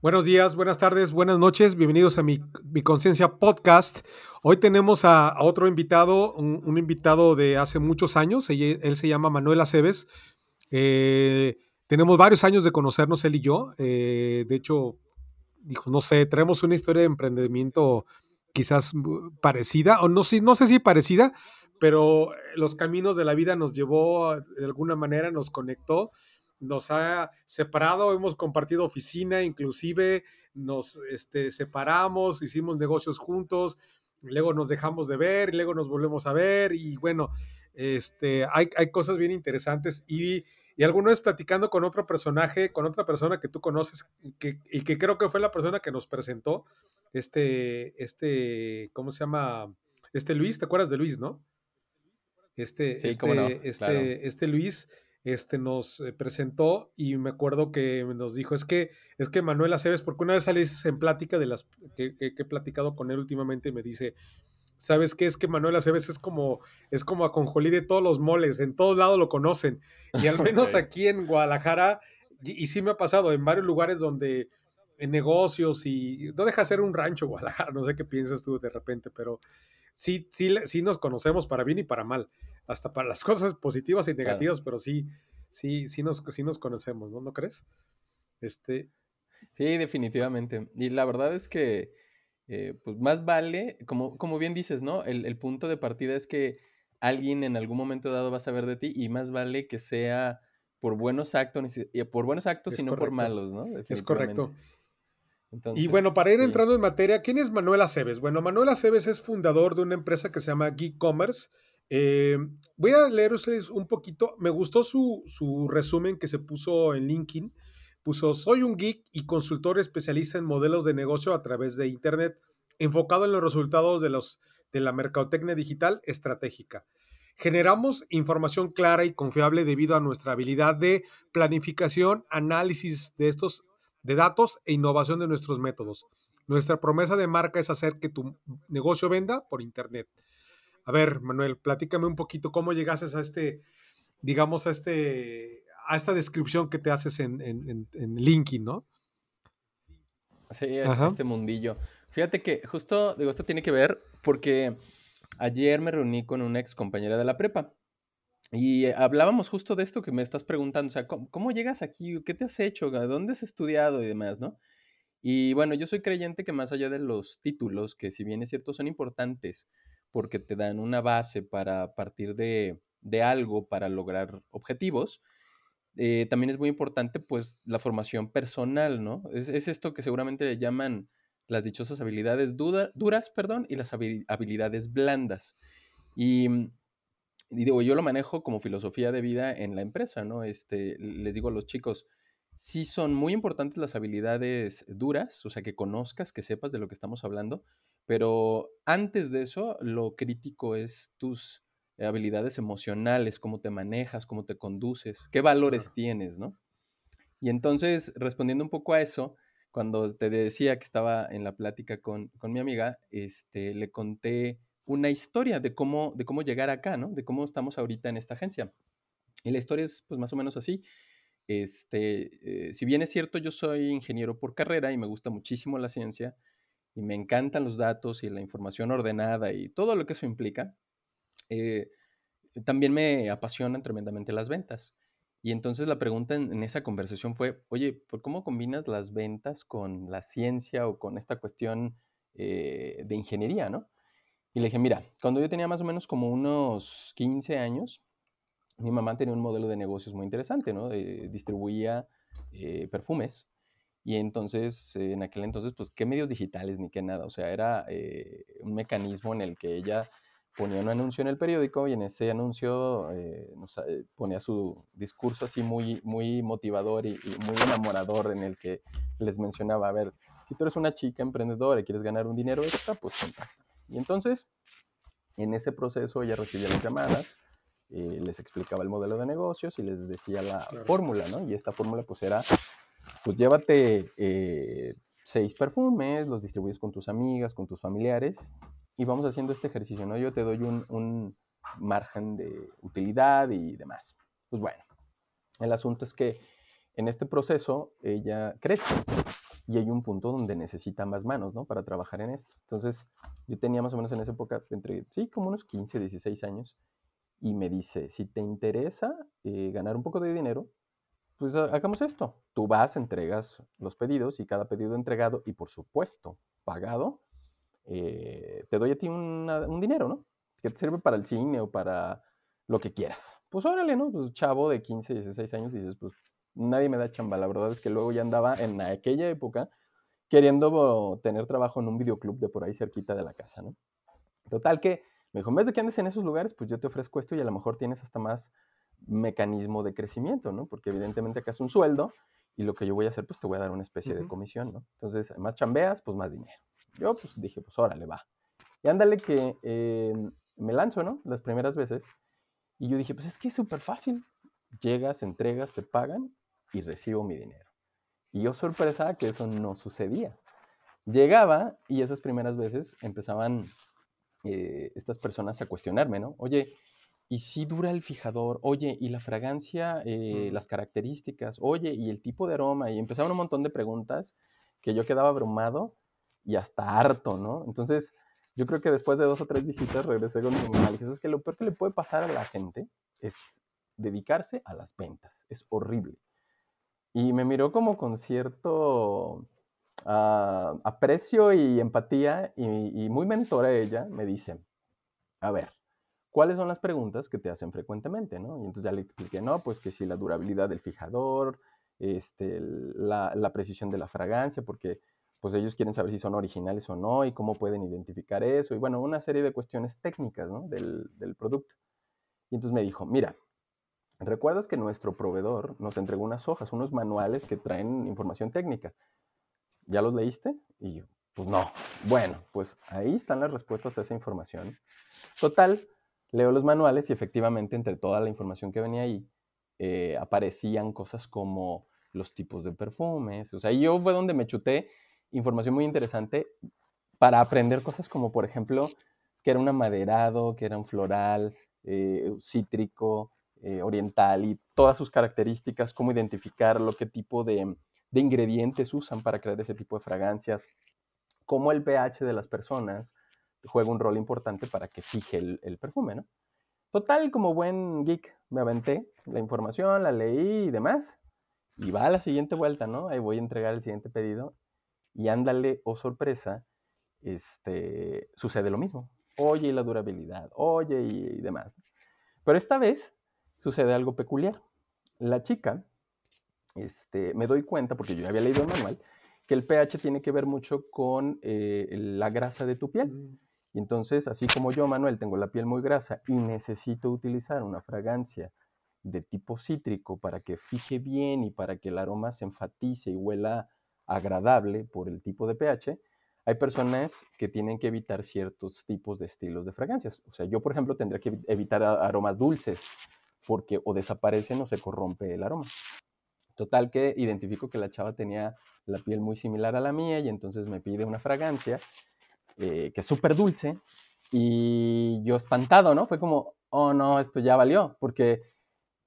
Buenos días, buenas tardes, buenas noches. Bienvenidos a mi, Conciencia Podcast. Hoy tenemos a, otro invitado, un, invitado de hace muchos años. Él, se llama Manuel Aceves. Eh, tenemos varios años de conocernos él y yo. Eh, de hecho, dijo, no sé, tenemos una historia de emprendimiento quizás parecida, o no, no sé si parecida, pero los caminos de la vida nos llevó de alguna manera, nos conectó nos ha separado, hemos compartido oficina, inclusive nos este, separamos, hicimos negocios juntos, luego nos dejamos de ver, luego nos volvemos a ver y bueno, este, hay, hay cosas bien interesantes y, y alguna vez platicando con otro personaje, con otra persona que tú conoces que, y que creo que fue la persona que nos presentó, este, este, ¿cómo se llama? Este Luis, ¿te acuerdas de Luis, no? Este, este, este, este Luis este, nos eh, presentó y me acuerdo que nos dijo, es que, es que Manuel Aceves, porque una vez saliste en plática de las que, he platicado con él últimamente, me dice, ¿sabes qué? Es que Manuel Aceves es como, es como aconjolí de todos los moles, en todos lados lo conocen. Y al menos aquí en Guadalajara, y, sí me ha pasado en varios lugares donde en negocios y no deja ser un rancho Guadalajara, no sé qué piensas tú de repente, pero sí, sí, sí nos conocemos para bien y para mal hasta para las cosas positivas y negativas, pero sí, sí, sí nos, sí nos conocemos, ¿no? ¿No crees? Este. Sí, definitivamente. Y la verdad es que, eh, pues más vale, como, como bien dices, ¿no? El, punto de partida es que alguien en algún momento dado va a saber de ti y más vale que sea por buenos actos, por buenos actos y no por malos, ¿no? Es correcto. Y bueno, para ir entrando en materia, ¿quién es Manuel Aceves? Bueno, Manuel Aceves es fundador de una empresa que se llama Geek Commerce. Eh, voy a leerles un poquito. Me gustó su, resumen que se puso en LinkedIn. Puso, soy un geek y consultor especialista en modelos de negocio a través de Internet, enfocado en los resultados de, los, de la mercadotecnia digital estratégica. Generamos información clara y confiable debido a nuestra habilidad de planificación, análisis de estos de datos e innovación de nuestros métodos. Nuestra promesa de marca es hacer que tu negocio venda por Internet. A ver, Manuel, platícame un poquito cómo llegases a este, digamos, a este, a esta descripción que te haces en, en, LinkedIn, ¿no? Sí, este mundillo. Fíjate que justo, digo, esto tiene que ver porque ayer me reuní con una ex compañera de la prepa y hablábamos justo de esto que me estás preguntando, o sea, ¿cómo, ¿cómo, llegas aquí? ¿Qué te has hecho? ¿Dónde has estudiado y demás, no? Y bueno, yo soy creyente que más allá de los títulos, que si bien es cierto son importantes, porque te dan una base para partir de, algo para lograr objetivos. Eh, también es muy importante, pues, la formación personal, ¿no? Es, esto que seguramente le llaman las dichosas habilidades duras, perdón, y las habilidades blandas. Y, digo, yo lo manejo como filosofía de vida en la empresa, ¿no? Este, les digo a los chicos, sí son muy importantes las habilidades duras, o sea, que conozcas, que sepas de lo que estamos hablando, pero antes de eso, lo crítico es tus habilidades emocionales, cómo te manejas, cómo te conduces, qué valores tienes, ¿no? Y entonces, respondiendo un poco a eso, cuando te decía que estaba en la plática con, mi amiga, este, le conté una historia de cómo, de cómo llegar acá, ¿no? De cómo estamos ahorita en esta agencia. Y la historia es pues más o menos así. Este, eh, si bien es cierto, yo soy ingeniero por carrera y me gusta muchísimo la ciencia, y me encantan los datos y la información ordenada y todo lo que eso implica, eh, también me apasionan tremendamente las ventas. Y entonces la pregunta en, esa conversación fue, oye, ¿por cómo combinas las ventas con la ciencia o con esta cuestión eh, de ingeniería, no? Y le dije, mira, cuando yo tenía más o menos como unos 15 años, mi mamá tenía un modelo de negocios muy interesante, ¿no? distribuía eh, perfumes y entonces, en aquel entonces, pues, ¿qué medios digitales ni qué nada? O sea, era eh, un mecanismo en el que ella ponía un anuncio en el periódico y en ese anuncio eh, eh, ponía su discurso así muy, muy motivador y, muy enamorador en el que les mencionaba, a ver, si tú eres una chica emprendedora y quieres ganar un dinero extra, pues contáctame. Y entonces, en ese proceso ella recibía las llamadas, les explicaba el modelo de negocios y les decía la fórmula, ¿no? Y esta fórmula pues era pues llévate eh, seis perfumes, los distribuyes con tus amigas, con tus familiares y vamos haciendo este ejercicio, ¿no? Yo te doy un, margen de utilidad y demás. Pues bueno, el asunto es que en este proceso ella crece y hay un punto donde necesita más manos, ¿no? Para trabajar en esto. Entonces, yo tenía más o menos en esa época, entre, sí, como unos 15, 16 años, y me dice, si te interesa eh, ganar un poco de dinero, pues hagamos esto. Tú vas, entregas los pedidos y cada pedido entregado y por supuesto pagado, eh, te doy a ti un dinero, ¿no? Que te sirve para el cine o para lo que quieras. Pues órale, ¿no? Pues chavo de 15, 16 años dices, pues nadie me da chamba. La verdad es que luego ya andaba en aquella época queriendo tener trabajo en un videoclub de por ahí cerquita de la casa, ¿no? Total que me dijo, en vez de que andes en esos lugares, pues yo te ofrezco esto y a lo mejor tienes hasta más mecanismo de crecimiento, ¿no? Porque evidentemente acá es un sueldo y lo que yo voy a hacer, pues te voy a dar una especie de comisión, ¿no? Entonces, más chambeas, pues más dinero. Yo, pues dije, pues órale, va. Y ándale que eh, me lanzo, ¿no? Las primeras veces. Y yo dije, pues es que es súper fácil. Llegas, entregas, te pagan y recibo mi dinero. Y yo sorpresa que eso no sucedía. Llegaba y esas primeras veces empezaban eh, estas personas a cuestionarme, ¿no? Oye, ¿y si dura el fijador? Oye, ¿y la fragancia, eh, las características? Oye, ¿y el tipo de aroma? Y empezaban un montón de preguntas que yo quedaba abrumado y hasta harto, ¿no? Entonces, yo creo que después de dos o tres visitas regresé con mi mamá y dije, es que lo peor que le puede pasar a la gente es dedicarse a las ventas. Es horrible. Y me miró como con cierto ah, aprecio y empatía y, muy mentora ella, me dice, a ver, ¿cuáles son las preguntas que te hacen frecuentemente? ¿no? Y entonces ya le expliqué, no, pues que si la durabilidad del fijador, este, la, precisión de la fragancia, porque pues ellos quieren saber si son originales o no y cómo pueden identificar eso, y bueno, una serie de cuestiones técnicas ¿no? del producto. Y entonces me dijo, mira, ¿Recuerdas que nuestro proveedor nos entregó unas hojas, unos manuales que traen información técnica? ¿Ya los leíste? Y yo, pues no. Bueno, pues ahí están las respuestas a esa información. Total, leo los manuales y efectivamente entre toda la información que venía ahí eh, aparecían cosas como los tipos de perfumes. O sea, yo fue donde me chuté información muy interesante para aprender cosas como, por ejemplo, que era un amaderado, que era un floral, eh, cítrico, eh, oriental y todas sus características, cómo identificarlo, qué tipo de, ingredientes usan para crear ese tipo de fragancias, cómo el pH de las personas juega un rol importante para que fije el, perfume, ¿no? Total, como buen geek, me aventé la información, la leí y demás, y va a la siguiente vuelta, ¿no? Ahí voy a entregar el siguiente pedido, y ándale, oh sorpresa, este, sucede lo mismo. Oye, y la durabilidad, oye, y, y demás. Pero esta vez sucede algo peculiar. La chica, este, me doy cuenta, porque yo ya había leído el manual, que el pH tiene que ver mucho con eh, la grasa de tu piel. Mm. Y entonces, así como yo, Manuel, tengo la piel muy grasa y necesito utilizar una fragancia de tipo cítrico para que fije bien y para que el aroma se enfatice y huela agradable por el tipo de pH, hay personas que tienen que evitar ciertos tipos de estilos de fragancias. O sea, yo, por ejemplo, tendría que evitar aromas dulces porque o desaparecen o se corrompe el aroma. Total que identifico que la chava tenía la piel muy similar a la mía y entonces me pide una fragancia eh, que es súper dulce y yo espantado, ¿no? Fue como, oh no, esto ya valió, porque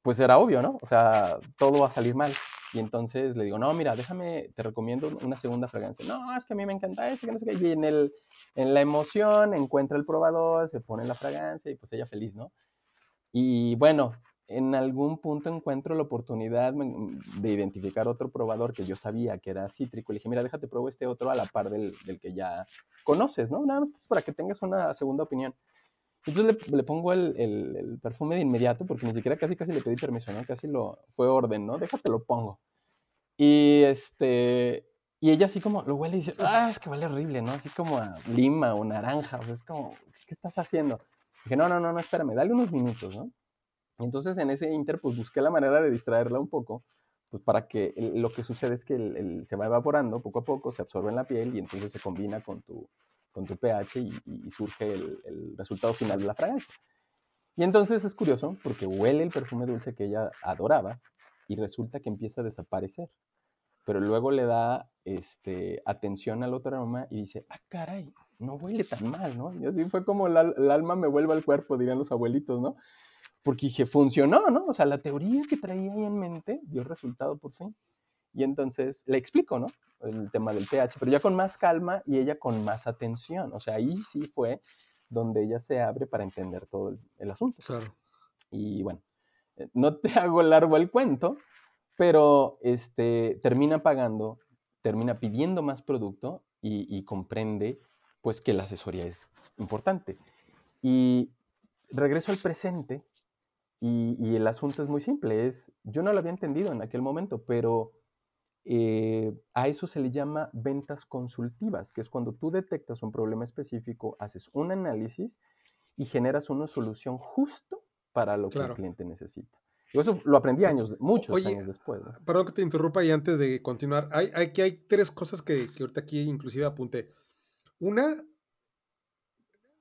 pues era obvio, ¿no? O sea, todo va a salir mal. Y entonces le digo, no, mira, déjame, te recomiendo una segunda fragancia. No, es que a mí me encanta esto, que no sé qué. Y en, el, en la emoción encuentra el probador, se pone la fragancia y pues ella feliz, ¿no? Y bueno, en algún punto encuentro la oportunidad de identificar otro probador que yo sabía que era cítrico. Le dije, mira, déjate probar este otro a la par del, que ya conoces, ¿no? Nada más para que tengas una segunda opinión. Entonces le, pongo el, perfume de inmediato, porque ni siquiera casi casi le pedí permiso, ¿no? Casi lo fue orden, ¿no? Déjate lo pongo. Y este, y ella así como lo huele y dice, ah, es que huele horrible, ¿no? Así como a lima o naranja, o sea, es como, ¿qué estás haciendo? Dije, no, no, no, no, espérame, dale unos minutos, ¿no? Entonces en ese inter, pues busqué la manera de distraerla un poco, pues para que lo que sucede es que el, se va evaporando poco a poco, se absorbe en la piel y entonces se combina con tu, con tu pH y, surge el, resultado final de la fragancia. Y entonces es curioso porque huele el perfume dulce que ella adoraba y resulta que empieza a desaparecer. Pero luego le da este, atención al otro aroma y dice, ah, caray, no huele tan mal, ¿no? Y así fue como el alma me vuelve al cuerpo, dirían los abuelitos, ¿no? Porque dije, funcionó, ¿no? O sea, la teoría que traía ahí en mente dio resultado por fin. Y entonces le explico, ¿no? El tema del pH, pero ya con más calma y ella con más atención. O sea, ahí sí fue donde ella se abre para entender todo el, asunto. Claro. Y bueno, eh, no te hago largo el cuento, pero este, termina pagando, termina pidiendo más producto y, comprende pues que la asesoría es importante. Y regreso al presente y, y, el asunto es muy simple, es, yo no lo había entendido en aquel momento, pero eh, a eso se le llama ventas consultivas, que es cuando tú detectas un problema específico, haces un análisis y generas una solución justo para lo que el cliente necesita. eso lo aprendí años, muchos años después. Perdón que te interrumpa y antes de continuar, hay, hay, hay tres cosas que, que ahorita aquí inclusive apunté. Una,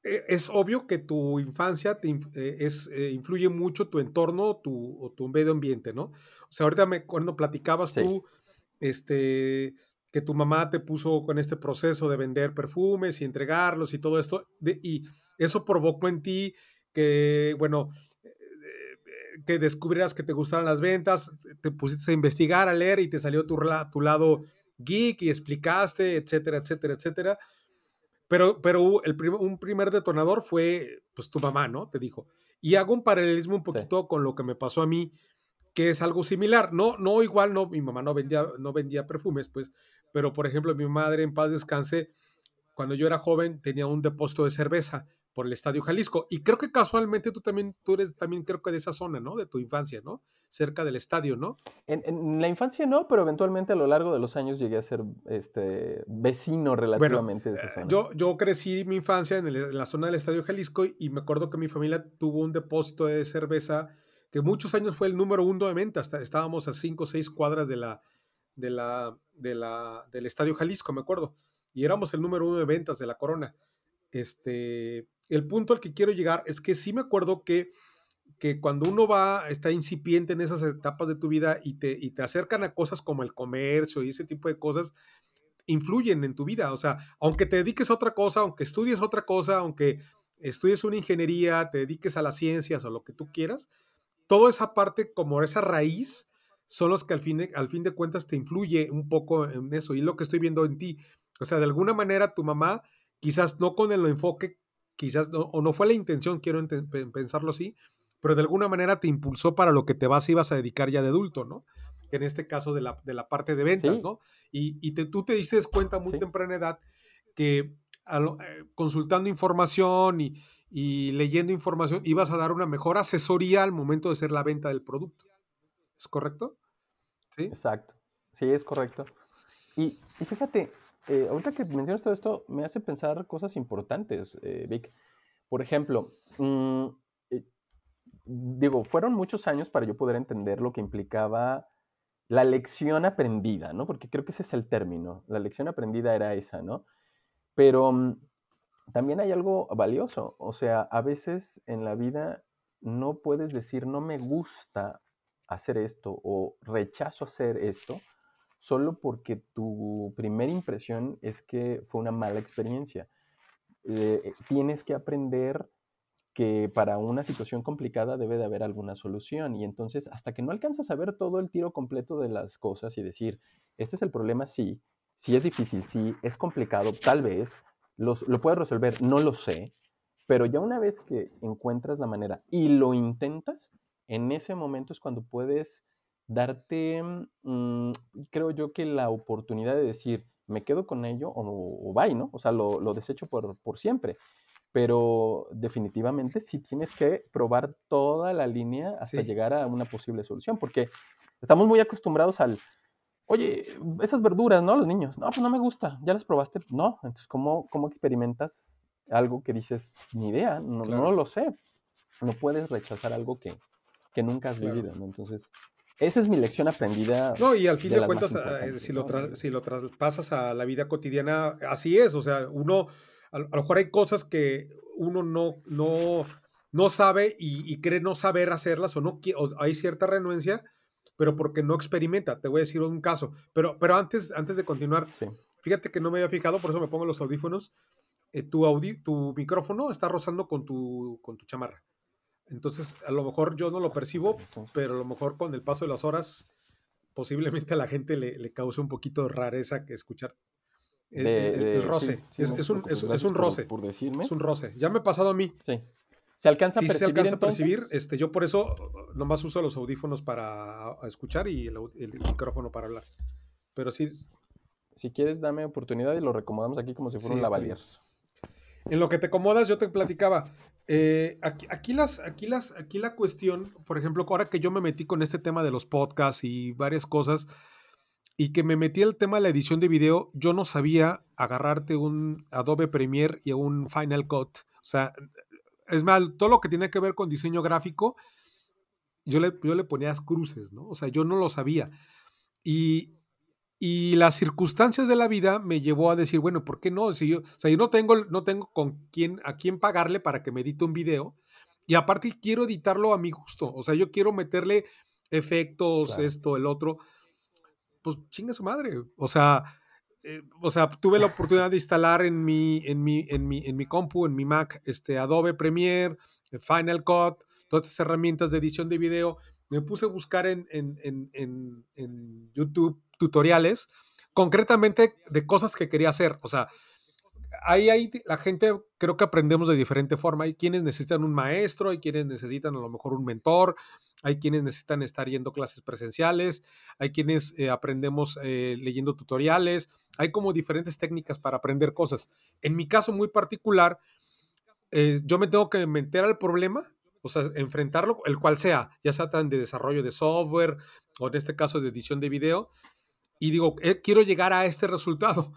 es obvio que tu infancia te, eh, es, eh, influye mucho tu entorno tu, o tu medio ambiente, ¿no? O sea, ahorita me, cuando platicabas tú este, que tu mamá te puso con este proceso de vender perfumes y entregarlos y todo esto, y eso provocó en ti que, bueno, eh, que descubrieras que te gustaran las ventas, te pusiste a investigar, a leer y te salió tu, tu lado geek y explicaste, etcétera, etcétera, etcétera. Pero, pero el un primer detonador fue, pues, tu mamá, ¿no? Te dijo. Y hago un paralelismo un poquito con lo que me pasó a mí que es algo similar. No, no igual, no, mi mamá no vendía, no vendía perfumes, pues, pero por ejemplo, mi madre en paz descanse, cuando yo era joven tenía un depósito de cerveza por el Estadio Jalisco. Y creo que casualmente tú también, tú eres también creo que de esa zona, ¿no? De tu infancia, ¿no? Cerca del estadio, ¿no? En, la infancia no, pero eventualmente a lo largo de los años llegué a ser este, vecino relativamente de esa eh, zona. Yo, yo crecí mi infancia en, en, la zona del Estadio Jalisco y me acuerdo que mi familia tuvo un depósito de cerveza que muchos años fue el número uno de ventas. Estábamos a cinco o seis cuadras de la, de la, de la, del Estadio Jalisco, me acuerdo. Y éramos el número uno de ventas de la corona. Este, el punto al que quiero llegar es que sí me acuerdo que, que cuando uno va, está incipiente en esas etapas de tu vida y te, y te acercan a cosas como el comercio y ese tipo de cosas, influyen en tu vida. O sea, aunque te dediques a otra cosa, aunque estudies otra cosa, aunque estudies una ingeniería, te dediques a las ciencias o lo que tú quieras, toda esa parte, como esa raíz, son los que al fin, al fin de cuentas te influye un poco en eso. Y lo que estoy viendo en ti. O sea, de alguna manera tu mamá, quizás no con el enfoque, quizás no, o no fue la intención, quiero pensarlo así, pero de alguna manera te impulsó para lo que te vas ibas a dedicar ya de adulto, ¿no? En este caso de la, de la parte de ventas, ¿no? Y, y tú te dices cuenta muy temprana edad que eh, consultando información y, y leyendo información ibas a dar una mejor asesoría al momento de hacer la venta del producto. ¿Es correcto? Sí. Exacto. Sí, es correcto. Y, fíjate, eh, ahorita que mencionas todo esto, me hace pensar cosas importantes, eh, Vic. Por ejemplo, mm, eh, digo, fueron muchos años para yo poder entender lo que implicaba la lección aprendida, ¿no? Porque creo que ese es el término. La lección aprendida era esa, ¿no? Pero mm, también hay algo valioso. O sea, a veces en la vida no puedes decir no me gusta hacer esto o rechazo hacer esto solo porque tu primera impresión es que fue una mala experiencia. Eh, eh, tienes que aprender que para una situación complicada debe de haber alguna solución y entonces hasta que no alcanzas a ver todo el tiro completo de las cosas y decir, este es el problema, sí, sí es difícil, sí, es complicado, tal vez, lo puedes resolver, no lo sé, pero ya una vez que encuentras la manera y lo intentas, en ese momento es cuando puedes darte, mm, creo yo que la oportunidad de decir, me quedo con ello o, o bye, ¿no? O sea, lo, lo desecho por, por, siempre. Pero definitivamente sí tienes que probar toda la línea hasta llegar a una posible solución, porque estamos muy acostumbrados al, oye, esas verduras, ¿no? Los niños, no, pues no me gusta, ¿ya las probaste? No, entonces, ¿cómo, cómo experimentas algo que dices, ni idea, no, no lo sé? No puedes rechazar algo que, que nunca has vivido, ¿no? Entonces, esa es mi lección aprendida. No, y al fin de, cuentas, eh, si, lo si lo traspasas a la vida cotidiana, así es, o sea, uno, a, lo mejor hay cosas que uno no, no, no sabe y, y cree no saber hacerlas o no o hay cierta renuencia, pero porque no experimenta. Te voy a decir un caso. Pero, pero antes, antes de continuar, fíjate que no me había fijado, por eso me pongo los audífonos. Eh, tu, tu micrófono está rozando con tu, con tu chamarra. Entonces, a lo mejor yo no lo percibo, pero a lo mejor con el paso de las horas, posiblemente a la gente le, le cause un poquito de rareza que escuchar el, roce. es, un, es, un roce. Por, decirme. Es un roce. Ya me ha pasado a mí. Sí. ¿Se alcanza a percibir? se alcanza a percibir. Este, yo por eso nomás uso los audífonos para escuchar y el, micrófono para hablar. Pero sí. Si quieres, dame oportunidad y lo recomodamos aquí como si fuera un lavalier. En lo que te acomodas, yo te platicaba. Eh, aquí, aquí, las, aquí, las, aquí la cuestión, por ejemplo, ahora que yo me metí con este tema de los podcasts y varias cosas, y que me metí el tema de la edición de video, yo no sabía agarrarte un Adobe Premiere y un Final Cut. O sea, es mal, todo lo que tiene que ver con diseño gráfico, yo le, yo le ponía cruces, ¿no? O sea, yo no lo sabía. Y, y las circunstancias de la vida me llevó a decir, bueno, ¿por qué no? Si yo, o sea, yo no tengo, no tengo con quién, a quién pagarle para que me edite un video. Y aparte quiero editarlo a mi gusto. O sea, yo quiero meterle efectos, esto, el otro. Pues chinga su madre. O sea, eh, o sea, tuve la oportunidad de instalar en mi, en mi, en mi, en mi compu, en mi Mac, este Adobe Premiere, Final Cut, todas estas herramientas de edición de video. Me puse a buscar en, en, en, en YouTube tutoriales, concretamente de cosas que quería hacer. O sea, ahí, ahí la gente creo que aprendemos de diferente forma. Hay quienes necesitan un maestro, hay quienes necesitan a lo mejor un mentor, hay quienes necesitan estar yendo clases presenciales, hay quienes eh, aprendemos eh, leyendo tutoriales, hay como diferentes técnicas para aprender cosas. En mi caso muy particular, eh, yo me tengo que meter al problema, o sea, enfrentarlo, el cual sea, ya sea tan de desarrollo de software o en este caso de edición de video, y digo, eh, quiero llegar a este resultado.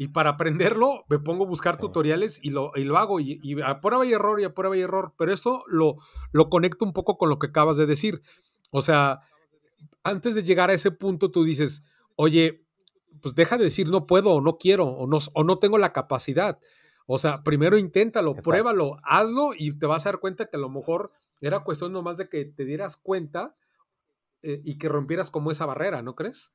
Y para aprenderlo, me pongo a buscar tutoriales y lo, y lo hago. Y, y, a prueba y error y a prueba y error. Pero esto lo, lo conecto un poco con lo que acabas de decir. O sea, antes de llegar a ese punto, tú dices, oye, pues deja de decir no puedo o no quiero o no, o no tengo la capacidad. O sea, primero inténtalo, pruébalo, hazlo y te vas a dar cuenta que a lo mejor era cuestión nomás de que te dieras cuenta eh, y que rompieras como esa barrera, ¿no crees?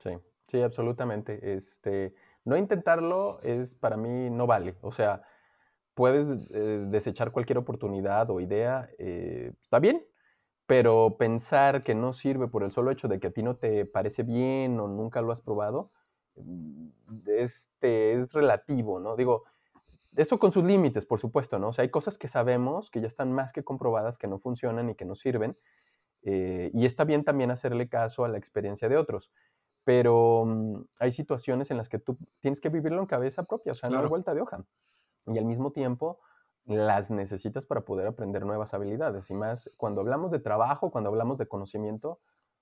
Sí, sí, absolutamente. Este, no intentarlo es para mí no vale. O sea, puedes eh, desechar cualquier oportunidad o idea, eh, está bien, pero pensar que no sirve por el solo hecho de que a ti no te parece bien o nunca lo has probado, este, es relativo, ¿no? Digo, eso con sus límites, por supuesto, ¿no? O sea, hay cosas que sabemos que ya están más que comprobadas que no funcionan y que no sirven, eh, y está bien también hacerle caso a la experiencia de otros pero mm, hay situaciones en las que tú tienes que vivirlo en cabeza propia, o sea, no hay vuelta de hoja. Y al mismo tiempo las necesitas para poder aprender nuevas habilidades. Y más cuando hablamos de trabajo, cuando hablamos de conocimiento,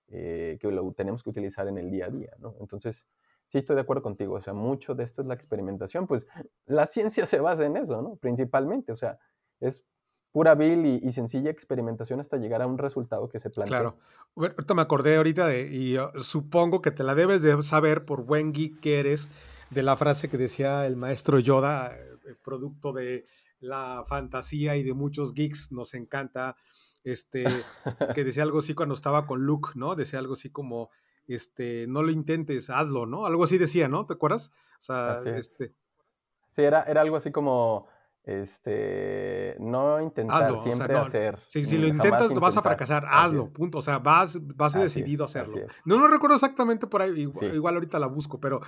eh, que lo tenemos que utilizar en el día a día, ¿no? Entonces, sí estoy de acuerdo contigo, o sea, mucho de esto es la experimentación, pues la ciencia se basa en eso, ¿no? Principalmente, o sea, es pura vil y, sencilla experimentación hasta llegar a un resultado que se plantea. Claro. ahorita me acordé ahorita de, y supongo que te la debes de saber por buen geek que eres, de la frase que decía el maestro Yoda, eh, producto de la fantasía y de muchos geeks, nos encanta, este, que decía algo así cuando estaba con Luke, ¿no? Decía algo así como, este, no lo intentes, hazlo, ¿no? Algo así decía, ¿no? ¿Te acuerdas? O sea, este... Sí, era, era algo así como este, no intentar siempre hacer. Si, si lo intentas, vas a fracasar, hazlo, punto. O sea, vas, vas decidido a hacerlo. No lo recuerdo exactamente por ahí, igual, ahorita la busco, pero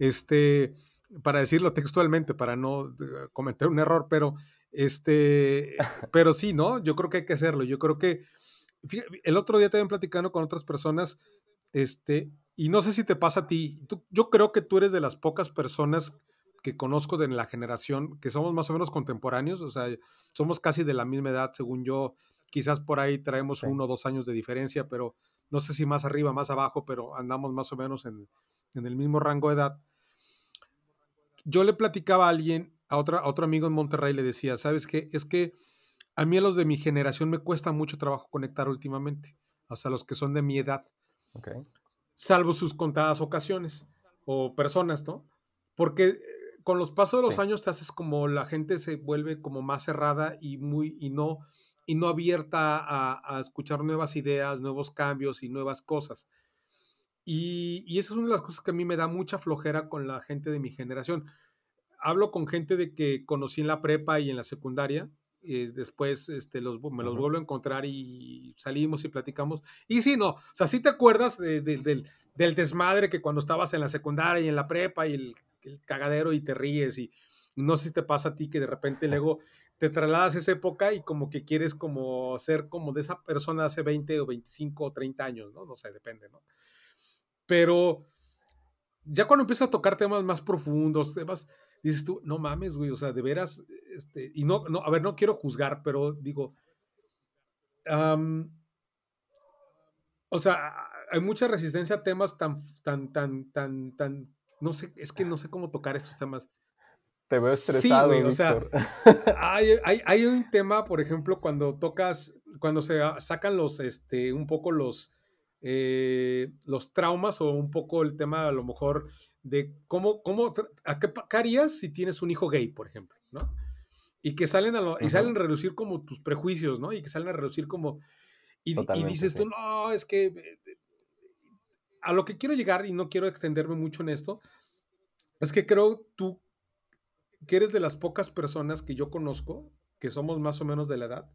este, para decirlo textualmente, para no eh, cometer un error, pero este, pero sí, ¿no? Yo creo que hay que hacerlo. Yo creo que, el otro día también platicando con otras personas, este, y no sé si te pasa a ti, yo creo que tú eres de las pocas personas que conozco de la generación, que somos más o menos contemporáneos, o sea, somos casi de la misma edad, según yo, quizás por ahí traemos uno o dos años de diferencia, pero no sé si más arriba, más abajo, pero andamos más o menos en, el mismo rango de edad. Yo le platicaba a alguien, a, otra, otro amigo en Monterrey, le decía, ¿sabes qué? Es que a mí a los de mi generación me cuesta mucho trabajo conectar últimamente, o sea, los que son de mi edad. Salvo sus contadas ocasiones o personas, ¿no? Porque con los pasos de los años te haces como la gente se vuelve como más cerrada y muy y no y no abierta a, escuchar nuevas ideas, nuevos cambios y nuevas cosas. Y, y, esa es una de las cosas que a mí me da mucha flojera con la gente de mi generación. Hablo con gente de que conocí en la prepa y en la secundaria, eh, después este, los, me los vuelvo a encontrar y salimos y platicamos. Y sí, no, o sea, sí te acuerdas del, desmadre que cuando estabas en la secundaria y en la prepa y el, cagadero y te ríes y no sé si te pasa a ti que de repente luego te trasladas esa época y como que quieres como ser como de esa persona hace 20 o 25 o 30 años, ¿no? No sé, depende, ¿no? Pero ya cuando empiezas a tocar temas más profundos, temas dices tú, no mames, güey, o sea, de veras, este, y no, no, a ver, no quiero juzgar, pero digo, o sea, hay mucha resistencia a temas tan, tan, tan, tan, tan, no sé, es que no sé cómo tocar estos temas. Te veo estresado. Sí, güey, o sea, hay, hay, hay, un tema, por ejemplo, cuando tocas, cuando se sacan los, este, un poco los, eh, los traumas o un poco el tema a lo mejor de cómo, cómo, a qué, harías si tienes un hijo gay, por ejemplo, ¿no? Y que salen a, y salen a reducir como tus prejuicios, ¿no? Y que salen a reducir como... Y, dices tú, no, es que... Eh, a lo que quiero llegar, y no quiero extenderme mucho en esto, es que creo tú que eres de las pocas personas que yo conozco, que somos más o menos de la edad,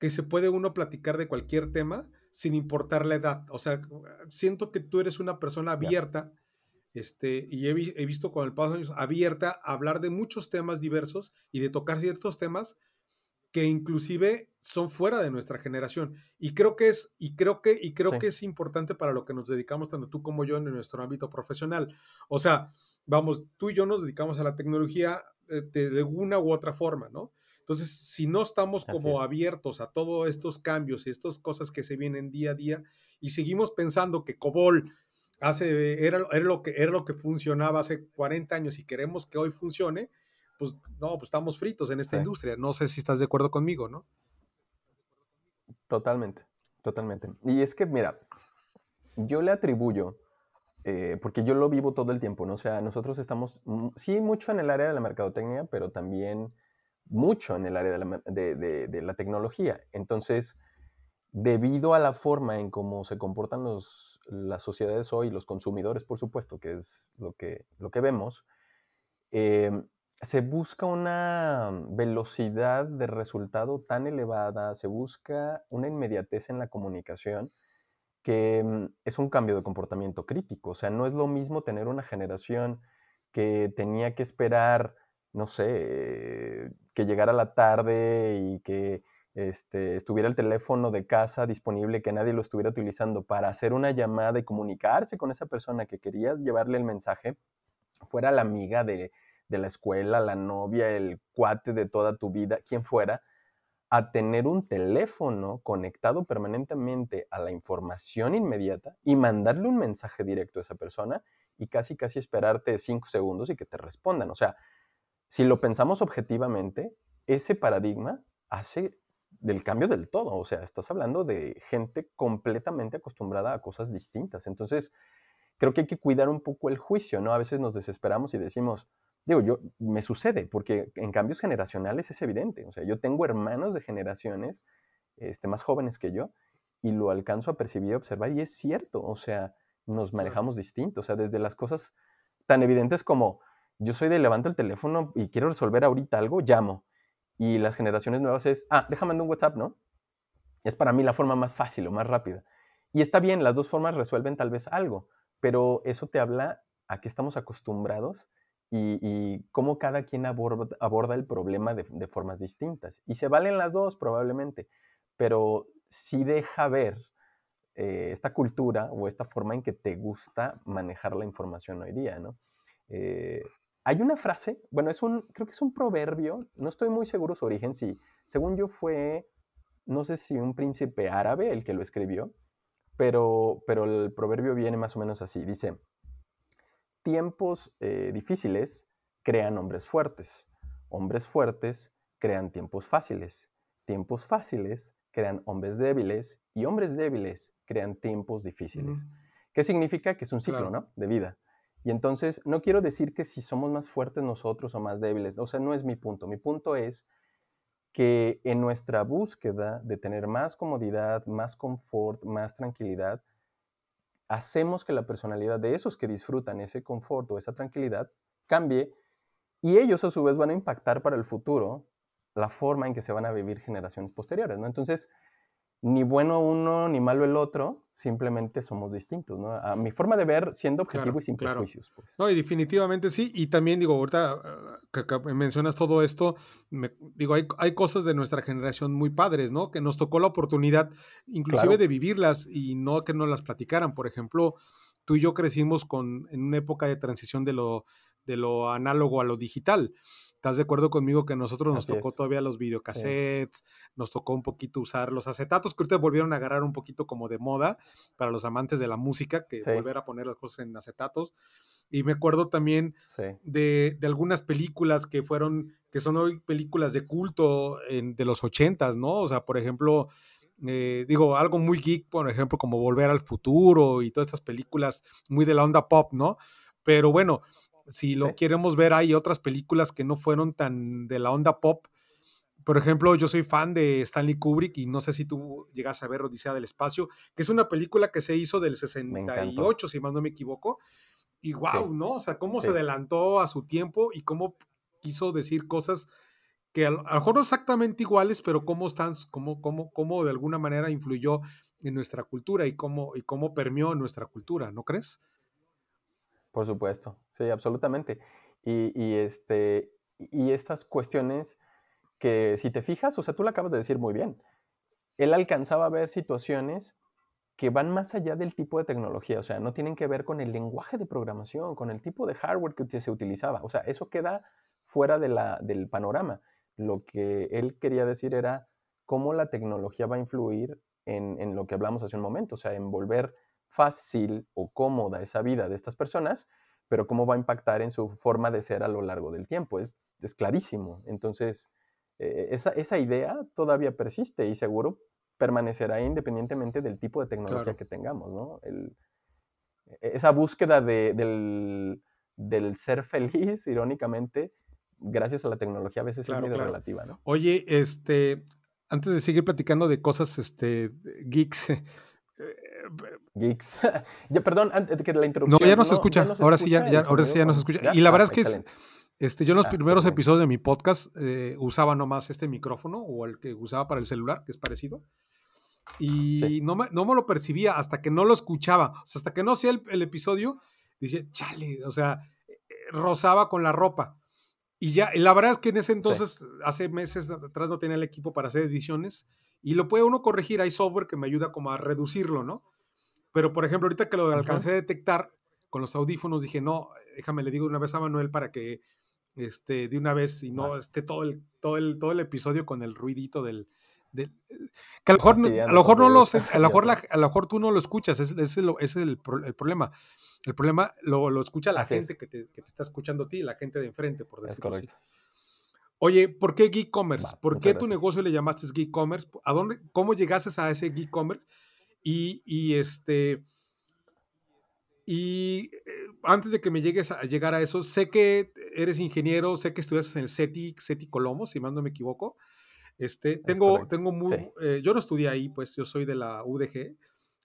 que se puede uno platicar de cualquier tema sin importar la edad. O sea, siento que tú eres una persona abierta, este, y he, visto con el paso de años abierta a hablar de muchos temas diversos y de tocar ciertos temas que inclusive son fuera de nuestra generación. Y creo que es, y creo que, y creo que es importante para lo que nos dedicamos, tanto tú como yo, en nuestro ámbito profesional. O sea, vamos, tú y yo nos dedicamos a la tecnología de, de una u otra forma, ¿no? Entonces, si no estamos como abiertos a todos estos cambios y estas cosas que se vienen día a día y seguimos pensando que COBOL hace, era, era, lo que, era lo que funcionaba hace 40 años y queremos que hoy funcione, pues no, pues estamos fritos en esta industria. No sé si estás de acuerdo conmigo, ¿no? Totalmente, totalmente. Y es que, mira, yo le atribuyo, eh, porque yo lo vivo todo el tiempo, ¿no? O sea, nosotros estamos, mm, sí, mucho en el área de la mercadotecnia, pero también mucho en el área de la, tecnología. Entonces, debido a la forma en cómo se comportan los, las sociedades hoy, los consumidores, por supuesto, que es lo que, lo que vemos, em, se busca una velocidad de resultado tan elevada, se busca una inmediatez en la comunicación que em, es un cambio de comportamiento crítico. O sea, no es lo mismo tener una generación que tenía que esperar no sé, que llegara la tarde y que este, estuviera el teléfono de casa disponible, que nadie lo estuviera utilizando para hacer una llamada y comunicarse con esa persona que querías llevarle el mensaje, fuera la amiga de, de la escuela, la novia, el cuate de toda tu vida, quien fuera, a tener un teléfono conectado permanentemente a la información inmediata y mandarle un mensaje directo a esa persona y casi, casi esperarte cinco segundos y que te respondan. O sea, si lo pensamos objetivamente, ese paradigma hace del cambio del todo. O sea, estás hablando de gente completamente acostumbrada a cosas distintas. Entonces, creo que hay que cuidar un poco el juicio, ¿no? A veces nos desesperamos y decimos, digo, yo, me sucede, porque en cambios generacionales es evidente. O sea, yo tengo hermanos de generaciones este, más jóvenes que yo y lo alcanzo a percibir, observar, y es cierto. O sea, nos manejamos distintos. O sea, desde las cosas tan evidentes como yo soy de levanto el teléfono y quiero resolver ahorita algo, llamo. Y las generaciones nuevas es, ah, déjame mandar un WhatsApp, ¿no? Es para mí la forma más fácil o más rápida. Y está bien, las dos formas resuelven tal vez algo, pero eso te habla a qué estamos acostumbrados y, cómo cada quien aborda, el problema de, formas distintas. Y se valen las dos probablemente, pero sí deja ver eh, esta cultura o esta forma en que te gusta manejar la información hoy día, ¿no? Eh, hay una frase, bueno, es un, creo que es un proverbio, no estoy muy seguro su origen, si, según yo fue, no sé si un príncipe árabe el que lo escribió, pero, pero el proverbio viene más o menos así, dice, tiempos eh, difíciles crean hombres fuertes, hombres fuertes crean tiempos fáciles, tiempos fáciles crean hombres débiles y hombres débiles crean tiempos difíciles. ¿Qué significa? Que es un ciclo, ¿no? De vida. Y entonces, no quiero decir que si somos más fuertes nosotros o más débiles, o sea, no es mi punto. Mi punto es que en nuestra búsqueda de tener más comodidad, más confort, más tranquilidad, hacemos que la personalidad de esos que disfrutan ese confort o esa tranquilidad cambie y ellos a su vez van a impactar para el futuro la forma en que se van a vivir generaciones posteriores, ¿no? Entonces, ni bueno uno ni malo el otro, simplemente somos distintos, ¿no? A mi forma de ver, siendo objetivo y sin prejuicios. Pues. No, y definitivamente sí, y también digo, ahorita ah, que, mencionas todo esto, digo, hay, hay, cosas de nuestra generación muy padres, ¿no? Que nos tocó la oportunidad, inclusive de vivirlas y no que nos las platicaran. Por ejemplo, tú y yo crecimos con, en una época de transición de lo, de lo análogo a lo digital. ¿Estás de acuerdo conmigo que nosotros nos tocó todavía los videocassettes, nos tocó un poquito usar los acetatos que ahorita volvieron a agarrar un poquito como de moda para los amantes de la música, que volver a poner las cosas en acetatos. Y me acuerdo también de, algunas películas que fueron, que son hoy películas de culto de los ochentas, ¿no? O sea, por ejemplo, eh, digo, algo muy geek, por ejemplo, como Volver al Futuro y todas estas películas muy de la onda pop, ¿no? Pero bueno, si lo queremos ver, hay otras películas que no fueron tan de la onda pop. Por ejemplo, yo soy fan de Stanley Kubrick y no sé si tú llegas a ver Odisea del Espacio, que es una película que se hizo del 68, si más no me equivoco. Y wow, ¿no? O sea, cómo se adelantó a su tiempo y cómo quiso decir cosas que a, lo mejor no exactamente iguales, pero cómo están, cómo, cómo, cómo de alguna manera influyó en nuestra cultura y cómo, y cómo permeó nuestra cultura, ¿no crees? Por supuesto, sí, absolutamente. Y, este, y estas cuestiones que si te fijas, o sea, tú lo acabas de decir muy bien, él alcanzaba a ver situaciones que van más allá del tipo de tecnología, o sea, no tienen que ver con el lenguaje de programación, con el tipo de hardware que se utilizaba, o sea, eso queda fuera de la, del panorama. Lo que él quería decir era cómo la tecnología va a influir en, en lo que hablamos hace un momento, o sea, en volver fácil o cómoda esa vida de estas personas, pero cómo va a impactar en su forma de ser a lo largo del tiempo. Es, es clarísimo. Entonces, eh, esa, idea todavía persiste y seguro permanecerá independientemente del tipo de tecnología que tengamos, ¿no? E, esa búsqueda del, ser feliz, irónicamente, gracias a la tecnología, a veces es medio relativa, ¿no? Oye, este, antes de seguir platicando de cosas este, geeks, Geeks. ya, perdón, antes que la introducción. No, ya no, se escucha. ahora sí, ya, ahora sí ya no se escucha. Y la verdad es que este, yo en los primeros episodios de mi podcast eh, usaba nomás este micrófono o el que usaba para el celular, que es parecido. Y no, me, no me lo percibía hasta que no lo escuchaba. O sea, hasta que no hacía el, episodio, decía, chale, o sea, eh, rozaba con la ropa. Y ya, la verdad es que en ese entonces, hace meses atrás no tenía el equipo para hacer ediciones y lo puede uno corregir. Hay software que me ayuda como a reducirlo, ¿no? Pero, por ejemplo, ahorita que lo alcancé a detectar con los audífonos, dije, no, déjame, le digo una vez a Manuel para que este, de una vez y no esté todo el, todo el, todo el episodio con el ruidito del, que a lo mejor, a lo mejor no lo a lo mejor, a lo mejor tú no lo escuchas, ese es, el, es el, problema. El problema lo, lo escucha la gente que te, que te, está escuchando a ti, la gente de enfrente, por decirlo así. Oye, ¿por qué Geek Commerce? ¿Por qué tu negocio le llamaste Geek Commerce? ¿A dónde, cómo llegaste a ese Geek Commerce? Y, este. Y eh, antes de que me llegues a llegar a eso, sé que eres ingeniero, sé que estudias en el CETI, CETI Colombo, si más no me equivoco. Este, tengo, tengo muy, eh, yo no estudié ahí, pues yo soy de la UDG,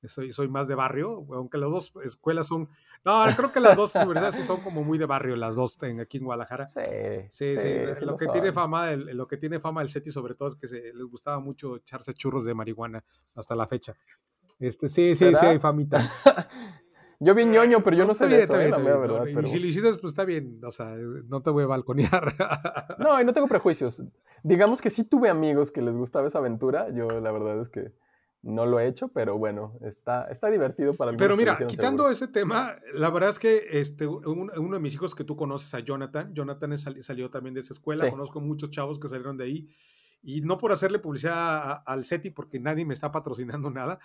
soy, soy más de barrio, aunque las dos escuelas son, no, creo que las dos universidades son como muy de barrio, las dos en, aquí en Guadalajara. Sí, sí, sí, lo, que tiene fama, el, lo que tiene fama el CETI sobre todo es que se, les gustaba mucho echarse churros de marihuana hasta la fecha. Este, sí, sí, sí, hay famita. Yo vi ñoño, pero yo no, sé eso, ¿eh? verdad, Y si lo hiciste, pues está bien, o sea, no te voy a balconear. no, y no tengo prejuicios. Digamos que sí tuve amigos que les gustaba esa aventura, yo la verdad es que no lo he hecho, pero bueno, está, está divertido para algunos. Pero mira, quitando ese tema, la verdad es que este, uno de mis hijos que tú conoces, a Jonathan, Jonathan salió también de esa escuela, conozco muchos chavos que salieron de ahí, y no por hacerle publicidad al CETI, porque nadie me está patrocinando nada,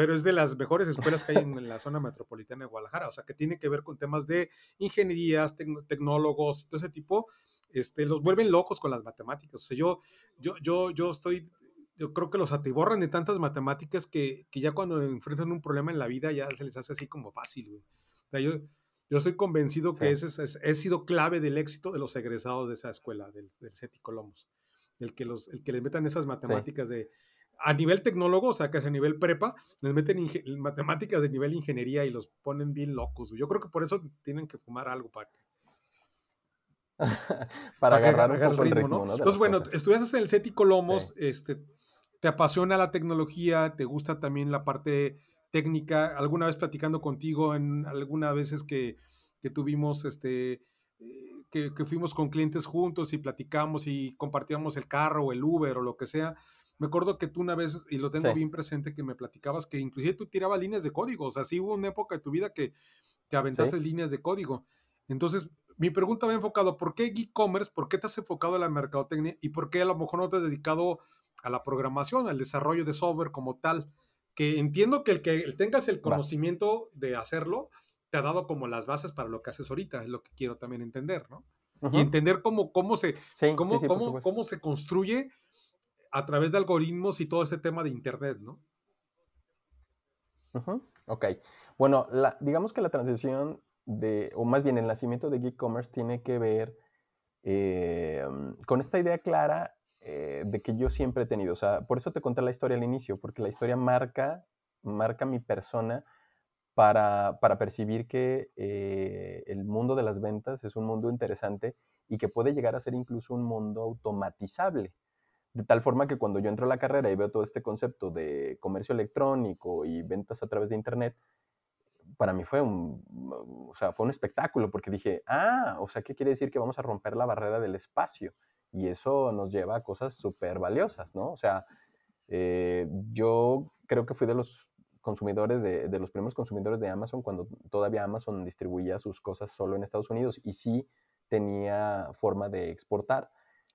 pero es de las mejores escuelas que hay en, la zona metropolitana de Guadalajara, o sea, que tiene que ver con temas de ingenierías, tecnólogos, todo ese tipo, este, los vuelven locos con las matemáticas. O sea, yo, yo, yo, yo estoy, yo creo que los atiborran de tantas matemáticas que, que ya cuando enfrentan un problema en la vida ya se les hace así como fácil, güey. O sea, yo, yo estoy convencido que ese es, he sido clave del éxito de los egresados de esa escuela, del, del CETI Colomos. El que, los, el que les metan esas matemáticas de a nivel tecnólogo, o sea, que es a nivel prepa, les meten matemáticas de nivel ingeniería y los ponen bien locos. Yo creo que por eso tienen que fumar algo para para, agarrar, un poco el ritmo, ¿no? Entonces, bueno, estudias en el CETI Colomos, este, te apasiona la tecnología, te gusta también la parte técnica. Alguna vez platicando contigo, en algunas veces que, que tuvimos, este, eh, que, que, fuimos con clientes juntos y platicamos y compartíamos el carro o el Uber o lo que sea. Me acuerdo que tú una vez, y lo tengo bien presente, que me platicabas que inclusive tú tirabas líneas de código. O sea, sí hubo una época de tu vida que te aventaste líneas de código. Entonces, mi pregunta va enfocado, ¿por qué e-commerce? ¿Por qué te has enfocado en la mercadotecnia? ¿Y por qué a lo mejor no te has dedicado a la programación, al desarrollo de software como tal? Que entiendo que el que tengas el conocimiento de hacerlo, te ha dado como las bases para lo que haces ahorita, es lo que quiero también entender, ¿no? Y entender cómo, cómo, se, cómo, cómo, cómo se construye a través de algoritmos y todo ese tema de Internet, ¿no? Ok. Bueno, digamos que la transición de, o más bien el nacimiento de e-commerce tiene que ver eh, con esta idea clara eh, de que yo siempre he tenido. O sea, por eso te conté la historia al inicio, porque la historia marca, marca mi persona para, percibir que eh, el mundo de las ventas es un mundo interesante y que puede llegar a ser incluso un mundo automatizable. De tal forma que cuando yo entro a la carrera y veo todo este concepto de comercio electrónico y ventas a través de Internet, para mí fue un, o sea, fue un espectáculo porque dije, ah, o sea, ¿qué quiere decir que vamos a romper la barrera del espacio? Y eso nos lleva a cosas súper valiosas, ¿no? O sea, eh, yo creo que fui de los consumidores, de, de, los primeros consumidores de Amazon cuando todavía Amazon distribuía sus cosas solo en Estados Unidos y sí tenía forma de exportar.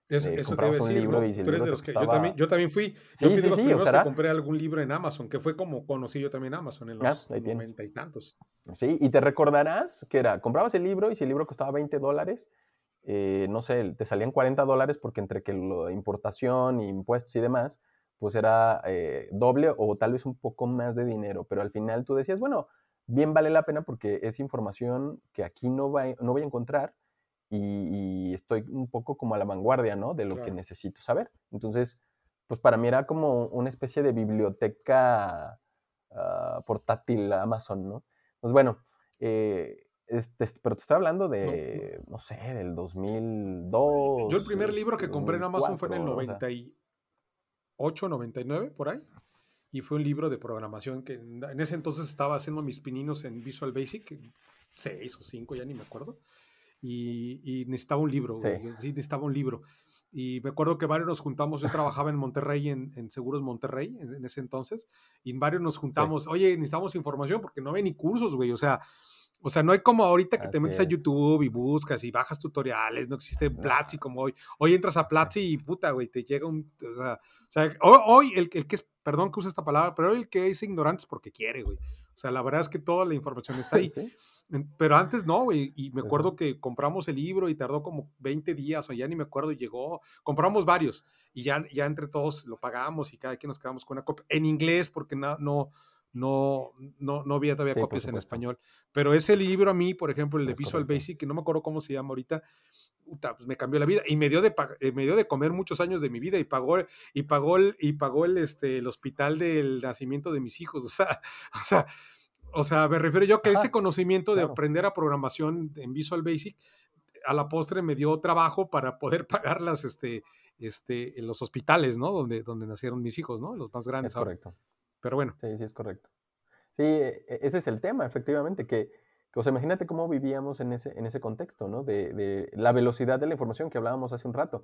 Es, eh, eso te un libro y Tú eres de los que yo, también, yo también fui. yo fui de los primeros que compré algún libro en Amazon, que fue como conocí yo también Amazon en los noventa y tantos. Sí, y te recordarás que era, comprabas el libro y si el libro costaba 20 dólares, eh, no sé, te salían 40 dólares porque entre que la importación, impuestos y demás, pues era eh, doble o tal vez un poco más de dinero. Pero al final tú decías, bueno, bien vale la pena porque es información que aquí no, va, no voy a encontrar y, estoy un poco como a la vanguardia, ¿no? De lo que necesito saber. Entonces, pues para mí era como una especie de biblioteca uh, portátil Amazon, ¿no? Pues bueno, eh, este, pero te estoy hablando de, no, sé, del 2002. Yo el primer libro que compré en Amazon fue en el 98, 99, por ahí. Y fue un libro de programación que en ese entonces estaba haciendo mis pininos en Visual Basic, seis o cinco, ya ni me acuerdo y, necesitaba un libro, sí. necesitaba un libro. Y me acuerdo que varios nos juntamos, yo trabajaba en Monterrey, en, Seguros Monterrey, en, ese entonces, y varios nos juntamos, oye, necesitamos información porque no hay ni cursos, güey, o sea, o sea, no hay como ahorita que te metes a YouTube y buscas y bajas tutoriales, no existe Platzi como hoy. Hoy entras a Platzi y puta, güey, te llega un... O sea, hoy, el, el, que es, perdón que use esta palabra, pero hoy el que es ignorante es porque quiere, güey. O sea, la verdad es que toda la información está ahí. Pero antes no, güey. Y me acuerdo que compramos el libro y tardó como 20 días, o ya ni me acuerdo, y llegó. Compramos varios y ya, ya entre todos lo pagamos y cada quien nos quedamos con una copia. En inglés, porque no, no, no, no, no había todavía copias en español. Pero ese libro a mí, por ejemplo, el de Visual Basic, que no me acuerdo cómo se llama ahorita, pues me cambió la vida y me dio de eh, me dio de comer muchos años de mi vida y pagó y pagó el, y pagó el este el hospital del nacimiento de mis hijos. O sea o sea o sea me refiero yo que ese conocimiento de aprender a programación en Visual Basic a la postre me dio trabajo para poder pagar las este este los hospitales no donde donde nacieron mis hijos no los más grandes es correcto pero bueno sí sí es correcto sí e, e, ese es el tema efectivamente que o sea, imagínate cómo vivíamos en ese, en ese contexto, ¿no? De, la velocidad de la información que hablábamos hace un rato.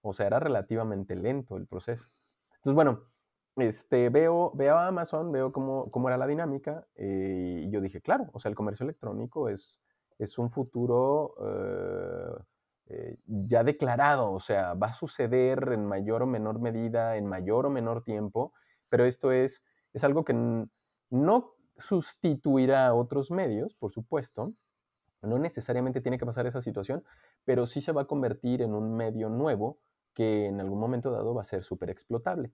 O sea, era relativamente lento el proceso. Entonces, bueno, este, veo, veo a Amazon, veo cómo, cómo era la dinámica eh, y yo dije, claro, o sea, el comercio electrónico es, es un futuro eh, eh, ya declarado, o sea, va a suceder en mayor o menor medida, en mayor o menor tiempo, pero esto es, es algo que no sustituirá a otros medios, por supuesto. No necesariamente tiene que pasar esa situación, pero sí se va a convertir en un medio nuevo que en algún momento dado va a ser súper explotable.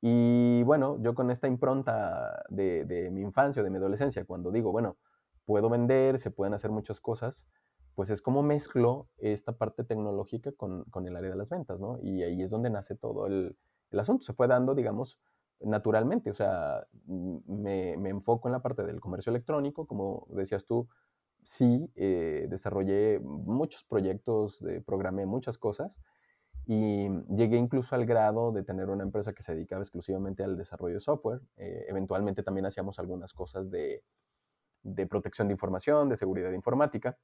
Y bueno, yo con esta impronta de, mi infancia, de mi adolescencia, cuando digo, bueno, puedo vender, se pueden hacer muchas cosas, pues es como mezclo esta parte tecnológica con, el área de las ventas, ¿no? Y ahí es donde nace todo el asunto. Se fue dando, digamos, naturalmente, o sea, me, enfoco en la parte del comercio electrónico, como decías tú, sí eh, desarrollé muchos proyectos, programé muchas cosas y llegué incluso al grado de tener una empresa que se dedicaba exclusivamente al desarrollo de software. Eh, eventualmente también hacíamos algunas cosas de, protección de información, de seguridad informática.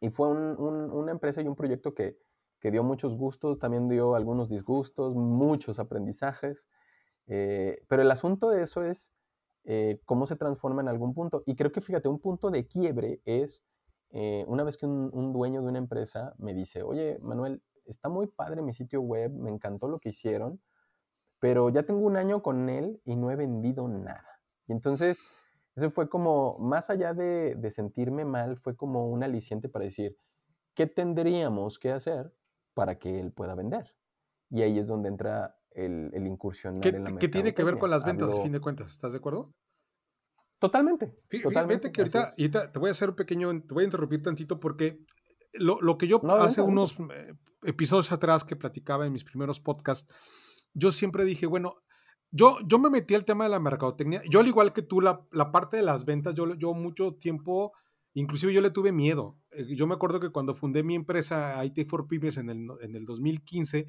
Y fue una empresa y un proyecto que, que, dio muchos gustos, también dio algunos disgustos, muchos aprendizajes. Eh, pero el asunto de eso es eh, cómo se transforma en algún punto. Y creo que, fíjate, un punto de quiebre es eh, una vez que un, dueño de una empresa me dice, oye, Manuel, está muy padre mi sitio web, me encantó lo que hicieron, pero ya tengo un año con él y no he vendido nada. Y entonces, eso fue como, más allá de, sentirme mal, fue como un aliciente para decir, ¿qué tendríamos que hacer para que él pueda vender? Y ahí es donde entra el, el incursionar ¿Qué, en la ¿Qué tiene que ver con las ventas, al fin de cuentas? ¿Estás de acuerdo? Totalmente. Fíjate que ahorita, te voy a hacer un pequeño, te voy a interrumpir tantito porque lo, lo que yo hace unos eh, episodios atrás que platicaba en mis primeros podcasts, yo siempre dije, bueno, yo, yo me metí al tema de la mercadotecnia. Yo, al igual que tú, la, la parte de las ventas, yo, yo mucho tiempo, inclusive yo le tuve miedo. Eh, yo me acuerdo que cuando fundé mi empresa IT for Pymes en el, en el 2015,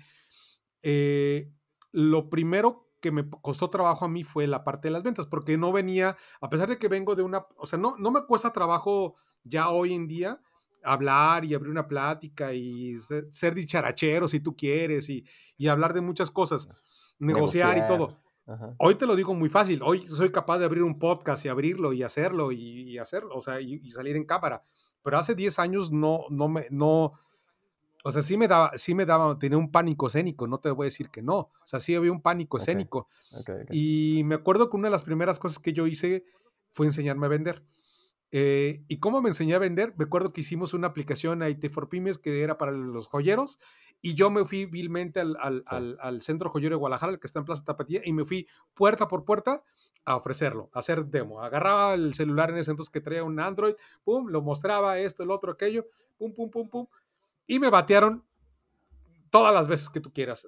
eh, lo primero que me costó trabajo a mí fue la parte de las ventas, porque no venía, a pesar de que vengo de una, o sea, no, no me cuesta trabajo ya hoy en día hablar y abrir una plática y ser, dicharachero si tú quieres y, y, hablar de muchas cosas, negociar, y todo. Hoy te lo digo muy fácil, hoy soy capaz de abrir un podcast y abrirlo y hacerlo y, hacerlo, o sea, y, y, salir en cámara, pero hace 10 años no, no me, no, o sea, sí me daba, sí me daba, tenía un pánico escénico, no te voy a decir que no. O sea, sí había un pánico escénico. Y me acuerdo que una de las primeras cosas que yo hice fue enseñarme a vender. Eh, ¿Y cómo me enseñé a vender? Me acuerdo que hicimos una aplicación a IT for Pymes que era para los joyeros y yo me fui vilmente al, al, al, centro joyero de Guadalajara, el que está en Plaza Tapatía, y me fui puerta por puerta a ofrecerlo, a hacer demo. Agarraba el celular en ese entonces que traía un Android, pum, lo mostraba, esto, el otro, aquello, pum, pum, pum, pum y me batearon todas las veces que tú quieras.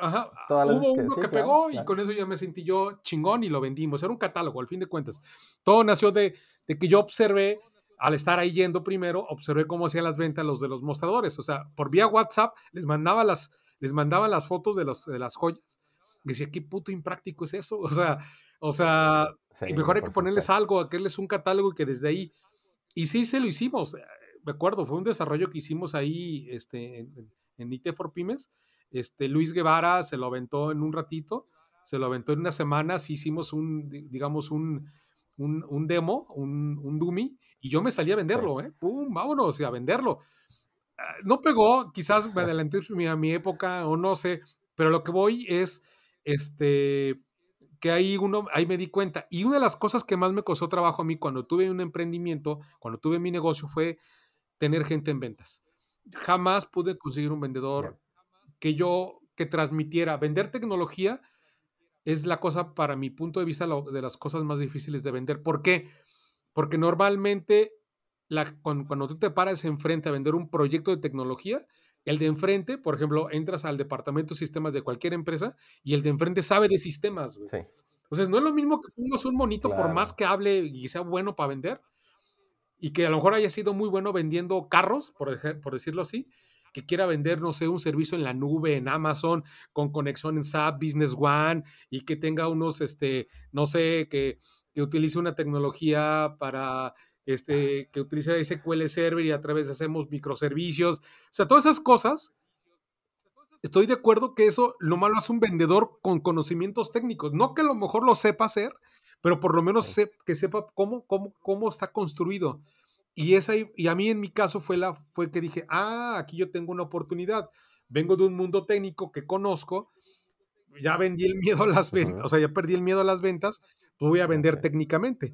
Ajá. Hubo uno que, pegó y con eso ya me sentí yo chingón y lo vendimos. Era un catálogo, al fin de cuentas. Todo nació de, de que yo observé, al estar ahí yendo primero, observé cómo hacían las ventas los de los mostradores. O sea, por vía WhatsApp les mandaba las, les mandaba las fotos de, los, de las joyas. Y decía, qué puto impráctico es eso. O sea, o sea, mejor hay que ponerles algo, aquelles un catálogo y que desde ahí. Y sí, se lo hicimos me acuerdo, fue un desarrollo que hicimos ahí este, en, en IT for Pymes. Este, Luis Guevara se lo aventó en un ratito, se lo aventó en unas semanas, hicimos un, digamos, un, un, demo, un, un, dummy, y yo me salí a venderlo, ¿eh? ¡Pum! Vámonos, a venderlo. Ah, no pegó, quizás me adelanté a mi época, o no sé, pero lo que voy es, este, que ahí uno, ahí me di cuenta. Y una de las cosas que más me costó trabajo a mí cuando tuve un emprendimiento, cuando tuve mi negocio, fue tener gente en ventas. Jamás pude conseguir un vendedor que yo, que transmitiera. Vender tecnología es la cosa, para mi punto de vista, de las cosas más difíciles de vender. ¿Por qué? Porque normalmente la, cuando, tú te paras enfrente a vender un proyecto de tecnología, el de enfrente, por ejemplo, entras al departamento de sistemas de cualquier empresa y el de enfrente sabe de sistemas. Entonces, no es lo mismo que pongas un monito por más que hable y sea bueno para vender, y que a lo mejor haya sido muy bueno vendiendo carros, por, por decirlo así, que quiera vender, no sé, un servicio en la nube, en Amazon, con conexión en SAP, Business One, y que tenga unos, este, no sé, que, que utilice una tecnología para, este, que utilice SQL Server y a través hacemos microservicios. O sea, todas esas cosas, estoy de acuerdo que eso lo malo hace un vendedor con conocimientos técnicos. No que a lo mejor lo sepa hacer, pero por lo menos que sepa cómo, cómo, cómo está construido. Y, esa, y a mí en mi caso fue, la, fue que dije, ah, aquí yo tengo una oportunidad. Vengo de un mundo técnico que conozco, ya vendí el miedo a las ventas, o sea, ya perdí el miedo a las ventas, pues voy a vender técnicamente.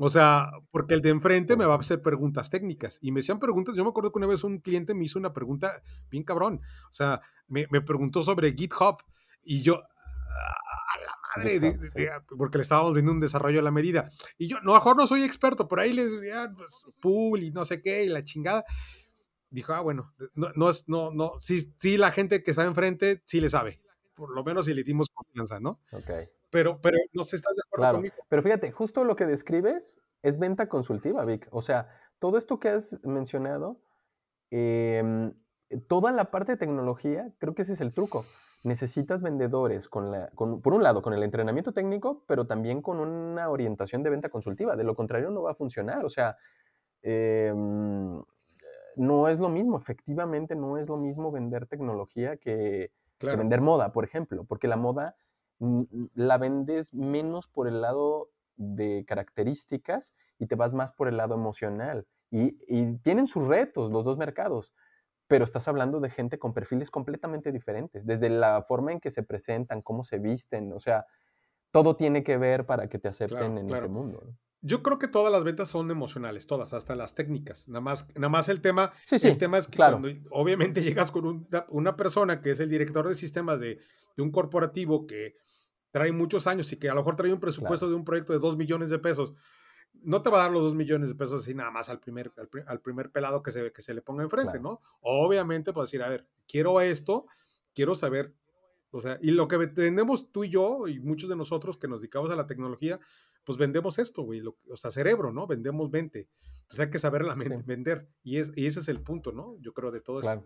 O sea, porque el de enfrente me va a hacer preguntas técnicas. Y me hacían preguntas. Yo me acuerdo que una vez un cliente me hizo una pregunta bien cabrón. O sea, me, me preguntó sobre GitHub. Y yo, porque le estábamos viendo un desarrollo a la medida. Y yo, no, mejor no soy experto, por ahí les, ya, pues, pool y no sé qué, y la chingada. Dijo, ah, bueno, no, no es, no, no, sí, sí, la gente que está enfrente sí le sabe. Por lo menos si le dimos confianza, ¿no? Ok. Pero, pero no sé, ¿estás de acuerdo conmigo? Pero fíjate, justo lo que describes es venta consultiva, Vic. O sea, todo esto que has mencionado, em, toda la parte de tecnología, creo que ese es el truco. Necesitas vendedores con la, por un lado, con el entrenamiento técnico, pero también con una orientación de venta consultiva. De lo contrario, no va a funcionar. O sea, em, no es lo mismo, efectivamente no es lo mismo vender tecnología que, vender moda, por ejemplo, porque la moda la vendes menos por el lado de características y te vas más por el lado emocional. Y, tienen sus retos los dos mercados, pero estás hablando de gente con perfiles completamente diferentes, desde la forma en que se presentan, cómo se visten, o sea, todo tiene que ver para que te acepten en ese mundo. Yo creo que todas las ventas son emocionales, todas, hasta las técnicas. Nada más, nada más el tema, el tema es que cuando obviamente llegas con una persona que es el director de sistemas de, un corporativo que trae muchos años y que a lo mejor trae un presupuesto de un proyecto de dos millones de pesos, no te va a dar los dos millones de pesos así nada más al primer, al, primer pelado que se, que se le ponga enfrente, ¿no? Obviamente, pues decir, a ver, quiero esto, quiero saber, o sea, y lo que vendemos tú y yo y muchos de nosotros que nos dedicamos a la tecnología, pues vendemos esto, güey, o sea, cerebro, ¿no? Vendemos mente. Entonces hay que saber la mente, vender. Y, es, y ese es el punto, ¿no? Yo creo de todo esto.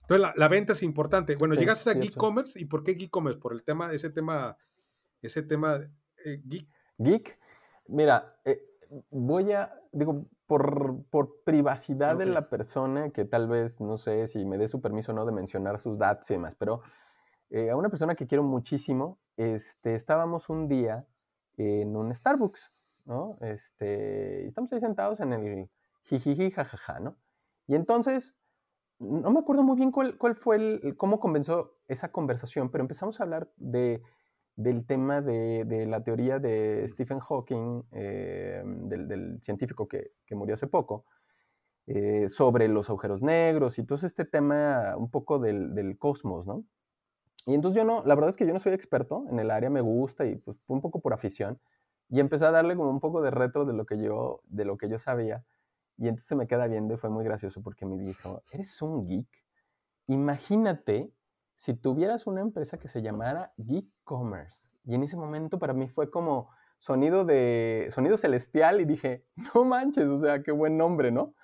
Entonces la, venta es importante. Bueno, llegaste a Geek Commerce y ¿por qué Geek Commerce? Por el tema, ese tema, ese tema eh, geek. Geek, mira, eh, voy a, digo, por, por privacidad de la persona, que tal vez, no sé si me dé su permiso o no de mencionar sus datos y demás, pero eh, a una persona que quiero muchísimo, este, estábamos un día en un Starbucks, ¿no? Este, estamos ahí sentados en el jijiji, jajaja, ¿no? Y entonces, no me acuerdo muy bien cuál, fue el, cómo comenzó esa conversación, pero empezamos a hablar de, del tema de, la teoría de Stephen Hawking, eh, del, científico que, murió hace poco, eh, sobre los agujeros negros y todo este tema un poco del, del cosmos, ¿no? Y entonces yo no, la verdad es que yo no soy experto en el área, me gusta y pues un poco por afición. Y empecé a darle como un poco de retro de lo que yo, de lo que yo sabía. Y entonces me queda viendo y fue muy gracioso porque me dijo, ¿eres un geek? Imagínate si tuvieras una empresa que se llamara Geek Commerce. Y en ese momento para mí fue como sonido de sonido celestial y dije, no manches, o sea, qué buen nombre, ¿no?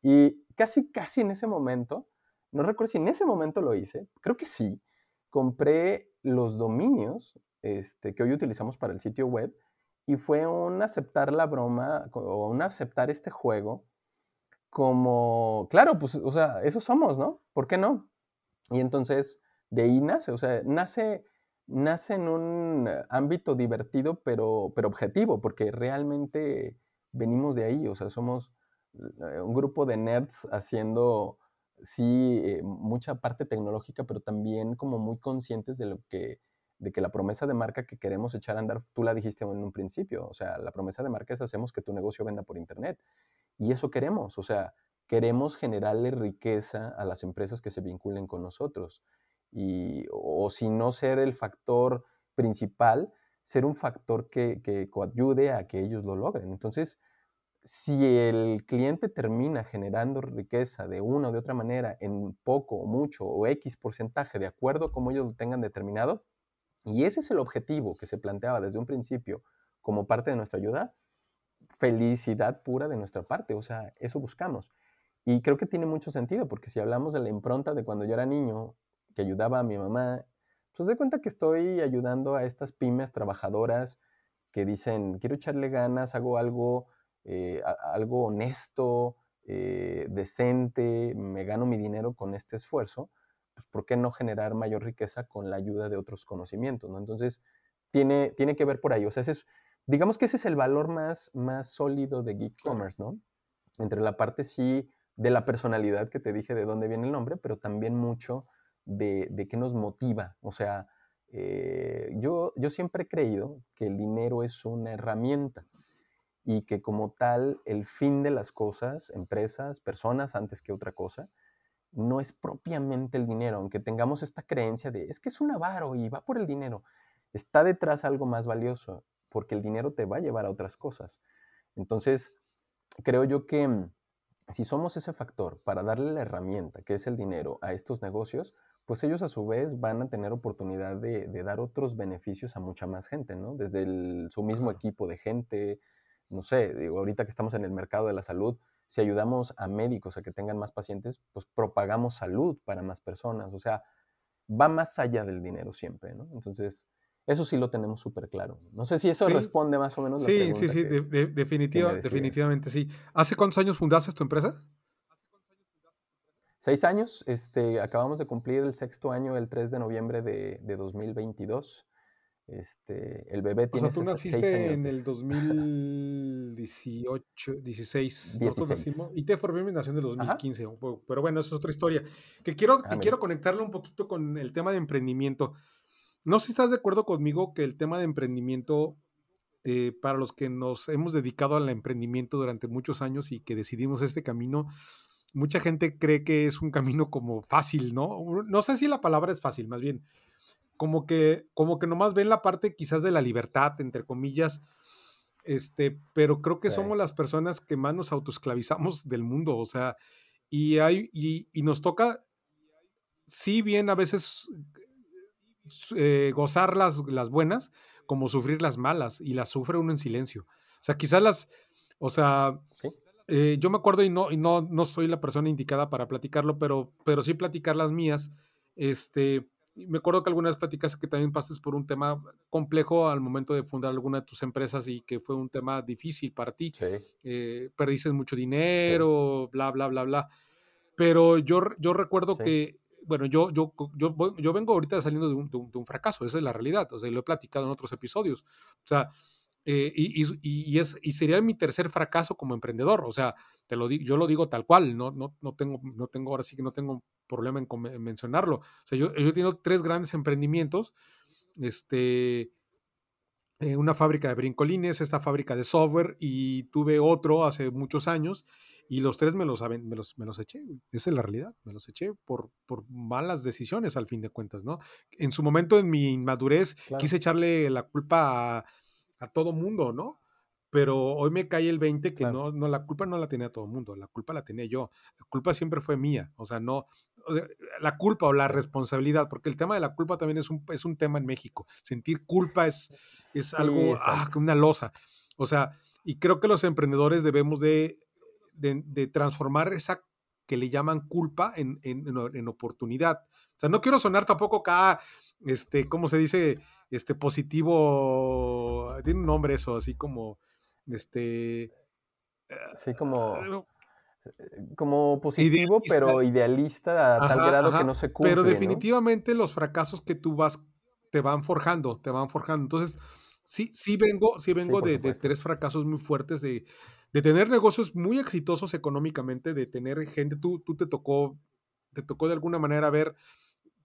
Y casi, casi en ese momento, no recuerdo si en ese momento lo hice, creo que sí, compré los dominios este, que hoy utilizamos para el sitio web y fue un aceptar la broma o un aceptar este juego como, claro, pues, o sea, eso somos, ¿no? ¿Por qué no? Y entonces de ahí nace, o sea, nace, nace en un ámbito divertido, pero, pero objetivo, porque realmente venimos de ahí, o sea, somos eh, un grupo de nerds haciendo sí, eh, mucha parte tecnológica, pero también como muy conscientes de lo que, de que la promesa de marca que queremos echar a andar, tú la dijiste en un principio, o sea, la promesa de marca es hacemos que tu negocio venda por internet. Y eso queremos, o sea, queremos generarle riqueza a las empresas que se vinculen con nosotros. Y, o, si no ser el factor principal, ser un factor que, que coayude a que ellos lo logren. Entonces, si el cliente termina generando riqueza de una o de otra manera en poco o mucho o X porcentaje, de acuerdo a cómo ellos lo tengan determinado, y ese es el objetivo que se planteaba desde un principio como parte de nuestra ayuda, felicidad pura de nuestra parte, o sea, eso buscamos. Y creo que tiene mucho sentido, porque si hablamos de la impronta de cuando yo era niño, que ayudaba a mi mamá, pues de cuenta que estoy ayudando a estas pymes trabajadoras que dicen, quiero echarle ganas, hago algo eh, algo honesto, eh, decente, me gano mi dinero con este esfuerzo, pues ¿por qué no generar mayor riqueza con la ayuda de otros conocimientos? ¿no? Entonces, tiene, tiene que ver por ahí. O sea, es, digamos que ese es el valor más, más sólido de Geek Commerce, ¿no? Entre la parte sí de la personalidad que te dije de dónde viene el nombre, pero también mucho de, de qué nos motiva. O sea, eh, yo, yo siempre he creído que el dinero es una herramienta y que como tal el fin de las cosas, empresas, personas antes que otra cosa, no es propiamente el dinero, aunque tengamos esta creencia de es que es un avaro y va por el dinero, está detrás algo más valioso, porque el dinero te va a llevar a otras cosas. Entonces, creo yo que mm, si somos ese factor para darle la herramienta, que es el dinero, a estos negocios, pues ellos a su vez van a tener oportunidad de, dar otros beneficios a mucha más gente, ¿no? Desde su mismo equipo de gente, no sé, digo, ahorita que estamos en el mercado de la salud, si ayudamos a médicos a que tengan más pacientes, pues propagamos salud para más personas. O sea, va más allá del dinero siempre, ¿no? Entonces, eso sí lo tenemos súper claro. No sé si eso responde más o menos. Sí, la pregunta sí, sí, definitiva, definitivamente sí. ¿Hace cuántos años fundaste tu empresa? Seis años. Este, acabamos de cumplir el sexto año el 3 de noviembre de, de 2022. Este, el bebé tiene. O sea, tú naciste en el 2018, 16. 16. y te formé nació en el 2015. Pero bueno, eso es otra historia. Que quiero, ah, que quiero conectarlo un poquito con el tema de emprendimiento. No sé si estás de acuerdo conmigo que el tema de emprendimiento, eh, para los que nos hemos dedicado al emprendimiento durante muchos años y que decidimos este camino, mucha gente cree que es un camino como fácil, ¿no? No sé si la palabra es fácil, más bien como que, como que nomás ven la parte quizás de la libertad, entre comillas, este, pero creo que somos las personas que más nos autoesclavizamos del mundo, o sea, y, hay, y, nos toca, sí bien a veces eh, gozar las, las buenas, como sufrir las malas, y las sufre uno en silencio. O sea, quizás las, o sea, eh, yo me acuerdo y no, y no, no soy la persona indicada para platicarlo, pero, pero sí platicar las mías, este, me acuerdo que algunas platicaste que también pasaste por un tema complejo al momento de fundar alguna de tus empresas y que fue un tema difícil para ti. Eh, perdiste mucho dinero, bla, bla, bla, bla. Pero yo, yo recuerdo que, bueno, yo, yo, yo, yo vengo ahorita saliendo de un, de un, fracaso, esa es la realidad, o sea, lo he platicado en otros episodios. O sea, eh, y, y, es, y sería mi tercer fracaso como emprendedor. O sea, te lo yo lo digo tal cual, no, no, no, tengo, no tengo, ahora sí que no tengo problema en, mencionarlo. O sea, yo, yo he tenido tres grandes emprendimientos. Este, eh, una fábrica de brincolines, esta fábrica de software, y tuve otro hace muchos años, y los tres me los, me los, me los eché, esa es la realidad, me los eché por, por malas decisiones al fin de cuentas, ¿no? En su momento, en mi inmadurez, quise echarle la culpa a a todo mundo, ¿no? Pero hoy me cae el 20 que no, no, la culpa no la tenía todo el mundo, la culpa la tenía yo. La culpa siempre fue mía, o sea, no, la culpa o la responsabilidad, porque el tema de la culpa también es un, es un tema en México. Sentir culpa es, es algo, ah, una losa. O sea, y creo que los emprendedores debemos de, de, transformar esa que le llaman culpa en, en, en, oportunidad. O sea, no quiero sonar tampoco acá, este, ¿cómo se dice? este positivo, tiene un nombre eso, así como, este... Así como... Como positivo, pero idealista a tal grado que no se cumple. Pero definitivamente los fracasos que tú vas, te van forjando, te van forjando. Entonces, sí, sí vengo, sí vengo de, de, tres fracasos muy fuertes, de, de, tener negocios muy exitosos económicamente, de tener gente, tú, tú te tocó, te tocó de alguna manera ver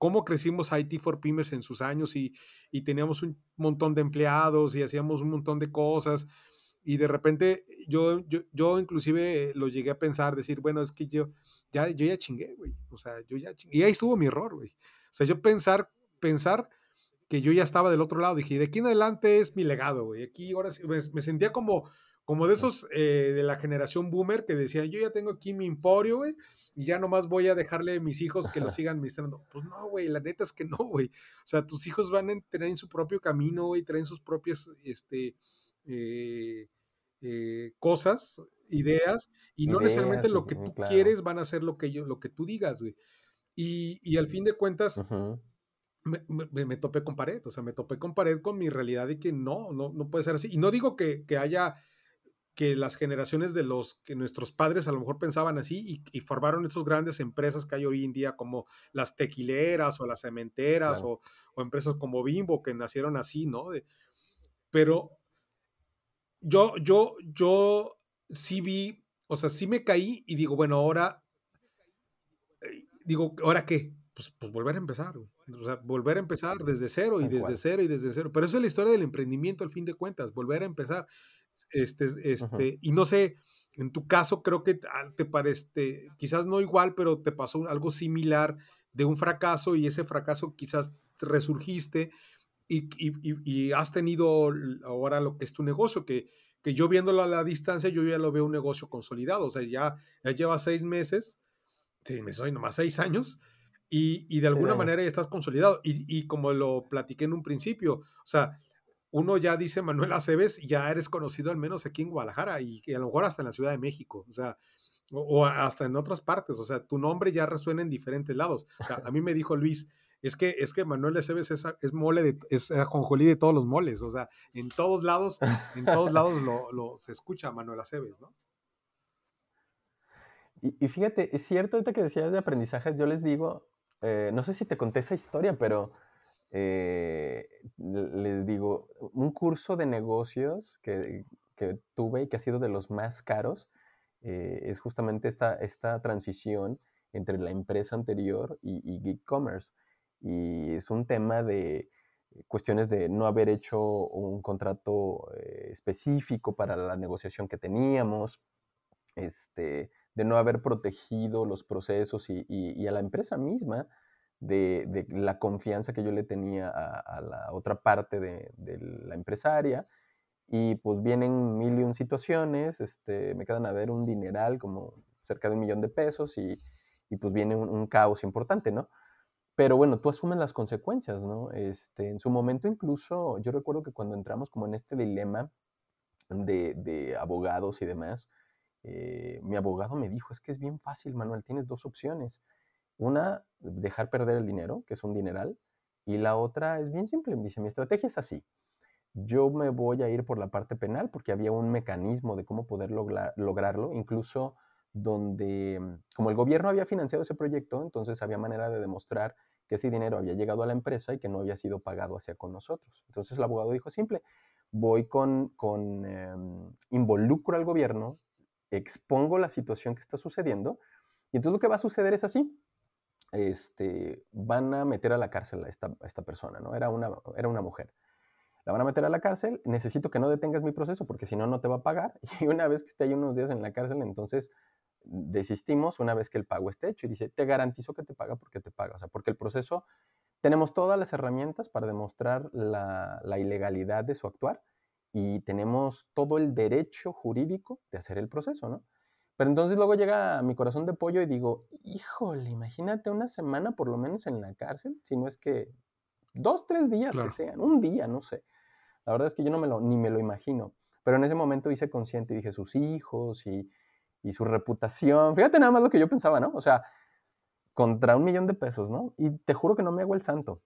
cómo crecimos IT for Pymes en sus años y, teníamos un montón de empleados y hacíamos un montón de cosas. Y de repente yo, yo, yo inclusive lo llegué a pensar, decir, bueno, es que yo ya, yo ya chingué, güey. O sea, yo ya chingué. Y ahí estuvo mi error, güey. O sea, yo pensar, pensar que yo ya estaba del otro lado. Dije, de aquí en adelante es mi legado, güey. Aquí ahora me, me sentía como, como de esos eh, de la generación boomer que decían, yo ya tengo aquí mi emporio, güey, y ya nomás voy a dejarle a mis hijos que lo sigan administrando. Pues no, güey, la neta es que no, güey. O sea, tus hijos van a tener su propio camino, güey, traen sus propias, este, eh, eh, cosas, ideas, y no necesariamente lo que tú quieres van a ser lo que, yo, lo que tú digas, güey. Y, y al fin de cuentas... Me, me, topé con pared, o sea, me topé con pared con mi realidad y que no, no, no puede ser así. Y no digo que, que haya que las generaciones de los que nuestros padres a lo mejor pensaban así y, formaron esas grandes empresas que hay hoy en día como las tequileras o las cementeras o, empresas como Bimbo que nacieron así, ¿no? pero yo, yo, yo sí vi, o sea, sí me caí y digo, bueno, ahora, eh, digo, ¿ahora qué? Pues, pues volver a empezar, o sea, volver a empezar desde cero y desde cero y desde cero. Pero esa es la historia del emprendimiento al fin de cuentas, volver a empezar. Este, este, y no sé, en tu caso creo que te parece, quizás no igual, pero te pasó algo similar de un fracaso y ese fracaso quizás resurgiste y, y, has tenido ahora lo que es tu negocio, que, que yo viéndolo a la distancia, yo ya lo veo un negocio consolidado, o sea, ya, ya lleva seis meses, sí, me soy nomás seis años, y, y de alguna manera ya estás consolidado. Y, y, como lo platiqué en un principio, o sea, uno ya dice Manuel Aceves, ya eres conocido al menos aquí en Guadalajara y, a lo mejor hasta en la Ciudad de México. O sea, o, hasta en otras partes, o sea, tu nombre ya resuena en diferentes lados. O sea, a mí me dijo Luis, es que, es que Manuel Aceves es, es mole, de, es ajonjolí de todos los moles, o sea, en todos lados, en todos lados lo, se escucha Manuel Aceves, ¿no? Y, fíjate, es cierto ahorita que decías de aprendizajes, yo les digo, eh, no sé si te conté esa historia, pero eh, les digo, un curso de negocios que, que, tuve y que ha sido de los más caros eh, es justamente esta, esta transición entre la empresa anterior y, y e-commerce. Y es un tema de cuestiones de no haber hecho un contrato específico para la negociación que teníamos, este, de no haber protegido los procesos y, a la empresa misma de, la confianza que yo le tenía a, la otra parte de, la empresaria. Y pues vienen mil y un situaciones, este, me quedan a ver un dineral como cerca de un millón de pesos y, pues viene un, caos importante, ¿no? Pero bueno, tú asumes las consecuencias, ¿no? Este, en su momento incluso, yo recuerdo que cuando entramos como en este dilema de, de abogados y demás, eh, mi abogado me dijo, es que es bien fácil, Manuel, tienes dos opciones. Una, dejar perder el dinero, que es un dineral, y la otra es bien simple. Dice, mi estrategia es así. Yo me voy a ir por la parte penal porque había un mecanismo de cómo poder lograrlo, incluso donde, mm, como el gobierno había financiado ese proyecto, entonces había manera de demostrar que ese dinero había llegado a la empresa y que no había sido pagado hacia con nosotros. Entonces el abogado dijo simple, voy con, con em, involucro al gobierno expongo la situación que está sucediendo y entonces lo que va a suceder es así. Este, van a meter a la cárcel a esta, esta persona, ¿no? Era una, era una mujer. La van a meter a la cárcel, necesito que no detengas mi proceso porque si no, no te va a pagar. Y una vez que esté ahí unos días en la cárcel, entonces desistimos una vez que el pago esté hecho y dice, te garantizo que te paga porque te paga. O sea, porque el proceso, tenemos todas las herramientas para demostrar la, la ilegalidad de su actuar y tenemos todo el derecho jurídico de hacer el proceso, ¿no? Pero entonces luego llega a mi corazón de pollo y digo, híjole, imagínate una semana por lo menos en la cárcel, si no es que dos, tres días que sean, un día, no sé. La verdad es que yo no me lo, ni me lo imagino. Pero en ese momento hice consciente y dije, sus hijos y, y su reputación. Fíjate nada más lo que yo pensaba, ¿no? O sea, contra un millón de pesos, ¿no? Y te juro que no me hago el santo.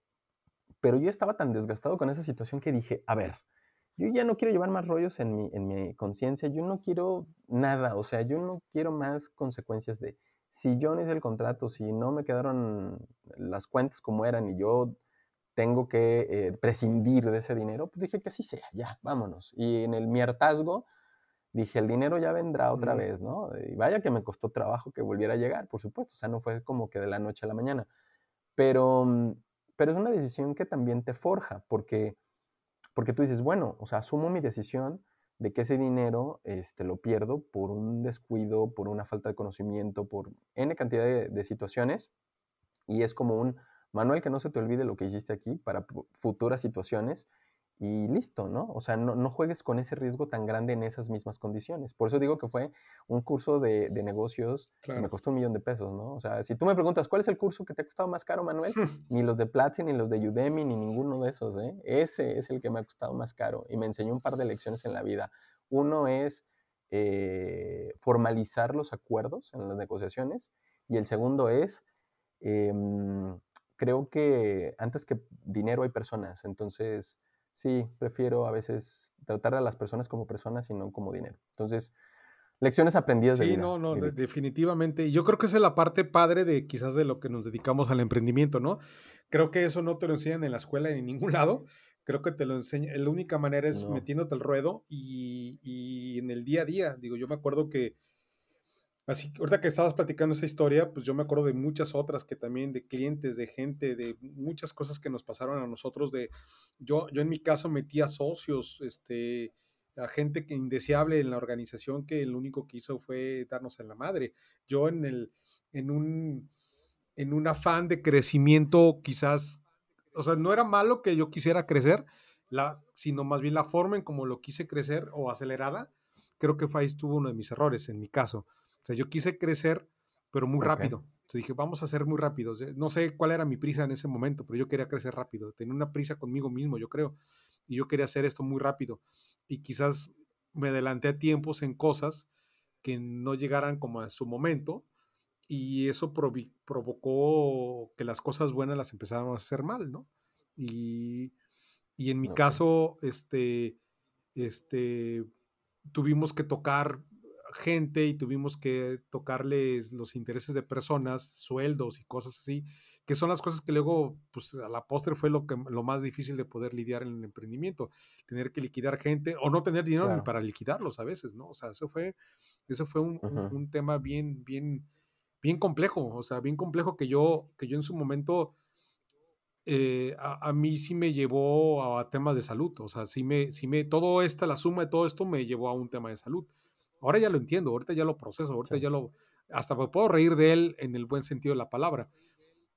Pero yo estaba tan desgastado con esa situación que dije, a ver, yo ya no quiero llevar más rollos en mi, en mi conciencia, yo no quiero nada, o sea, yo no quiero más consecuencias de si yo no hice el contrato, si no me quedaron las cuentas como eran y yo tengo que eh, prescindir de ese dinero, pues dije que así sea, ya, vámonos. Y en el mi hartazgo, dije, el dinero ya vendrá otra vez, ¿no? Y vaya que me costó trabajo que volviera a llegar, por supuesto, o sea, no fue como que de la noche a la mañana, pero, mm, pero es una decisión que también te forja, porque porque tú dices, bueno, o sea, asumo mi decisión de que ese dinero este, lo pierdo por un descuido, por una falta de conocimiento, por N cantidad de, de situaciones. Y es como un manual que no se te olvide lo que hiciste aquí para futuras situaciones y listo, ¿no? O sea, no, juegues con ese riesgo tan grande en esas mismas condiciones. Por eso digo que fue un curso de, negocios que me costó un millón de pesos, ¿no? O sea, si tú me preguntas, ¿cuál es el curso que te ha costado más caro, Manuel? ni los de Platzi, ni los de Udemy, ni ninguno de esos, ¿eh? Ese es el que me ha costado más caro y me enseñó un par de lecciones en la vida. Uno es eh, formalizar los acuerdos en las negociaciones y el segundo es... Em, creo que antes que dinero hay personas, entonces sí, prefiero a veces tratar a las personas como personas y no como dinero. Entonces, lecciones aprendidas de vida. Sí, no, no, definitivamente. Y yo creo que esa es la parte padre de quizás de lo que nos dedicamos al emprendimiento, ¿no? Creo que eso no te lo enseñan en la escuela ni en ningún lado. Creo que te lo enseñan, la única manera es metiéndote al ruedo y, y en el día a día. Digo, yo me acuerdo que Así que ahorita que estabas platicando esa historia, pues yo me acuerdo de muchas otras que también de clientes, de gente, de muchas cosas que nos pasaron a nosotros. De yo, yo en mi caso metí a socios, este, a gente que indeseable en la organización que lo único que hizo fue darnos en la madre. Yo en el, en un, en un afán de crecimiento, quizás, o sea, no era malo que yo quisiera crecer, la, sino más bien la forma en cómo lo quise crecer o acelerada. Creo que fue ahí estuvo uno de mis errores en mi caso sea, yo quise crecer, pero muy rápido. Entonces dije, vamos a ser muy rápidos. No sé cuál era mi prisa en ese momento, pero yo quería crecer rápido. Tenía una prisa conmigo mismo, yo creo. Y yo quería hacer esto muy rápido. Y quizás me adelanté a tiempos en cosas que no llegaran como a su momento y eso provocó que las cosas buenas las empezaron a hacer mal, ¿no? Y, en mi caso, este, este, tuvimos que tocar gente y tuvimos que tocarles los intereses de personas, sueldos y cosas así, que son las cosas que luego, pues a la postre fue lo, que, lo más difícil de poder lidiar en el emprendimiento, tener que liquidar gente o no tener dinero ni para liquidarlos a veces, ¿no? O sea, eso fue, eso fue un, un, tema bien, bien, bien complejo, o sea, bien complejo que yo, que yo en su momento, eh, a, mí sí me llevó a, temas de salud, o sea, sí me, sí me, todo esta, la suma de todo esto me llevó a un tema de salud. Ahora ya lo entiendo, ahorita ya lo proceso, ahorita ya lo, hasta me puedo reír de él en el buen sentido de la palabra,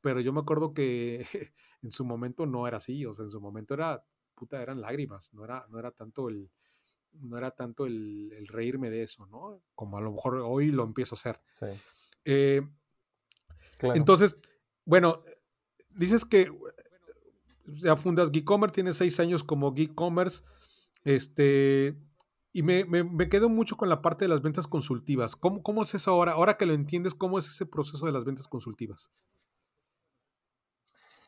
pero yo me acuerdo que en su momento no era así, o sea, en su momento era, puta, eran lágrimas, no era, no era tanto el, no era tanto el, el reírme de eso, ¿no? Como a lo mejor hoy lo empiezo a hacer. Sí. Eh, entonces, bueno, dices que ya fundas Geek-Commerce, tienes seis años como Geek-Commerce, este, y me, me, quedo mucho con la parte de las ventas consultivas. ¿Cómo, ¿Cómo es eso ahora? Ahora que lo entiendes, ¿cómo es ese proceso de las ventas consultivas?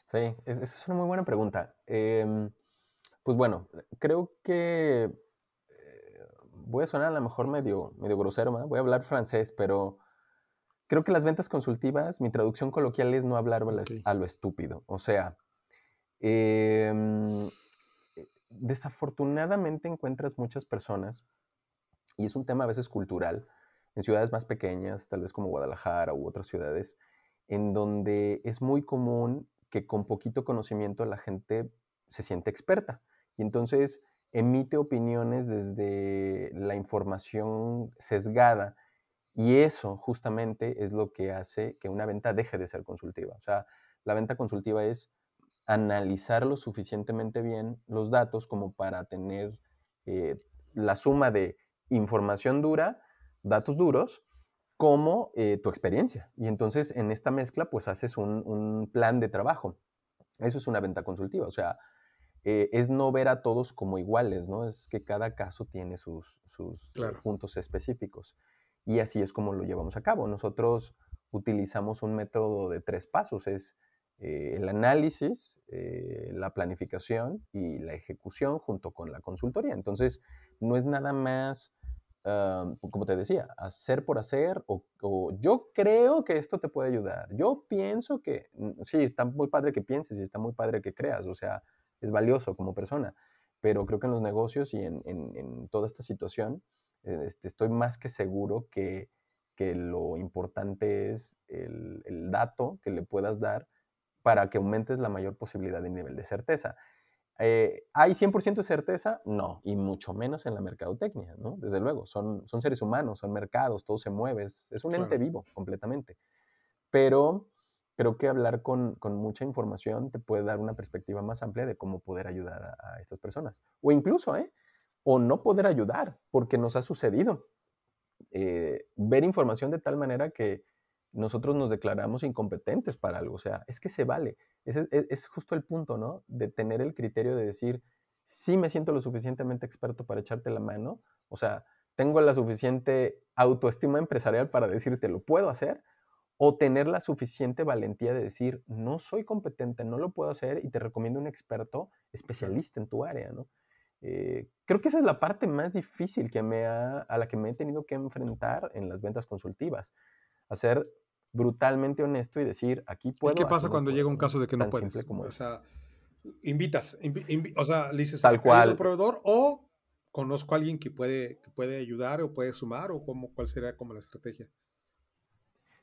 Sí, esa es una muy buena pregunta. Em, pues bueno, creo que eh, voy a sonar a lo mejor medio, medio grosero, voy a hablar francés, pero Creo que las ventas consultivas, mi traducción coloquial es no hablar a lo estúpido. O sea, em, eh, desafortunadamente encuentras muchas personas, y es un tema a veces cultural, en ciudades más pequeñas, tal vez como Guadalajara u otras ciudades, en donde es muy común que con poquito conocimiento la gente se siente experta. Y entonces emite opiniones desde la información sesgada y eso justamente es lo que hace que una venta deje de ser consultiva. O sea, la venta consultiva es analizar lo suficientemente bien los datos como para tener eh, la suma de información dura, datos duros, como eh, tu experiencia. Y entonces en esta mezcla pues haces un, plan de trabajo. Eso es una venta consultiva. O sea, eh, es no ver a todos como iguales, ¿no? Es que cada caso tiene sus, sus puntos específicos y así es como lo llevamos a cabo. Nosotros utilizamos un método de tres pasos, es eh, el análisis, eh, la planificación y la ejecución junto con la consultoría. Entonces, no es nada más, como te decía, hacer por hacer o, yo creo que esto te puede ayudar. Yo pienso que, mm, sí, está muy padre que pienses y está muy padre que creas, o sea, es valioso como persona, pero creo que en los negocios y en toda esta situación, este, estoy más que seguro que, lo importante es el, dato que le puedas dar para que aumentes la mayor posibilidad de nivel de certeza. Eh, ¿Hay 100% de certeza? No, y mucho menos en la mercadotecnia, ¿no? Desde luego, son, son seres humanos, son mercados, todo se mueve, es, un ente vivo completamente. Pero creo que hablar con, mucha información te puede dar una perspectiva más amplia de cómo poder ayudar a, a estas personas. O incluso, ¿eh? o no poder ayudar, porque nos ha sucedido. Eh, ver información de tal manera que nosotros nos declaramos incompetentes para algo. O sea, es que se vale. Ese es, es, justo el punto, ¿no? De tener el criterio de decir, sí me siento lo suficientemente experto para echarte la mano. O sea, tengo la suficiente autoestima empresarial para decirte, lo puedo hacer. O tener la suficiente valentía de decir, no soy competente, no lo puedo hacer y te recomiendo un experto especialista en tu área, ¿no? Eh, creo que esa es la parte más difícil que me a la que me he tenido que enfrentar en las ventas consultivas. Hacer brutalmente honesto y decir, aquí puedo. ¿Y qué pasa cuando llega un caso de que no puedes? o sea, invitas, o sea, le dices Tal cual. proveedor o conozco a alguien que puede, que puede ayudar o puede sumar o cómo, cuál sería como la estrategia.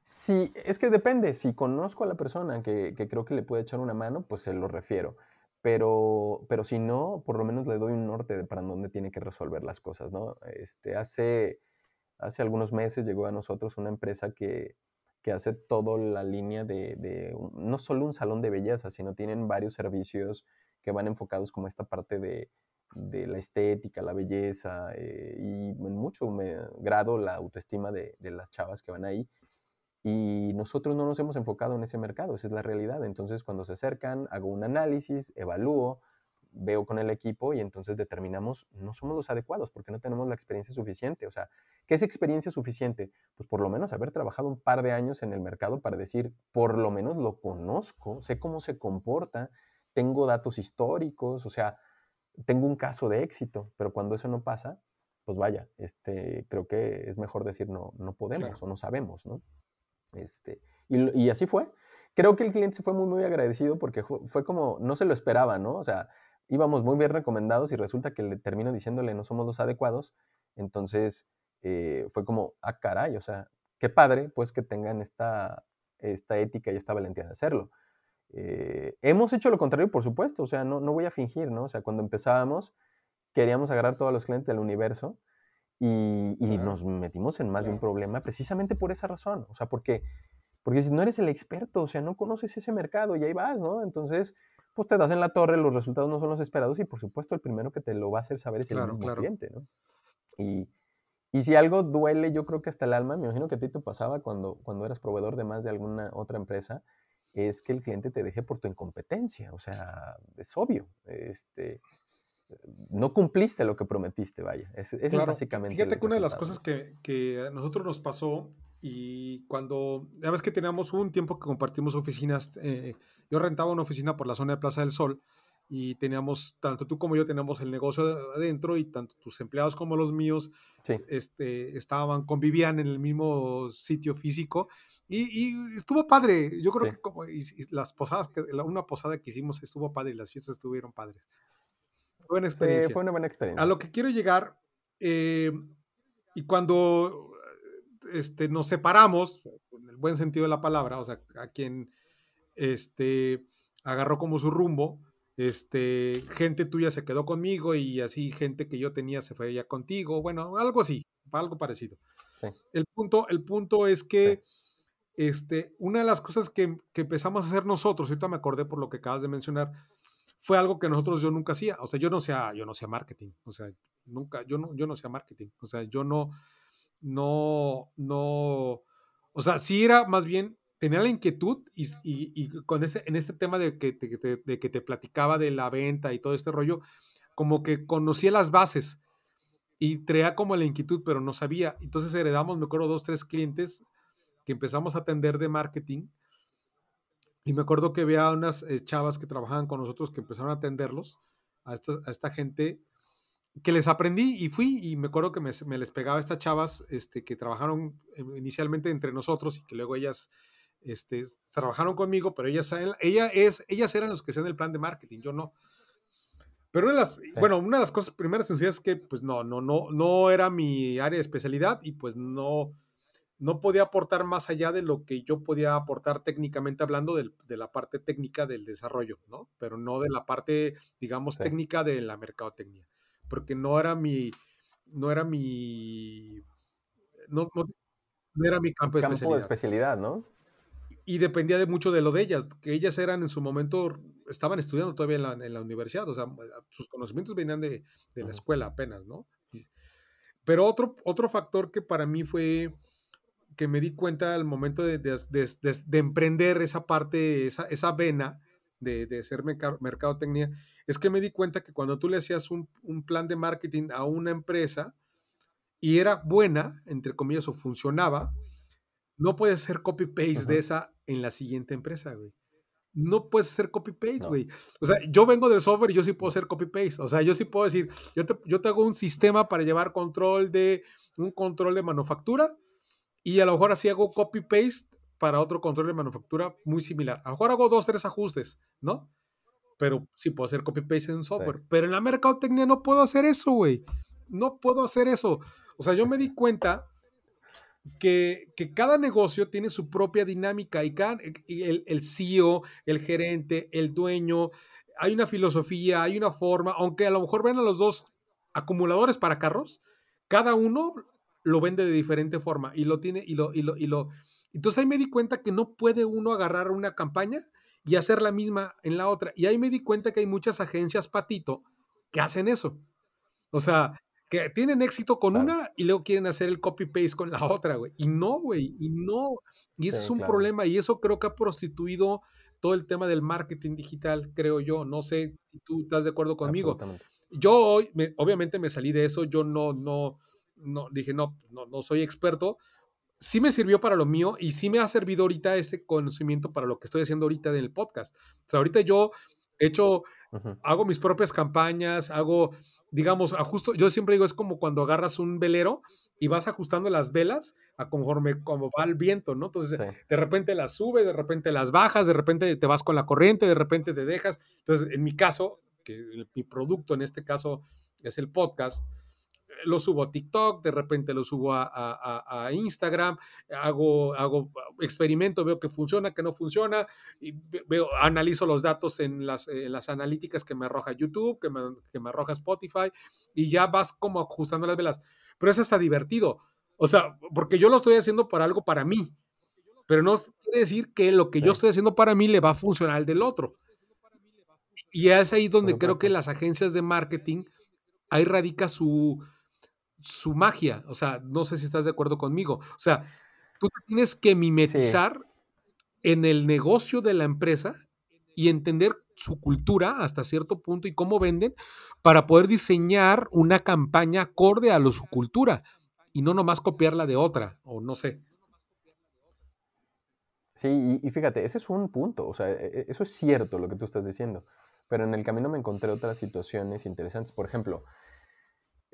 Sí, es que depende. Si conozco a la persona que, que creo que le puede echar una mano, pues se lo refiero pero, pero si no, por lo menos le doy un norte de para dónde tiene que resolver las cosas, ¿no? Este, hace, hace algunos meses llegó a nosotros una empresa que, que hace toda la línea de, de, no solo un salón de belleza, sino tienen varios servicios que van enfocados como esta parte de, de la estética, la belleza eh, y en mucho grado la autoestima de, de, las chavas que van ahí. Y nosotros no nos hemos enfocado en ese mercado, esa es la realidad. Entonces, cuando se acercan, hago un análisis, evalúo, veo con el equipo y entonces determinamos, no somos los adecuados porque no tenemos la experiencia suficiente. O sea, ¿Qué es experiencia suficiente? Pues por lo menos haber trabajado un par de años en el mercado para decir, por lo menos lo conozco, sé cómo se comporta, tengo datos históricos, o sea, tengo un caso de éxito, pero cuando eso no pasa, pues vaya, este, creo que es mejor decir no, no podemos o no sabemos, ¿no? Este, y, y, así fue. Creo que el cliente se fue muy, muy agradecido porque fue como, no se lo esperaba, ¿no? O sea, íbamos muy bien recomendados y resulta que le termino diciéndole no somos los adecuados. Entonces eh, fue como, ah, caray, o sea, qué padre pues que tengan esta, esta ética y esta valentía de hacerlo. Eh, hemos hecho lo contrario, por supuesto, o sea, no, no voy a fingir, ¿no? O sea, cuando empezábamos queríamos agarrar todos los clientes del universo y, y nos metimos en más de un problema precisamente por esa razón, o sea, porque, porque si no eres el experto, o sea, no conoces ese mercado y ahí vas, ¿no? Entonces, pues te das en la torre, los resultados no son los esperados y por supuesto el primero que te lo va a hacer saber es el mismo cliente, ¿no? Y, y, si algo duele, yo creo que hasta el alma, me imagino que a ti te pasaba cuando, cuando eras proveedor de más de alguna otra empresa, es que el cliente te deje por tu incompetencia, o sea, es obvio, este, no cumpliste lo que prometiste, vaya, es, es básicamente. Fíjate que una de las cosas que, que a nosotros nos pasó y cuando, ya ves que teníamos un tiempo que compartimos oficinas, eh, yo rentaba una oficina por la zona de Plaza del Sol y teníamos, tanto tú como yo teníamos el negocio adentro y tanto tus empleados como los míos este, estaban, convivían en el mismo sitio físico y, estuvo padre. Yo creo que como las posadas, que, una posada que hicimos estuvo padre y las fiestas estuvieron padres. Buena experiencia. fue una buena experiencia. A lo que quiero llegar, eh, y cuando este, nos separamos, en el buen sentido de la palabra, o sea, a quien este, agarró como su rumbo, este, gente tuya se quedó conmigo y así gente que yo tenía se fue ya contigo, bueno, algo así, algo parecido. El, punto, el punto es que este, una de las cosas que, que, empezamos a hacer nosotros, ahorita me acordé por lo que acabas de mencionar, fue algo que nosotros yo nunca hacía, o sea, yo no sé, yo no sé marketing, o sea, nunca, yo no, yo no sé marketing, o sea, yo no, no, no, o sea, sí era más bien, tenía la inquietud y, con este, en este tema de que, de, que te platicaba de la venta y todo este rollo, como que conocía las bases y traía como la inquietud, pero no sabía. Entonces heredamos, me acuerdo, dos, tres clientes que empezamos a atender de marketing. Y me acuerdo que había unas eh, chavas que trabajaban con nosotros que empezaron a atenderlos, a esta, a esta gente, que les aprendí y fui y me acuerdo que me, les pegaba estas chavas este, que trabajaron inicialmente entre nosotros y que luego ellas este, trabajaron conmigo, pero ellas, ella es, ellas eran los que hacían el plan de marketing, yo no. Pero una de las, bueno, una de las cosas primeras sencillas es que pues no, no, no, no era mi área de especialidad y pues no, no podía aportar más allá de lo que yo podía aportar técnicamente hablando de, de la parte técnica del desarrollo, ¿no? Pero no de la parte, digamos, técnica de la mercadotecnia porque no era mi, no era mi, no, era mi campo, de, especialidad. ¿no? Y dependía de mucho de lo de ellas, que ellas eran en su momento, estaban estudiando todavía en la, universidad, o sea, sus conocimientos venían de, la escuela apenas, ¿no? Pero otro, otro factor que para mí fue que me di cuenta al momento de, de emprender esa parte, esa, esa vena de, de ser mercadotecnia, es que me di cuenta que cuando tú le hacías un, plan de marketing a una empresa y era buena, entre comillas, o funcionaba, no puedes hacer copy-paste de esa en la siguiente empresa, güey. No puedes hacer copy-paste, güey. O sea, yo vengo de software y yo sí puedo hacer copy-paste. O sea, yo sí puedo decir, yo te, yo te hago un sistema para llevar control de, un control de manufactura y a lo mejor así hago copy-paste para otro control de manufactura muy similar. A lo mejor hago dos, tres ajustes, ¿no? pero sí puedo hacer copy-paste en un software. Pero en la mercadotecnia no puedo hacer eso, güey. No puedo hacer eso. O sea, yo me di cuenta que, que cada negocio tiene su propia dinámica y, cada, el, el CEO, el gerente, el dueño, hay una filosofía, hay una forma, aunque a lo mejor ven a los dos acumuladores para carros, cada uno lo vende de diferente forma y lo tiene y lo, y lo, y lo. Entonces ahí me di cuenta que no puede uno agarrar una campaña y hacer la misma en la otra. Y ahí me di cuenta que hay muchas agencias patito que hacen eso. O sea, que tienen éxito con una y luego quieren hacer el copy-paste con la otra, güey. Y no, güey, y no. Y ese es un problema y eso creo que ha prostituido todo el tema del marketing digital, creo yo. No sé si tú estás de acuerdo conmigo. Yo hoy, obviamente me salí de eso, yo no, no, no, dije, no, no, no soy experto. Sí me sirvió para lo mío y sí me ha servido ahorita ese conocimiento para lo que estoy haciendo ahorita en el podcast. O sea, ahorita yo he hecho, hago mis propias campañas, hago, digamos, ajusto, yo siempre digo, es como cuando agarras un velero y vas ajustando las velas a conforme como va el viento, ¿no? Entonces, de repente las subes, de repente las bajas, de repente te vas con la corriente, de repente te dejas. Entonces, en mi caso, que mi producto en este caso es el podcast, lo subo a TikTok, de repente lo subo a, Instagram, hago, hago experimento, veo que funciona, que no funciona, y veo, analizo los datos en las, las analíticas que me arroja YouTube, que me, que me arroja Spotify, y ya vas como ajustando las velas. Pero eso está divertido. O sea, porque yo lo estoy haciendo para algo para mí, pero no quiere decir que lo que yo estoy haciendo para mí le va a funcionar al del otro. Y es ahí donde creo que las agencias de marketing, ahí radica su, su magia. O sea, no sé si estás de acuerdo conmigo. O sea, tú tienes que mimetizar en el negocio de la empresa y entender su cultura hasta cierto punto y cómo venden para poder diseñar una campaña acorde a lo, su cultura y no nomás copiarla de otra, o no sé. Sí, y, fíjate, ese es un punto, o sea, e, e, eso es cierto lo que tú estás diciendo, pero en el camino me encontré otras situaciones interesantes. Por ejemplo,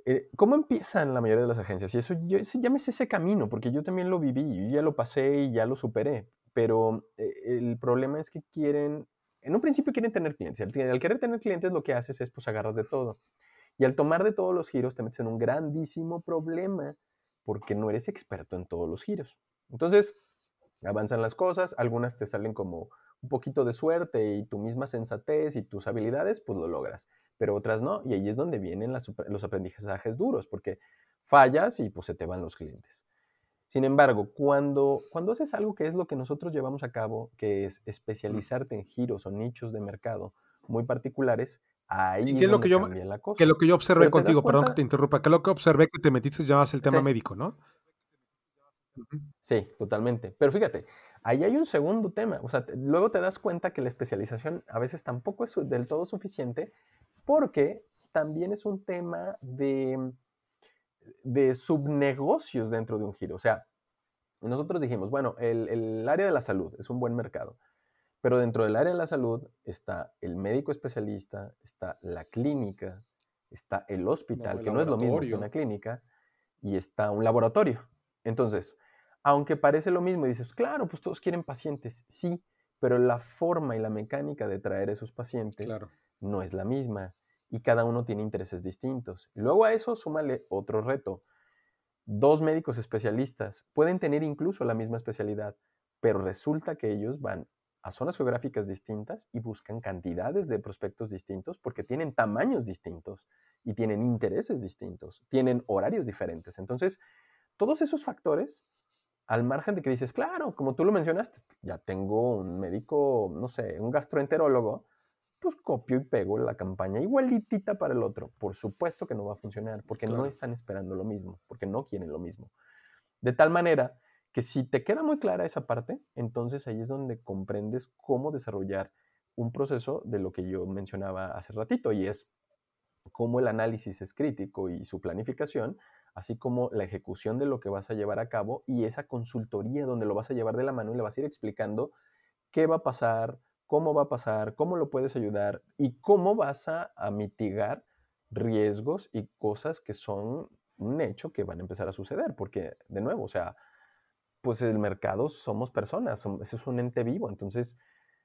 eh, ¿cómo empiezan la mayoría de las agencias? Y eso, yo me sé ese camino, porque yo también lo viví, yo ya lo pasé y ya lo superé. Pero eh, el problema es que quieren, en un principio quieren tener clientes. Al, al, querer tener clientes lo que haces es, pues, agarras de todo. Y al tomar de todos los giros te metes en un grandísimo problema, porque no eres experto en todos los giros. Entonces, avanzan las cosas, algunas te salen como un poquito de suerte y tu misma sensatez y tus habilidades, pues lo logras pero otras no. Y ahí es donde vienen los aprendizajes duros, porque fallas y pues se te van los clientes. Sin embargo, cuando, cuando haces algo que es lo que nosotros llevamos a cabo, que es especializarte en giros o nichos de mercado muy particulares, ahí es, lo que yo, la cosa. Que lo que yo observé contigo, perdón que te interrumpa, que lo que observé que te metiste ya el tema médico, ¿no? Sí, totalmente. Pero fíjate, ahí hay un segundo tema. O sea, luego te das cuenta que la especialización a veces tampoco es del todo suficiente porque también es un tema de, de subnegocios dentro de un giro. O sea, nosotros dijimos, bueno, el, área de la salud es un buen mercado, pero dentro del área de la salud está el médico especialista, está la clínica, está el hospital, que no es lo mismo que una clínica, y está un laboratorio. Entonces, aunque parece lo mismo y dices, claro, pues todos quieren pacientes, sí, pero la forma y la mecánica de traer esos pacientes claro no es la misma y cada uno tiene intereses distintos. Luego a eso súmale otro reto. Dos médicos especialistas pueden tener incluso la misma especialidad, pero resulta que ellos van a zonas geográficas distintas y buscan cantidades de prospectos distintos porque tienen tamaños distintos y tienen intereses distintos, tienen horarios diferentes. Entonces, todos esos factores, al margen de que dices, claro, como tú lo mencionaste, ya tengo un médico, no sé, un gastroenterólogo, pues copio y pego la campaña igualitita para el otro. Por supuesto que no va a funcionar, porque no están esperando lo mismo, porque no quieren lo mismo. De tal manera que si te queda muy clara esa parte, entonces ahí es donde comprendes cómo desarrollar un proceso de lo que yo mencionaba hace ratito, y es cómo el análisis es crítico y su planificación, así como la ejecución de lo que vas a llevar a cabo y esa consultoría donde lo vas a llevar de la mano y le vas a ir explicando qué va a pasar, cómo va a pasar, cómo lo puedes ayudar y cómo vas a, mitigar riesgos y cosas que son un hecho que van a empezar a suceder, porque de nuevo, o sea, pues el mercado somos personas, eso es un ente vivo, entonces,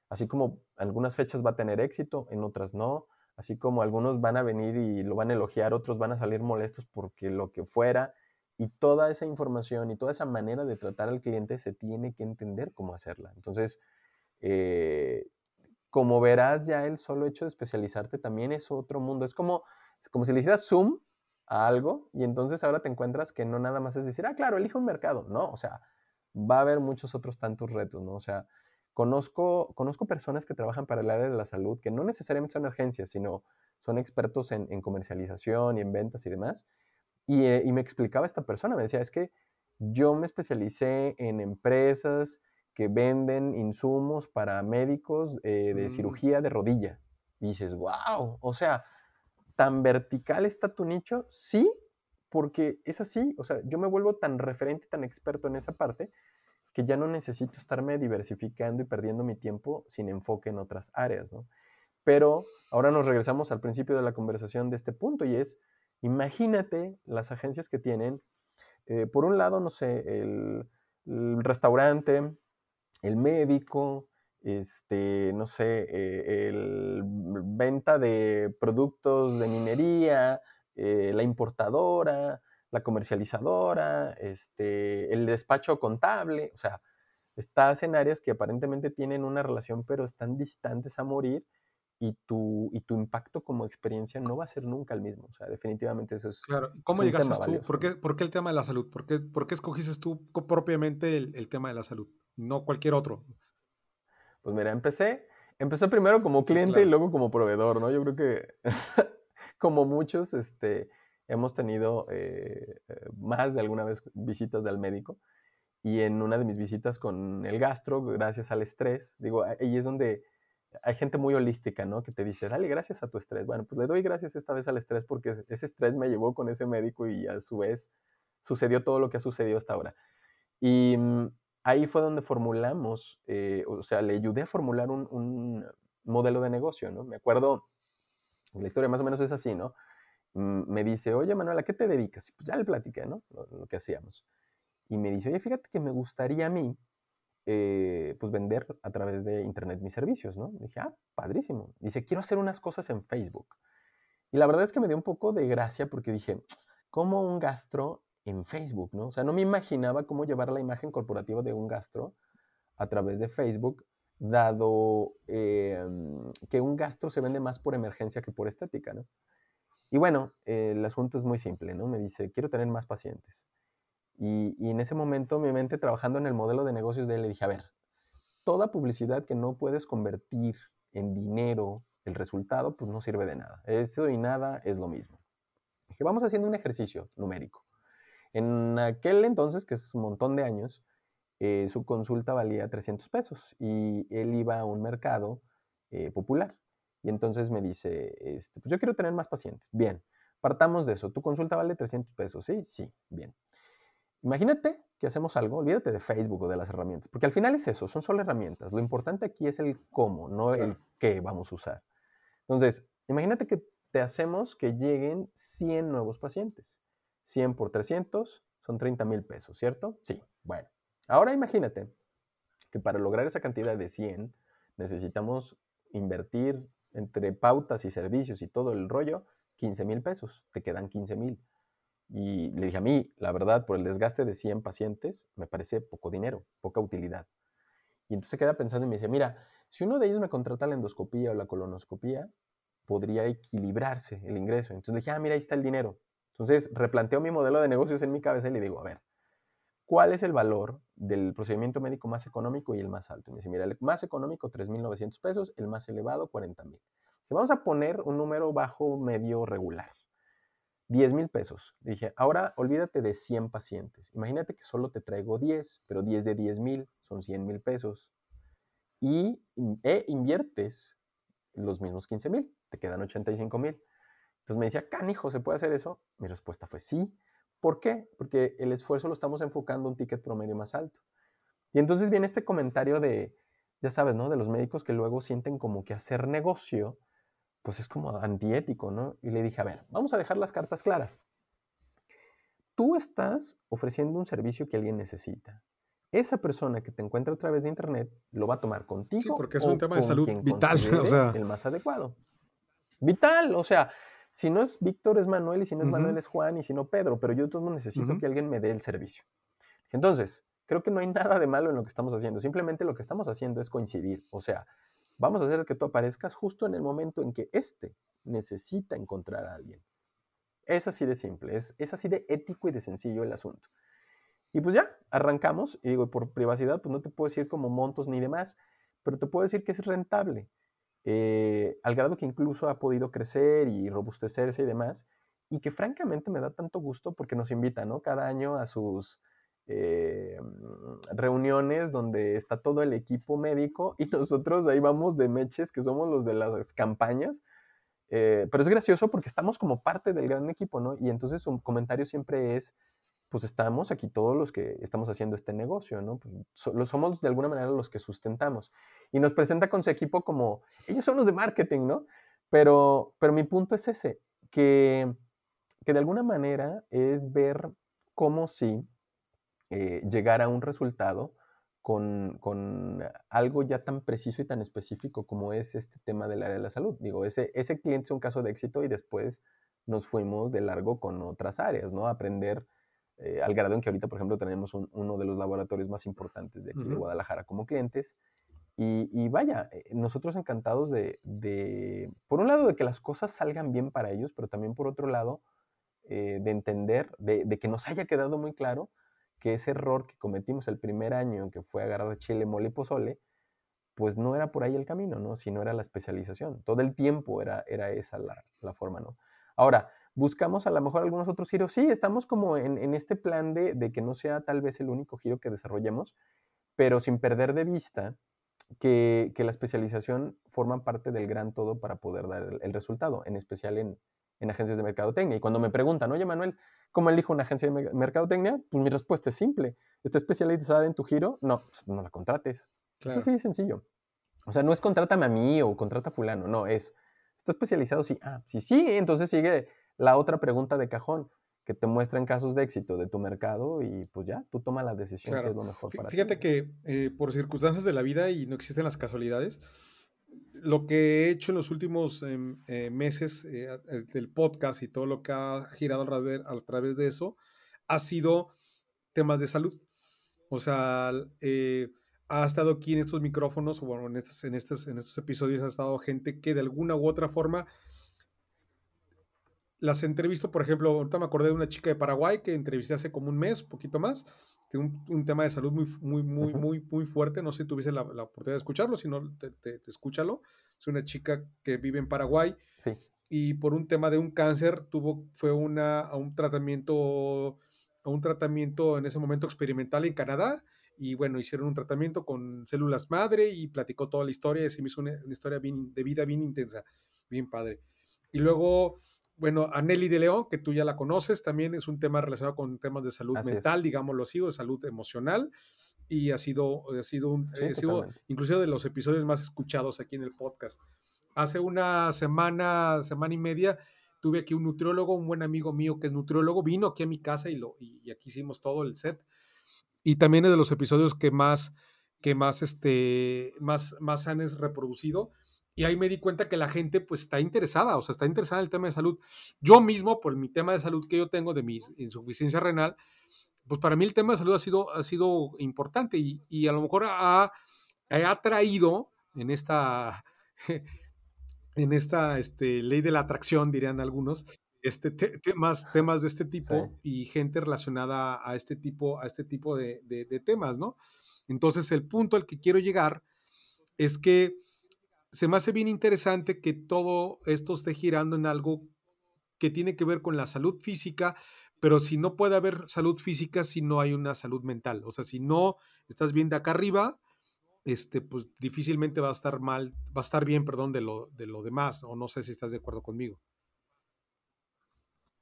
así como algunas fechas va a tener éxito, en otras no, así como algunos van a venir y lo van a elogiar, otros van a salir molestos porque lo que fuera, y toda esa información y toda esa manera de tratar al cliente se tiene que entender cómo hacerla. Entonces, eh, como verás, ya el solo hecho de especializarte también es otro mundo. Es como, como si le hicieras zoom a algo y entonces ahora te encuentras que no nada más es decir, ah, claro, elige un mercado. No, o sea, va a haber muchos otros tantos retos, ¿no? O sea, conozco, conozco personas que trabajan para el área de la salud que no necesariamente son agencias, sino son expertos en, comercialización y en ventas y demás. Y, eh, y me explicaba esta persona, me decía, es que yo me especialicé en empresas que venden insumos para médicos eh, de mm. cirugía de rodilla. Y dices, wow, o sea, tan vertical está tu nicho, sí, porque es así, o sea, yo me vuelvo tan referente, tan experto en esa parte, que ya no necesito estarme diversificando y perdiendo mi tiempo sin enfoque en otras áreas, ¿no? Pero ahora nos regresamos al principio de la conversación de este punto y es, imagínate las agencias que tienen, eh, por un lado, no sé, el, restaurante, el médico, este, no sé, eh, el venta de productos de minería, eh, la importadora, la comercializadora, este, el despacho contable, o sea, estás en áreas que aparentemente tienen una relación, pero están distantes a morir y tu, y tu impacto como experiencia no va a ser nunca el mismo. O sea, definitivamente eso es. Claro, ¿cómo llegaste tú? ¿Por qué, ¿Por qué, el tema de la salud? ¿Por qué, por qué escogiste tú propiamente el, el, tema de la salud? No cualquier otro. Pues mira, empecé, empecé primero como cliente y luego como proveedor, ¿no? Yo creo que como muchos, este, hemos tenido eh, más de alguna vez visitas del médico. Y en una de mis visitas con el gastro, gracias al estrés, digo, ahí es donde hay gente muy holística, ¿no? Que te dice, dale gracias a tu estrés. Bueno, pues le doy gracias esta vez al estrés porque ese estrés me llevó con ese médico y a su vez sucedió todo lo que ha sucedido hasta ahora. Y mm, ahí fue donde formulamos, eh, o sea, le ayudé a formular un, modelo de negocio, ¿no? Me acuerdo, la historia más o menos es así, ¿no? Me dice, oye, Manuela, qué te dedicas? Y pues ya le platiqué, ¿no? lo que hacíamos. Y me dice, oye, fíjate que me gustaría a mí eh, pues vender a través de internet mis servicios, ¿no? Dije, ah, padrísimo. Dice, quiero hacer unas cosas en Facebook. Y la verdad es que me dio un poco de gracia porque dije, ¿cómo un gastro en Facebook, no? O sea, no me imaginaba cómo llevar la imagen corporativa de un gastro a través de Facebook, dado em, que un gastro se vende más por emergencia que por estética, ¿no? Y bueno, el asunto es muy simple, ¿no? Me dice, quiero tener más pacientes. Y, en ese momento mi mente trabajando en el modelo de negocios de él le dije, a ver, toda publicidad que no puedes convertir en dinero el resultado, pues no sirve de nada. Eso y nada es lo mismo. Dije, vamos haciendo un ejercicio numérico. En aquel entonces, que es un montón de años, eh, su consulta valía 300 pesos y él iba a un mercado eh, popular. Y entonces me dice, este, pues yo quiero tener más pacientes. Bien, partamos de eso. Tu consulta vale 300 pesos, ¿sí? Sí, bien. Imagínate que hacemos algo, olvídate de Facebook o de las herramientas, porque al final es eso, son solo herramientas. Lo importante aquí es el cómo, no el qué vamos a usar. Entonces, imagínate que te hacemos que lleguen 100 nuevos pacientes. 100 por 300 son 30 mil pesos, ¿cierto? Sí, bueno. Ahora imagínate que para lograr esa cantidad de 100 necesitamos invertir entre pautas y servicios y todo el rollo 15 mil pesos. Te quedan 15 mil. Y le dije a mí, la verdad, por el desgaste de 100 pacientes, me parece poco dinero, poca utilidad. Y entonces queda pensando y me dice, mira, si uno de ellos me contrata la endoscopía o la colonoscopía, podría equilibrarse el ingreso. Entonces le dije, ah, mira, ahí está el dinero. Entonces replanteo mi modelo de negocios en mi cabeza y le digo, a ver, ¿cuál es el valor del procedimiento médico más económico y el más alto? Y me dice, mira, el más económico, 3.900 pesos, el más elevado, 40.000. Vamos a poner un número bajo, medio, regular. 10 mil pesos. Dije, ahora olvídate de 100 pacientes. Imagínate que solo te traigo 10, pero 10 de 10 mil son 100 mil pesos. Y e inviertes los mismos 15 mil, te quedan 85 mil. Entonces me decía, canijo, ¿se puede hacer eso? Mi respuesta fue sí. ¿Por qué? Porque el esfuerzo lo estamos enfocando a un ticket promedio más alto. Y entonces viene este comentario de, ya sabes, ¿no? De los médicos que luego sienten como que hacer negocio pues es como antiético, ¿no? Y le dije, a ver, vamos a dejar las cartas claras. Tú estás ofreciendo un servicio que alguien necesita. Esa persona que te encuentra a través de Internet lo va a tomar contigo. Sí, porque es un tema de salud vital. O sea. El más adecuado. Vital, o sea, si no es Víctor es Manuel y si no es Manuel es Juan y si no Pedro, pero yo todo necesito que alguien me dé el servicio. Entonces, creo que no hay nada de malo en lo que estamos haciendo, simplemente lo que estamos haciendo es coincidir, o sea, Vamos a hacer que tú aparezcas justo en el momento en que éste necesita encontrar a alguien. Es así de simple, es, es así de ético y de sencillo el asunto. Y pues ya, arrancamos, y digo, por privacidad, pues no te puedo decir como montos ni demás, pero te puedo decir que es rentable, eh, al grado que incluso ha podido crecer y robustecerse y demás, y que francamente me da tanto gusto porque nos invita, ¿no? Cada año a sus eh, reuniones donde está todo el equipo médico y nosotros ahí vamos de meches, que somos los de las campañas, eh, pero es gracioso porque estamos como parte del gran equipo, ¿no? Y entonces su comentario siempre es, pues estamos aquí todos los que estamos haciendo este negocio, ¿no? Pues somos de alguna manera los que sustentamos. Y nos presenta con su equipo como, ellos son los de marketing, ¿no? Pero, pero mi punto es ese, que, que de alguna manera es ver cómo si eh, llegar a un resultado con, con, algo ya tan preciso y tan específico como es este tema del área de la salud. Digo, ese, ese cliente es un caso de éxito y después nos fuimos de largo con otras áreas, ¿no? Aprender eh, al grado en que ahorita, por ejemplo, tenemos uno de los laboratorios más importantes de aquí de Guadalajara como clientes. Y, vaya, eh, nosotros encantados de, de, por un lado, de que las cosas salgan bien para ellos, pero también por otro lado, eh, de entender, de, de, que nos haya quedado muy claro que ese error que cometimos el primer año, que fue agarrar chile, mole y pozole, pues no era por ahí el camino, ¿no? Sino era la especialización. Todo el tiempo era, era esa la, la forma, ¿no? Ahora, buscamos a lo mejor algunos otros giros. Sí, estamos como en, este plan de, que no sea tal vez el único giro que desarrollemos, pero sin perder de vista que, la especialización forma parte del gran todo para poder dar el, resultado, en especial en, agencias de mercadotecnia. Y cuando me preguntan, oye Manuel, ¿cómo elijo una agencia de mercadotecnia? Pues mi respuesta es simple. ¿Está especializada en tu giro? No, pues, no la contrates. Eso sí es sencillo. O sea, no es contrátame a mí o contrata a fulano, no, es, ¿está especializado? Sí, ah, sí, sí, entonces sigue la otra pregunta de cajón, que te muestren casos de éxito de tu mercado y pues ya, tú toma la decisión que es lo mejor para Fíjate que eh, por circunstancias de la vida y no existen las casualidades, lo que he hecho en los últimos em, eh, meses eh, del podcast y todo lo que ha girado a través de eso ha sido temas de salud. O sea, ha estado aquí en estos micrófonos, o bueno, en estos, en, estos, en estos episodios ha estado gente que de alguna u otra forma las entrevisto, por ejemplo, ahorita me acordé de una chica de Paraguay que entrevisté hace como un mes, poquito más, tiene un, tema de salud muy, muy, muy, muy, muy fuerte, no sé si tuviste la, la oportunidad de escucharlo, si no, te, escúchalo, es una chica que vive en Paraguay y por un tema de un cáncer tuvo, fue una, a un tratamiento, a un tratamiento en ese momento experimental en Canadá, y bueno, hicieron un tratamiento con células madre y platicó toda la historia, y se me hizo una, una historia bien, de vida bien intensa, bien padre. Y luego bueno, a Nelly de León, que tú ya la conoces, también es un tema relacionado con temas de salud mental, digámoslo así, o de salud emocional, y ha sido, ha sido, un, ha sido inclusive de los episodios más escuchados aquí en el podcast. Hace una semana, semana y media, tuve aquí un nutriólogo, un buen amigo mío que es nutriólogo, vino aquí a mi casa y, lo, y, aquí hicimos todo el set. Y también es de los episodios que más, que más, este, más, más han reproducido y ahí me di cuenta que la gente pues está interesada, o sea, está interesada en el tema de salud. Yo mismo, por mi tema de salud que yo tengo de mi insuficiencia renal, pues para mí el tema de salud ha sido, ha sido importante y, a lo mejor ha, ha traído en esta, en esta este, ley de la atracción, dirían algunos, este, temas, temas de este tipo y gente relacionada a este tipo, a este tipo de, de temas, ¿no? Entonces, el punto al que quiero llegar es que se me hace bien interesante que todo esto esté girando en algo que tiene que ver con la salud física, pero si no puede haber salud física si no hay una salud mental. O sea, si no estás bien de acá arriba, este, pues difícilmente va a estar mal, va a estar bien, perdón, de lo, de lo demás, o no sé si estás de acuerdo conmigo.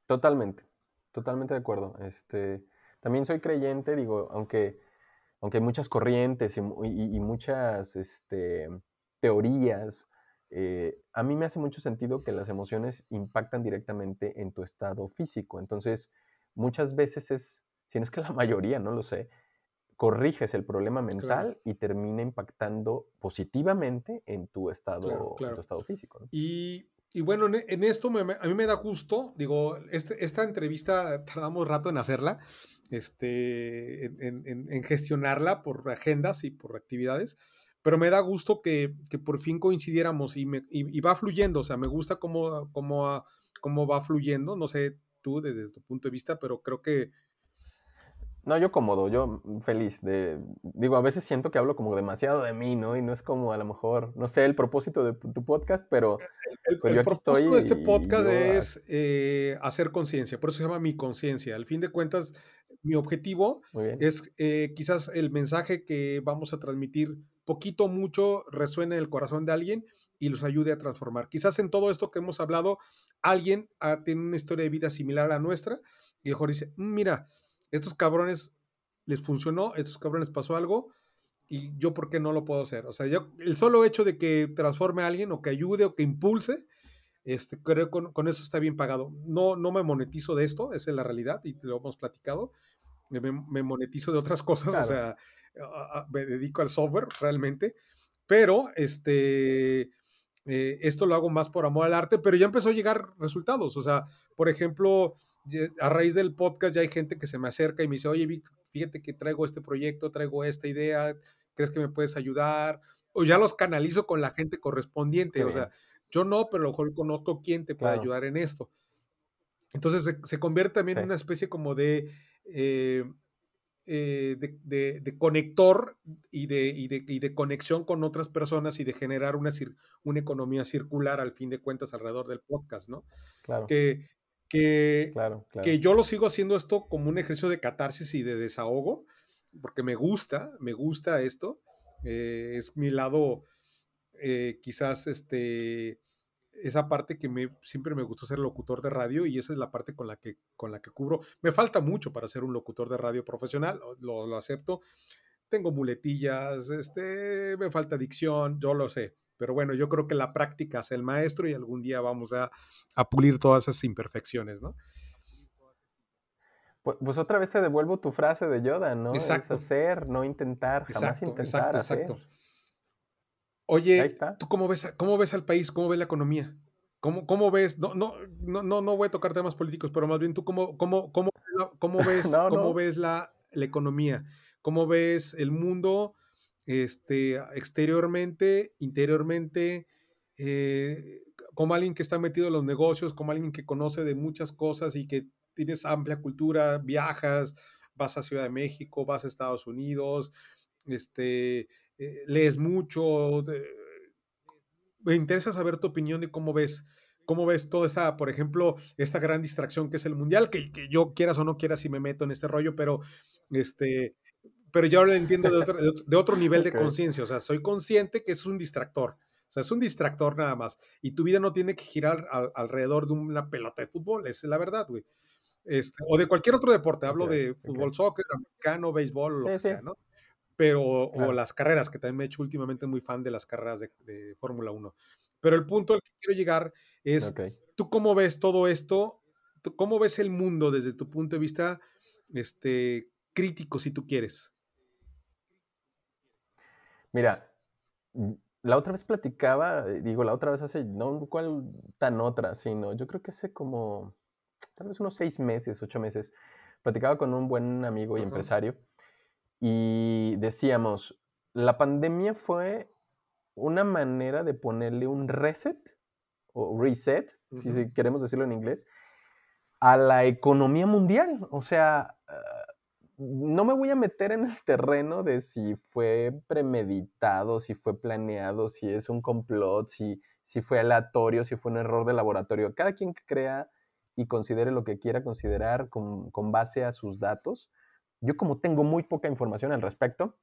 Totalmente, totalmente de acuerdo. Este, también soy creyente, digo, aunque, aunque hay muchas corrientes y, y muchas, este, teorías. Eh, a mí me hace mucho sentido que las emociones impactan directamente en tu estado físico. Entonces, muchas veces es, si no es que la mayoría, no lo sé, corriges el problema mental y termina impactando positivamente en tu estado, estado físico. Y, bueno, en, esto a mí me da gusto, digo, este, esta entrevista tardamos rato en hacerla, este, en gestionarla por agendas y por actividades pero me da gusto que, por fin coincidiéramos y, me, va fluyendo, o sea, me gusta cómo, cómo, cómo va fluyendo, no sé tú desde tu punto de vista, pero creo que... No, yo cómodo, yo feliz. De, digo, a veces siento que hablo como demasiado de mí, ¿no? Y no es como a lo mejor, no sé, el propósito de tu podcast, pero, el, propósito de este podcast es eh, hacer conciencia, por eso se llama mi conciencia. Al fin de cuentas, mi objetivo es eh, quizás el mensaje que vamos a transmitir poquito mucho resuene en el corazón de alguien y los ayude a transformar. Quizás en todo esto que hemos hablado, alguien ah, tiene una historia de vida similar a la nuestra y mejor dice, mm, mira, estos cabrones les funcionó, estos cabrones pasó algo y yo por qué no lo puedo hacer. O sea, yo, el solo hecho de que transforme a alguien o que ayude o que impulse, este, creo que con, con, eso está bien pagado. No, no me monetizo de esto, esa es la realidad y te lo hemos platicado. Me, me monetizo de otras cosas, o sea, me dedico al software realmente, pero este, eh, esto lo hago más por amor al arte, pero ya empezó a llegar resultados. O sea, por ejemplo, a raíz del podcast ya hay gente que se me acerca y me dice, oye, Vic, fíjate que traigo este proyecto, traigo esta idea, ¿crees que me puedes ayudar? O ya los canalizo con la gente correspondiente. o sea, yo no, pero a lo mejor conozco quién te puede ayudar en esto. Entonces se, convierte también en una especie como de, eh, eh, de, conector y de, de, conexión con otras personas y de generar una, una economía circular al fin de cuentas alrededor del podcast, ¿no? Claro. Que, que, que yo lo sigo haciendo esto como un ejercicio de catarsis y de desahogo, porque me gusta, me gusta esto. Eh, es mi lado, eh, quizás, este, esa parte que me, siempre me gustó ser locutor de radio y esa es la parte con la que, con la que cubro. Me falta mucho para ser un locutor de radio profesional, lo, lo acepto. Tengo muletillas, este, me falta dicción, yo lo sé, pero bueno, yo creo que la práctica es el maestro y algún día vamos a, pulir todas esas imperfecciones, ¿no? Pues, pues, otra vez te devuelvo tu frase de Yoda, ¿no? Exacto. Es hacer, no intentar, jamás intentar. Exacto, exacto. Oye, ¿tú cómo ves, cómo ves al país? ¿Cómo ves la economía? ¿Cómo, cómo ves? No, no, no, no, voy a tocar temas políticos, pero más bien tú cómo, cómo, cómo, cómo ves, cómo ves la, la economía? ¿Cómo ves el mundo? este, exteriormente, interiormente, eh, como alguien que está metido en los negocios, como alguien que conoce de muchas cosas y que tienes amplia cultura, viajas, vas a Ciudad de México, vas a Estados Unidos, este, eh, lees mucho. me interesa saber tu opinión de cómo ves, cómo ves toda esta, por ejemplo, esta gran distracción que es el mundial, que, que yo quieras o no quieras si me meto en este rollo, pero este, pero yo lo entiendo de otro, nivel de conciencia. O sea, soy consciente que es un distractor. O sea, es un distractor nada más. Y tu vida no tiene que girar alrededor de una pelota de fútbol. Esa es la verdad, güey. Este, o de cualquier otro deporte. Hablo de fútbol, soccer, americano, béisbol, lo que sea, ¿no? Pero, o las carreras, que también me he hecho últimamente muy fan de las carreras de, Fórmula 1. Pero el punto al que quiero llegar es, ¿tú cómo ves todo esto? ¿Cómo ves el mundo desde tu punto de vista este, crítico, si tú quieres? Mira, mm, la otra vez platicaba, eh, digo, la otra vez hace, no cuál tan otra, sino yo creo que hace como, tal vez unos seis meses, ocho meses, platicaba con un buen amigo y empresario y decíamos, la pandemia fue una manera de ponerle un reset o reset, si queremos decirlo en inglés, a la economía mundial. O sea, no me voy a meter en el terreno de si fue premeditado, si fue planeado, si es un complot, si, si fue aleatorio, si fue un error de laboratorio. Cada quien que crea y considere lo que quiera considerar con, base a sus datos. Yo como tengo muy poca información al respecto,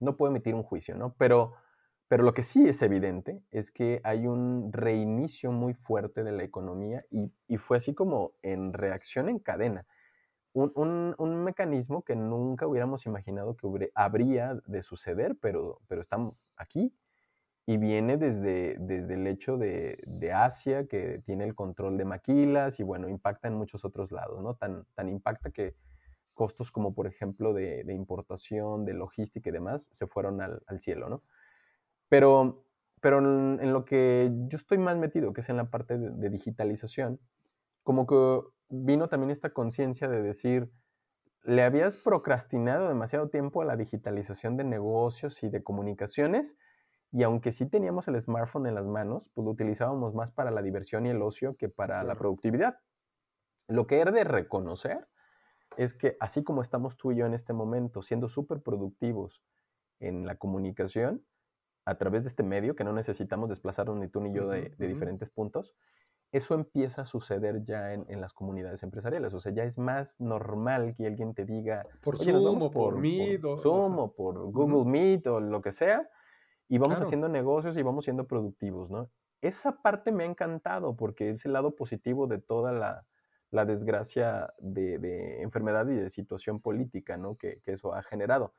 no puedo emitir un juicio, ¿no? Pero, pero lo que sí es evidente es que hay un reinicio muy fuerte de la economía y, y fue así como en reacción en cadena un, mecanismo que nunca hubiéramos imaginado que habría de suceder, pero, pero está aquí y viene desde, desde el hecho de, Asia, que tiene el control de maquilas y bueno, impacta en muchos otros lados, ¿no? Tan, tan impacta que costos como por ejemplo de, importación, de logística y demás se fueron al, cielo, ¿no? Pero, pero en, lo que yo estoy más metido, que es en la parte de digitalización, como que vino también esta conciencia de decir, le habías procrastinado demasiado tiempo a la digitalización de negocios y de comunicaciones, y aunque sí teníamos el smartphone en las manos, pues lo utilizábamos más para la diversión y el ocio que para la productividad. Lo que he de reconocer es que así como estamos tú y yo en este momento siendo súper productivos en la comunicación, a través de este medio, que no necesitamos desplazarnos ni tú ni yo de, de diferentes puntos, eso empieza a suceder ya en, las comunidades empresariales. O sea, ya es más normal que alguien te diga por Zoom o por, Meet por Zoom o por Google Meet o lo que sea. y vamos haciendo negocios y vamos siendo productivos, ¿no? Esa parte me ha encantado porque es el lado positivo de toda la, la desgracia de, enfermedad y de situación política, ¿no? Que, eso ha generado.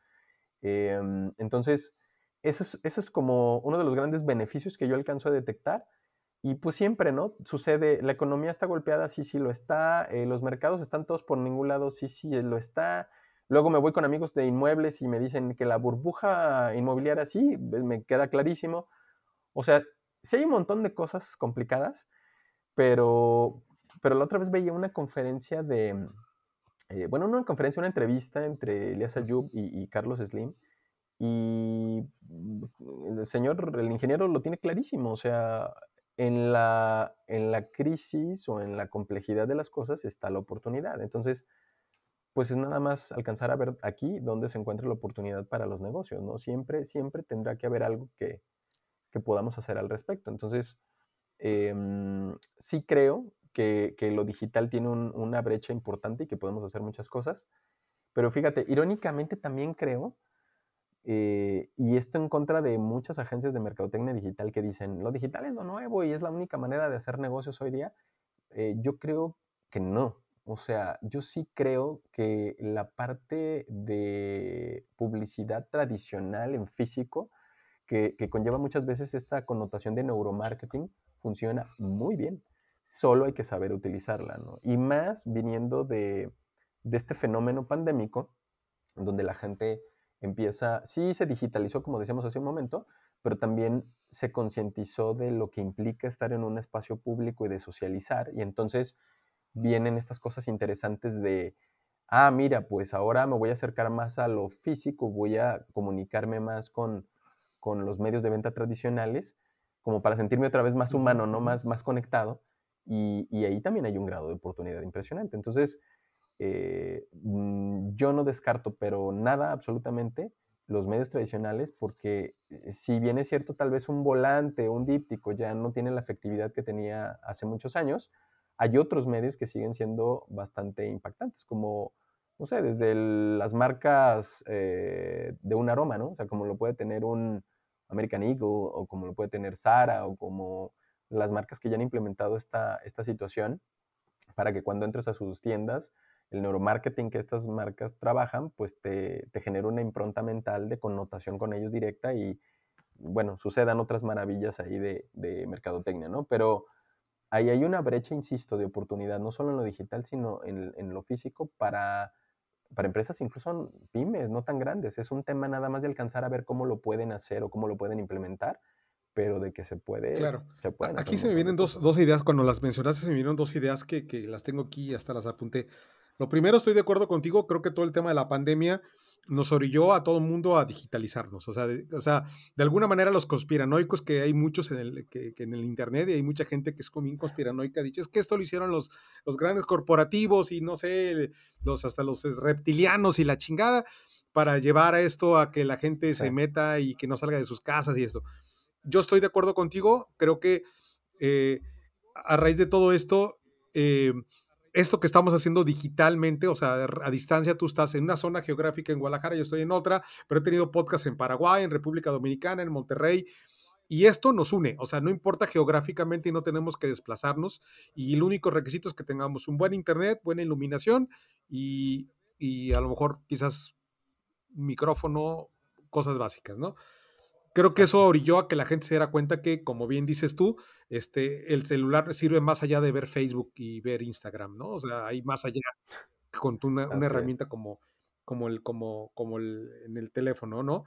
Em, entonces, eso es, como uno de los grandes beneficios que yo alcanzo a detectar. Y pues siempre, ¿no? Sucede, la economía está golpeada, sí, sí lo está, eh, los mercados están todos por ningún lado, sí, sí lo está. Luego me voy con amigos de inmuebles y me dicen que la burbuja inmobiliaria sí, me queda clarísimo. O sea, sí hay un montón de cosas complicadas, pero, pero la otra vez veía una conferencia de, eh, bueno, una conferencia, una entrevista entre Elias Ayub y, y Carlos Slim, y mm, el señor, el ingeniero lo tiene clarísimo, o sea, en la, en la crisis o en la complejidad de las cosas está la oportunidad. Entonces, pues es nada más alcanzar a ver aquí dónde se encuentra la oportunidad para los negocios, ¿no? Siempre, siempre tendrá que haber algo que, que podamos hacer al respecto. Entonces, em, sí creo que, que, lo digital tiene una brecha importante y que podemos hacer muchas cosas, pero fíjate, irónicamente también creo eh, y esto en contra de muchas agencias de mercadotecnia digital que dicen, lo digital es lo nuevo y es la única manera de hacer negocios hoy día. Eh, yo creo que no. O sea, yo sí creo que la parte de publicidad tradicional en físico, que, conlleva muchas veces esta connotación de neuromarketing, funciona muy bien. Solo hay que saber utilizarla, ¿no? Y más viniendo de, de este fenómeno pandémico, donde la gente empieza, sí se digitalizó, como decíamos hace un momento, pero también se concientizó de lo que implica estar en un espacio público y de socializar. Y entonces vienen estas cosas interesantes de, ah, mira, pues ahora me voy a acercar más a lo físico, voy a comunicarme más con, con los medios de venta tradicionales, como para sentirme otra vez más humano, ¿no? Más, más conectado. Y, ahí también hay un grado de oportunidad impresionante. Entonces, eh, mm, yo no descarto, pero nada absolutamente, los medios tradicionales, porque eh, si bien es cierto, tal vez un volante, un díptico ya no tiene la efectividad que tenía hace muchos años, hay otros medios que siguen siendo bastante impactantes, como, no sé, desde las marcas eh, de un aroma, ¿no? O sea, como lo puede tener un American Eagle, o como lo puede tener Sara, o como las marcas que ya han implementado esta, esta situación, para que cuando entres a sus tiendas, el neuromarketing que estas marcas trabajan, pues te, genera una impronta mental de connotación con ellos directa y, bueno, sucedan otras maravillas ahí de, mercadotecnia, ¿no? Pero ahí hay una brecha, insisto, de oportunidad, no solo en lo digital, sino en, en lo físico para, para empresas incluso pymes, no tan grandes. Es un tema nada más de alcanzar a ver cómo lo pueden hacer o cómo lo pueden implementar pero de que se puede. Claro. aquí se me vienen dos, dos, ideas, cuando las mencionaste, se me vinieron dos ideas que, que, las tengo aquí y hasta las apunté. Lo primero, estoy de acuerdo contigo, creo que todo el tema de la pandemia nos orilló a todo el mundo a digitalizarnos. O sea, de, o sea, de alguna manera los conspiranoicos, que hay muchos en el, que, en el Internet y hay mucha gente que es como conspiranoica, ha dicho, es que esto lo hicieron los, los grandes corporativos y no sé, los, hasta los reptilianos y la chingada, para llevar a esto a que la gente se meta y que no salga de sus casas y esto. Yo estoy de acuerdo contigo, creo que eh, a raíz de todo esto, eh, esto que estamos haciendo digitalmente, o sea, a distancia, tú estás en una zona geográfica en Guadalajara, yo estoy en otra, pero he tenido podcast en Paraguay, en República Dominicana, en Monterrey, y esto nos une, o sea, no importa geográficamente y no tenemos que desplazarnos, y el único requisito es que tengamos un buen internet, buena iluminación y, y a lo mejor quizás micrófono, cosas básicas, ¿no? Creo que eso orilló a que la gente se diera cuenta que, como bien dices tú, este, el celular sirve más allá de ver Facebook y ver Instagram, ¿no? O sea, hay más allá con una, herramienta como, como, el, como, como el, en el teléfono, ¿no?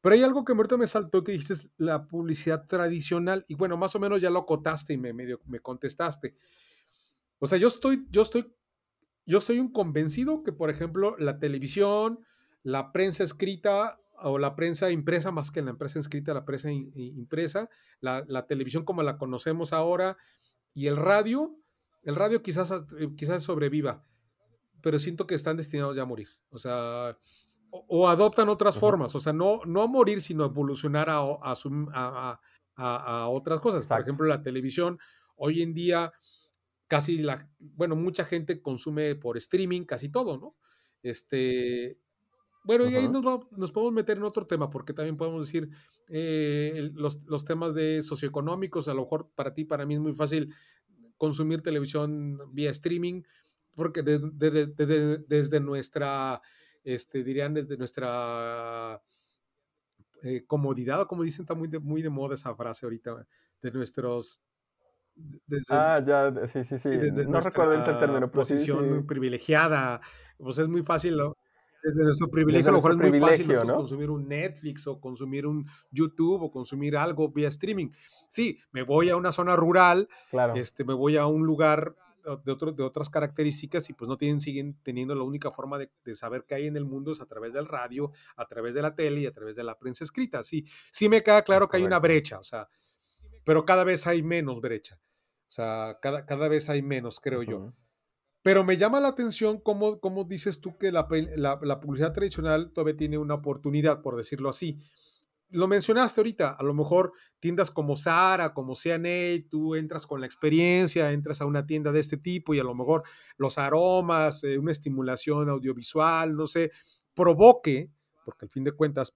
Pero hay algo que ahorita me saltó que dijiste, la publicidad tradicional, y bueno, más o menos ya lo acotaste y me, medio, me contestaste. O sea, yo estoy, yo estoy, yo soy un convencido que, por ejemplo, la televisión, la prensa escrita o la prensa impresa más que la prensa escrita, la prensa impresa, la, televisión como la conocemos ahora y el radio, el radio quizás, eh, quizás sobreviva, pero siento que están destinados ya a morir. O sea, o, adoptan otras formas, o sea, no, no a morir, sino a evolucionar a, a, a otras cosas. Por ejemplo, la televisión, hoy en día casi la, bueno, mucha gente consume por streaming casi todo, ¿no? Este, Bueno, y ahí nos, nos, podemos meter en otro tema, porque también podemos decir eh, los, los, temas de socioeconómicos, a lo mejor para ti, para mí es muy fácil consumir televisión vía streaming, porque desde nuestra, este, dirían, desde nuestra eh, comodidad, como dicen, está muy de, muy de moda esa frase ahorita, de nuestros... ah, ya, sí, sí, sí. no recuerdo el término, posición privilegiada, pues es muy fácil, ¿no? Desde nuestro privilegio, a lo mejor es muy fácil consumir un Netflix o consumir un YouTube o consumir algo vía streaming. Sí, me voy a una zona rural, este, me voy a un lugar de, otro, de otras características y pues no tienen, siguen teniendo la única forma de, saber qué hay en el mundo es a través del radio, a través de la tele y a través de la prensa escrita. Sí, sí me queda claro que hay una brecha, o sea, pero cada vez hay menos brecha. O sea, cada, cada vez hay menos, creo yo. Pero me llama la atención cómo, cómo dices tú que la, la, publicidad tradicional todavía tiene una oportunidad, por decirlo así. Lo mencionaste ahorita, a lo mejor tiendas como Zara, como CNA, tú entras con la experiencia, entras a una tienda de este tipo y a lo mejor los aromas, eh, una estimulación audiovisual, no sé, provoque, porque al fin de cuentas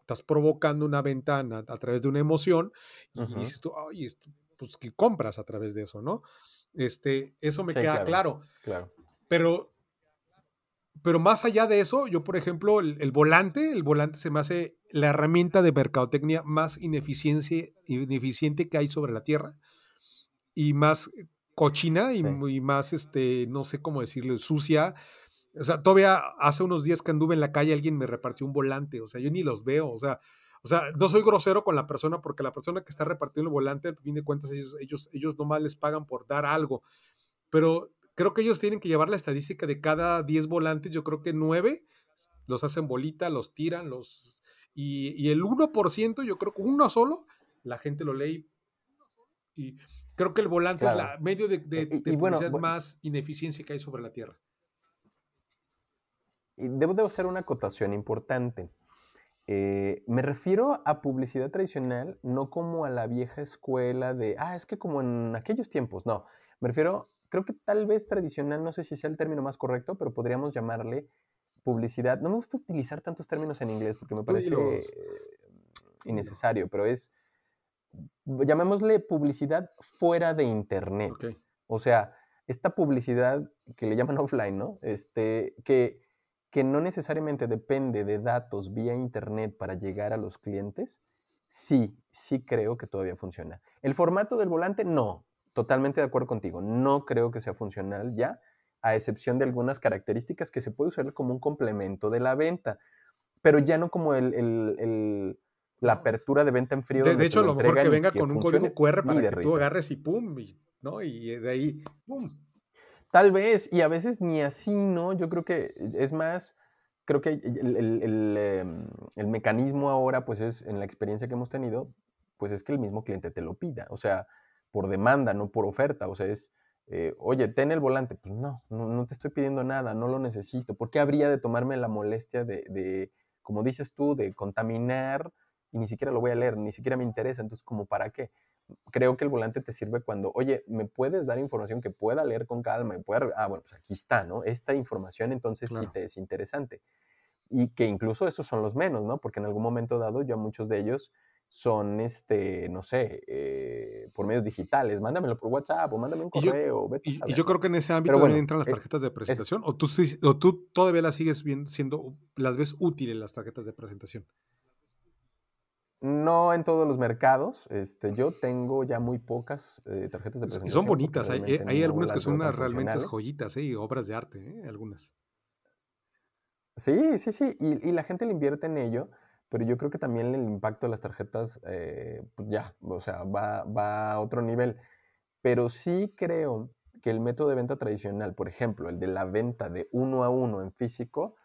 estás provocando una ventana a través de una emoción y dices tú, ay, pues que compras a través de eso, ¿no? Este, eso me queda claro, claro. Pero, pero más allá de eso, yo, por ejemplo, el, volante, el volante se me hace la herramienta de mercadotecnia más ineficiente, ineficiente que hay sobre la Tierra y más cochina y, y, más, este, no sé cómo decirle, sucia. O sea, todavía hace unos días que anduve en la calle, alguien me repartió un volante, o sea, yo ni los veo, o sea, o sea, no soy grosero con la persona porque la persona que está repartiendo el volante, al fin de cuentas, ellos, ellos, ellos nomás les pagan por dar algo. Pero creo que ellos tienen que llevar la estadística de cada 10 volantes, yo creo que 9 los hacen bolita, los tiran, los... Y, y el 1%, yo creo que uno solo, la gente lo lee y creo que el volante es la medio de, de, más ineficiencia que hay sobre la Tierra. Y debo, debo hacer una acotación importante. Eh, me refiero a publicidad tradicional, no como a la vieja escuela de, ah, es que como en aquellos tiempos, no, me refiero, creo que tal vez tradicional, no sé si sea el término más correcto, pero podríamos llamarle publicidad. No me gusta utilizar tantos términos en inglés porque me parece innecesario, pero es, llamémosle publicidad fuera de Internet. O sea, esta publicidad que le llaman offline, ¿no? Este, que que no necesariamente depende de datos vía Internet para llegar a los clientes, sí, sí creo que todavía funciona. El formato del volante, no, totalmente de acuerdo contigo, no creo que sea funcional ya, a excepción de algunas características que se puede usar como un complemento de la venta, pero ya no como el, la apertura de venta en frío. De, hecho, a lo mejor que venga con un código QR para que tú agarres y pum, ¿no? Y de ahí, pum, Tal vez, y a veces ni así, ¿no? Yo creo que es más, creo que em, el, mecanismo ahora, pues es, en la experiencia que hemos tenido, pues es que el mismo cliente te lo pida, o sea, por demanda, no por oferta, o sea, es, eh, oye, ten el volante, pues no, no, te estoy pidiendo nada, no lo necesito, ¿por qué habría de tomarme la molestia de, de, como dices tú, de contaminar y ni siquiera lo voy a leer, ni siquiera me interesa, entonces, ¿como para qué? Creo que el volante te sirve cuando, oye, ¿me puedes dar información que pueda leer con calma? Y pueda, ah, bueno, pues aquí está, ¿no? Esta información entonces sí te es interesante. Y que incluso esos son los menos, ¿no? Porque en algún momento dado yo muchos de ellos son, este, no sé, eh, por medios digitales. Mándamelo por WhatsApp o mándame un correo. Y yo, creo que en ese ámbito también entran las eh, tarjetas de presentación. o, tú, ¿O tú todavía las sigues viendo, siendo, las ves útiles las tarjetas de presentación? No en todos los mercados. Este, yo tengo ya muy pocas eh, tarjetas de presentación. Y son bonitas. Hay, eh, algunas que son unas realmente joyitas, ¿eh? obras de arte, ¿eh? algunas. Sí, sí, sí. Y, la gente le invierte en ello, pero yo creo que también el impacto de las tarjetas, pues ya, o sea, va, va a otro nivel. Pero sí creo que el método de venta tradicional, por ejemplo, el de la venta de uno a uno en físico,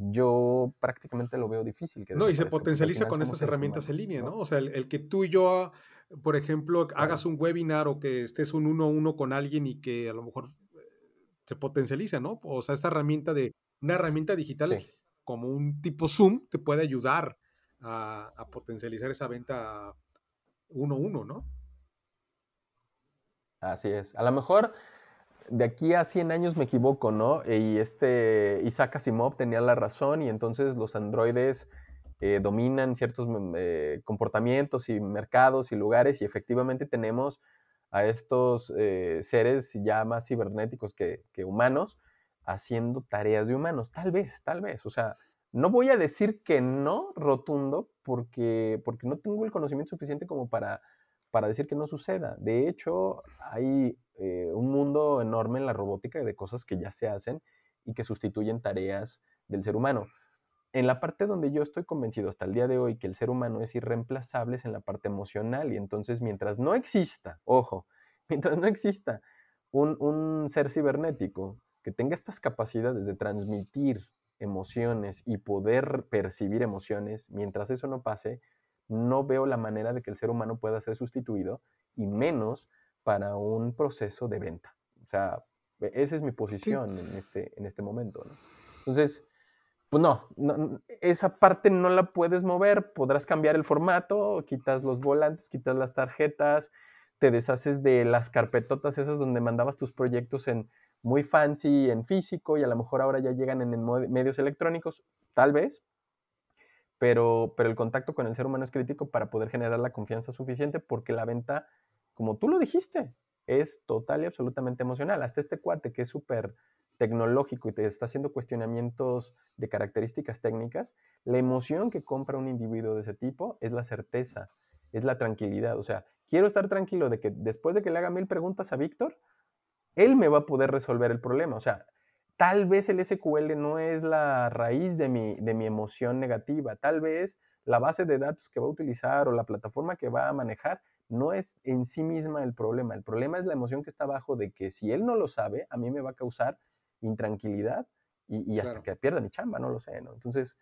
yo prácticamente lo veo difícil. Que no, y se potencializa con estas herramientas en línea, ¿no? O sea, el, que tú y yo, por ejemplo, hagas un webinar o que estés un uno a uno con alguien y que a lo mejor eh, se potencializa, ¿no? O sea, esta herramienta de una herramienta digital como un tipo Zoom te puede ayudar a, a potencializar esa venta uno a uno, ¿no? Así es. A lo mejor de aquí a 100 años me equivoco, ¿no? Y este Isaac Asimov tenía la razón y entonces los androides eh, dominan ciertos mm, eh, comportamientos y mercados y lugares y efectivamente tenemos a estos eh, seres ya más cibernéticos que, que, humanos haciendo tareas de humanos. Tal vez, tal vez. O sea, no voy a decir que no rotundo porque, porque no tengo el conocimiento suficiente como para, para decir que no suceda. De hecho, hay eh, un mundo enorme en la robótica de cosas que ya se hacen y que sustituyen tareas del ser humano. En la parte donde yo estoy convencido hasta el día de hoy que el ser humano es irreemplazable es en la parte emocional y entonces mientras no exista, ojo, mientras no exista un, un ser cibernético que tenga estas capacidades de transmitir emociones y poder percibir emociones, mientras eso no pase, no veo la manera de que el ser humano pueda ser sustituido y menos para un proceso de venta. O sea, e, esa es mi posición en, este, en este momento. Entonces, pues no, esa parte no la puedes mover, podrás cambiar el formato, quitas los volantes, quitas las tarjetas, te deshaces de las carpetotas esas donde mandabas tus proyectos en muy fancy en físico y a lo mejor ahora ya llegan en medios electrónicos, tal vez, pero, pero el contacto con el ser humano es crítico para poder generar la confianza suficiente porque la venta, como tú lo dijiste, es total y absolutamente emocional. Hasta este cuate que es súper tecnológico y te está haciendo cuestionamientos de características técnicas, la emoción que compra un individuo de ese tipo es la certeza, es la tranquilidad. O sea, quiero estar tranquilo de que después de que le haga mil preguntas a Víctor, él me va a poder resolver el problema. O sea, tal vez el SQL no es la raíz de mi, de mi emoción negativa, tal vez la base de datos que va a utilizar o la plataforma que va a manejar no es en sí misma el problema. El problema es la emoción que está abajo de que si él no lo sabe, a mí me va a causar intranquilidad y, hasta que pierda mi chamba, no lo sé, ¿no? Entonces...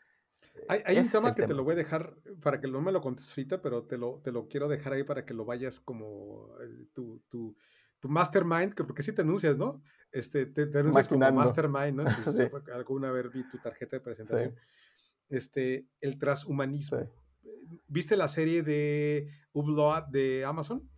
Hay, un tema que te lo voy a dejar para que no me lo contestes ahorita, pero te lo, te lo quiero dejar ahí para que lo vayas como eh, tu, tu, tu mastermind, que porque sí te anuncias, ¿no? Este, te, anuncias como mastermind, ¿no? Alguna vez vi tu tarjeta de presentación. Este, el transhumanismo. ¿Viste la serie de Upload de Amazon?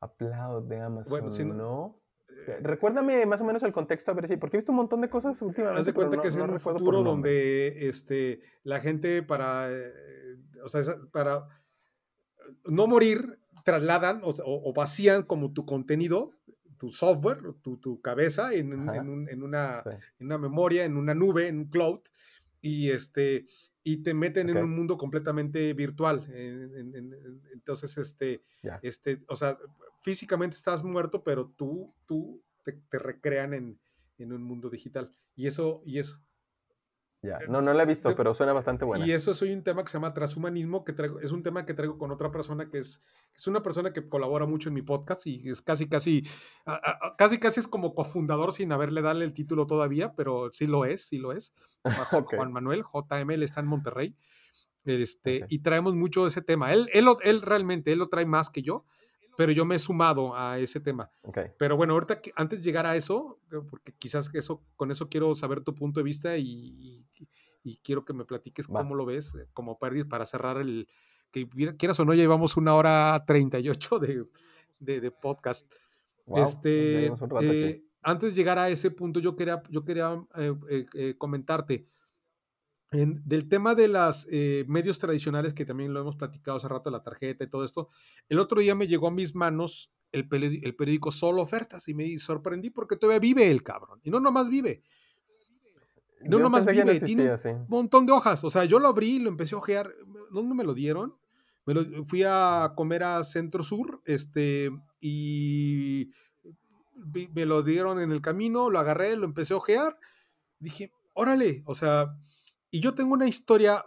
Upload de Amazon, ¿no? Eh, Recuérdame más o menos el contexto, a ver si, porque he visto un montón de cosas últimamente. Haz de cuenta que es en un futuro donde este, la gente para, eh, o sea, para no morir trasladan o, vacían como tu contenido, tu software, tu, cabeza en, en, una, en, una, memoria, en una nube, en un cloud, y, este, y te meten en un mundo completamente virtual. entonces, este, este, o sea, físicamente estás muerto, pero tú, tú te, te recrean en, un mundo digital. Y eso, y eso, ya, eh, no, no la he visto, pero suena bastante buena. Y eso soy un tema que se llama transhumanismo, que traigo, es un tema que traigo con otra persona que es, es una persona que colabora mucho en mi podcast y es casi, casi, casi, casi es como cofundador sin haberle dado el título todavía, pero sí lo es, sí lo es. Juan Manuel, JML, está en Monterrey. Este, Y traemos mucho ese tema. Él, él, él realmente, él lo trae más que yo, pero yo me he sumado a ese tema. Pero bueno, ahorita antes de llegar a eso, porque quizás eso, con eso quiero saber tu punto de vista y, y quiero que me platiques cómo lo ves, eh, como para, para cerrar el, que quieras o no, llevamos una hora 38 de, de, de podcast. este, eh, antes de llegar a ese punto, yo quería, yo quería eh, comentarte del tema de los medios tradicionales, que también lo hemos platicado hace rato, la tarjeta y todo esto. El otro día me llegó a mis manos el, el periódico Solo Ofertas y me sorprendí porque todavía vive el cabrón. Y no nomás vive, no nomás vive, tiene un montón de hojas. O sea, yo lo abrí, lo empecé a ojear. ¿Dónde me lo dieron? Me lo, fui a comer a Centro Sur, este, y me lo dieron en el camino, lo agarré, lo empecé a ojear. Dije, órale, o sea, y yo tengo una historia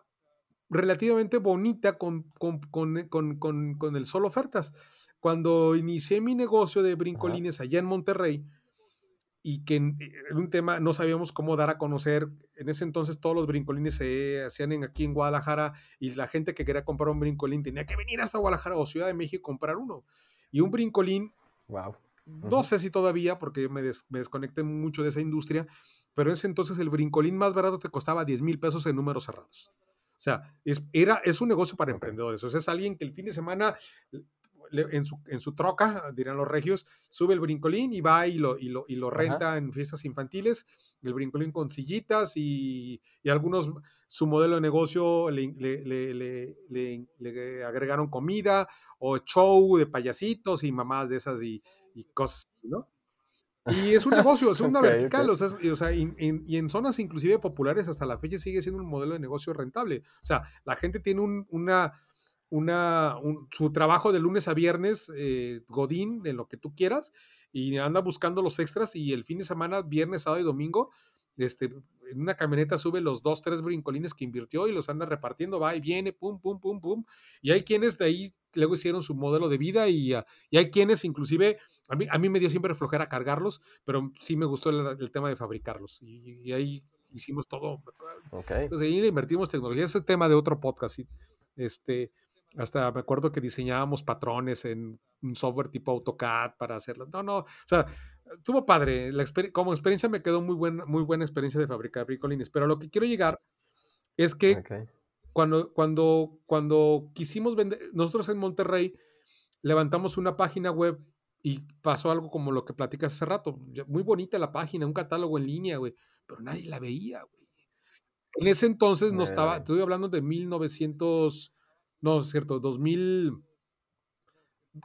relativamente bonita con, con, con, con el solo ofertas. Cuando inicié mi negocio de brincolines allá en Monterrey, y que en, un tema no sabíamos cómo dar a conocer. En ese entonces todos los brincolines se hacían en, aquí en Guadalajara y la gente que quería comprar un brincolín tenía que venir hasta Guadalajara o Ciudad de México a comprar uno. Y un brincolín, wow. no sé si todavía, porque me, me, desconecté mucho de esa industria, pero en ese entonces el brincolín más barato te costaba 10 mil pesos en números cerrados. O sea, es, era, es un negocio para emprendedores. O sea, es alguien que el fin de semana en, su, en su troca, dirán los regios, sube el brincolín y va y lo, y lo, y lo renta en fiestas infantiles, el brincolín con sillitas y, y algunos, su modelo de negocio le, le, le, agregaron comida o show de payasitos y mamás de esas y, y cosas, ¿no? Y es un negocio, es una vertical, O sea, y, y, en zonas inclusive populares hasta la fecha sigue siendo un modelo de negocio rentable. O sea, la gente tiene un, una, una, su trabajo de lunes a viernes, eh, Godín, de lo que tú quieras, y anda buscando los extras y el fin de semana, viernes, sábado y domingo, este, en una camioneta sube los dos, tres brincolines que invirtió y los anda repartiendo, va y viene, pum, pum, pum, pum. Y hay quienes de ahí luego hicieron su modelo de vida y, ah, y hay quienes inclusive, a mí, a mí me dio siempre flojera cargarlos, pero sí me gustó el, tema de fabricarlos. Y, ahí hicimos todo. Okay. Entonces ahí invertimos tecnología. Ese tema de otro podcast. Este, hasta me acuerdo que diseñábamos patrones en un software tipo AutoCAD para hacerlo. No, no, o sea, estuvo padre. La como experiencia me quedó muy buena, muy buena experiencia de fabricar bricolines. Pero lo que quiero llegar es que cuando, cuando, cuando quisimos vender, nosotros en Monterrey levantamos una página web y pasó algo como lo que platicas hace rato. Muy bonita la página, un catálogo en línea, güey. Pero nadie la veía, güey. En ese entonces no estaba, estoy hablando de 1900 no, es cierto, 2000,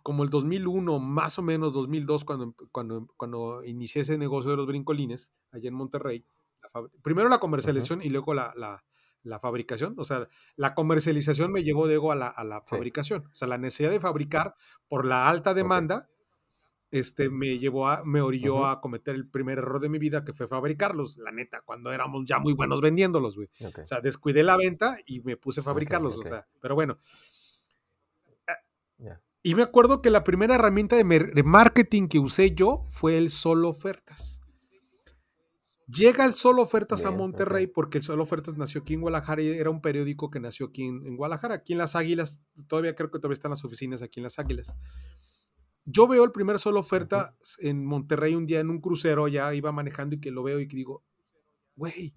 como el 2001, más o menos 2002, cuando, cuando, cuando inicié ese negocio de los brincolines allá en Monterrey. primero la comercialización y luego la, la, fabricación. O sea, la comercialización me llevó de a la, a la fabricación. O sea, la necesidad de fabricar por la alta demanda. Este, me llevó a, me orilló a cometer el primer error de mi vida, que fue fabricarlos, la neta, cuando éramos ya muy buenos vendiéndolos, güey. O sea, descuidé la venta y me puse a fabricarlos, o sea, pero bueno. Ah, y me acuerdo que la primera herramienta de, marketing que usé yo fue el Solo Ofertas. Llega el Solo Ofertas a Monterrey porque el Solo Ofertas nació aquí en Guadalajara y era un periódico que nació aquí en, en Guadalajara, aquí en Las Águilas. Todavía creo que todavía están las oficinas aquí en Las Águilas. Yo veo el primer solo oferta en Monterrey un día en un crucero, ya iba manejando y que lo veo y que digo, güey,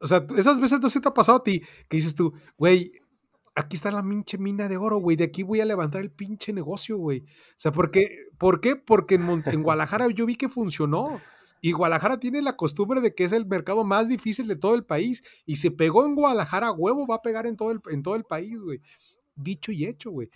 o sea, esas veces no se te ha pasado a ti que dices tú, güey, aquí está la pinche mina de oro, güey, de aquí voy a levantar el pinche negocio, güey. O sea, ¿por qué? ¿Por qué? Porque en, en Guadalajara yo vi que funcionó. Y Guadalajara tiene la costumbre de que es el mercado más difícil de todo el país. Y se pegó en Guadalajara, huevo, va a pegar en todo el, en todo el país, güey. Dicho y hecho, güey.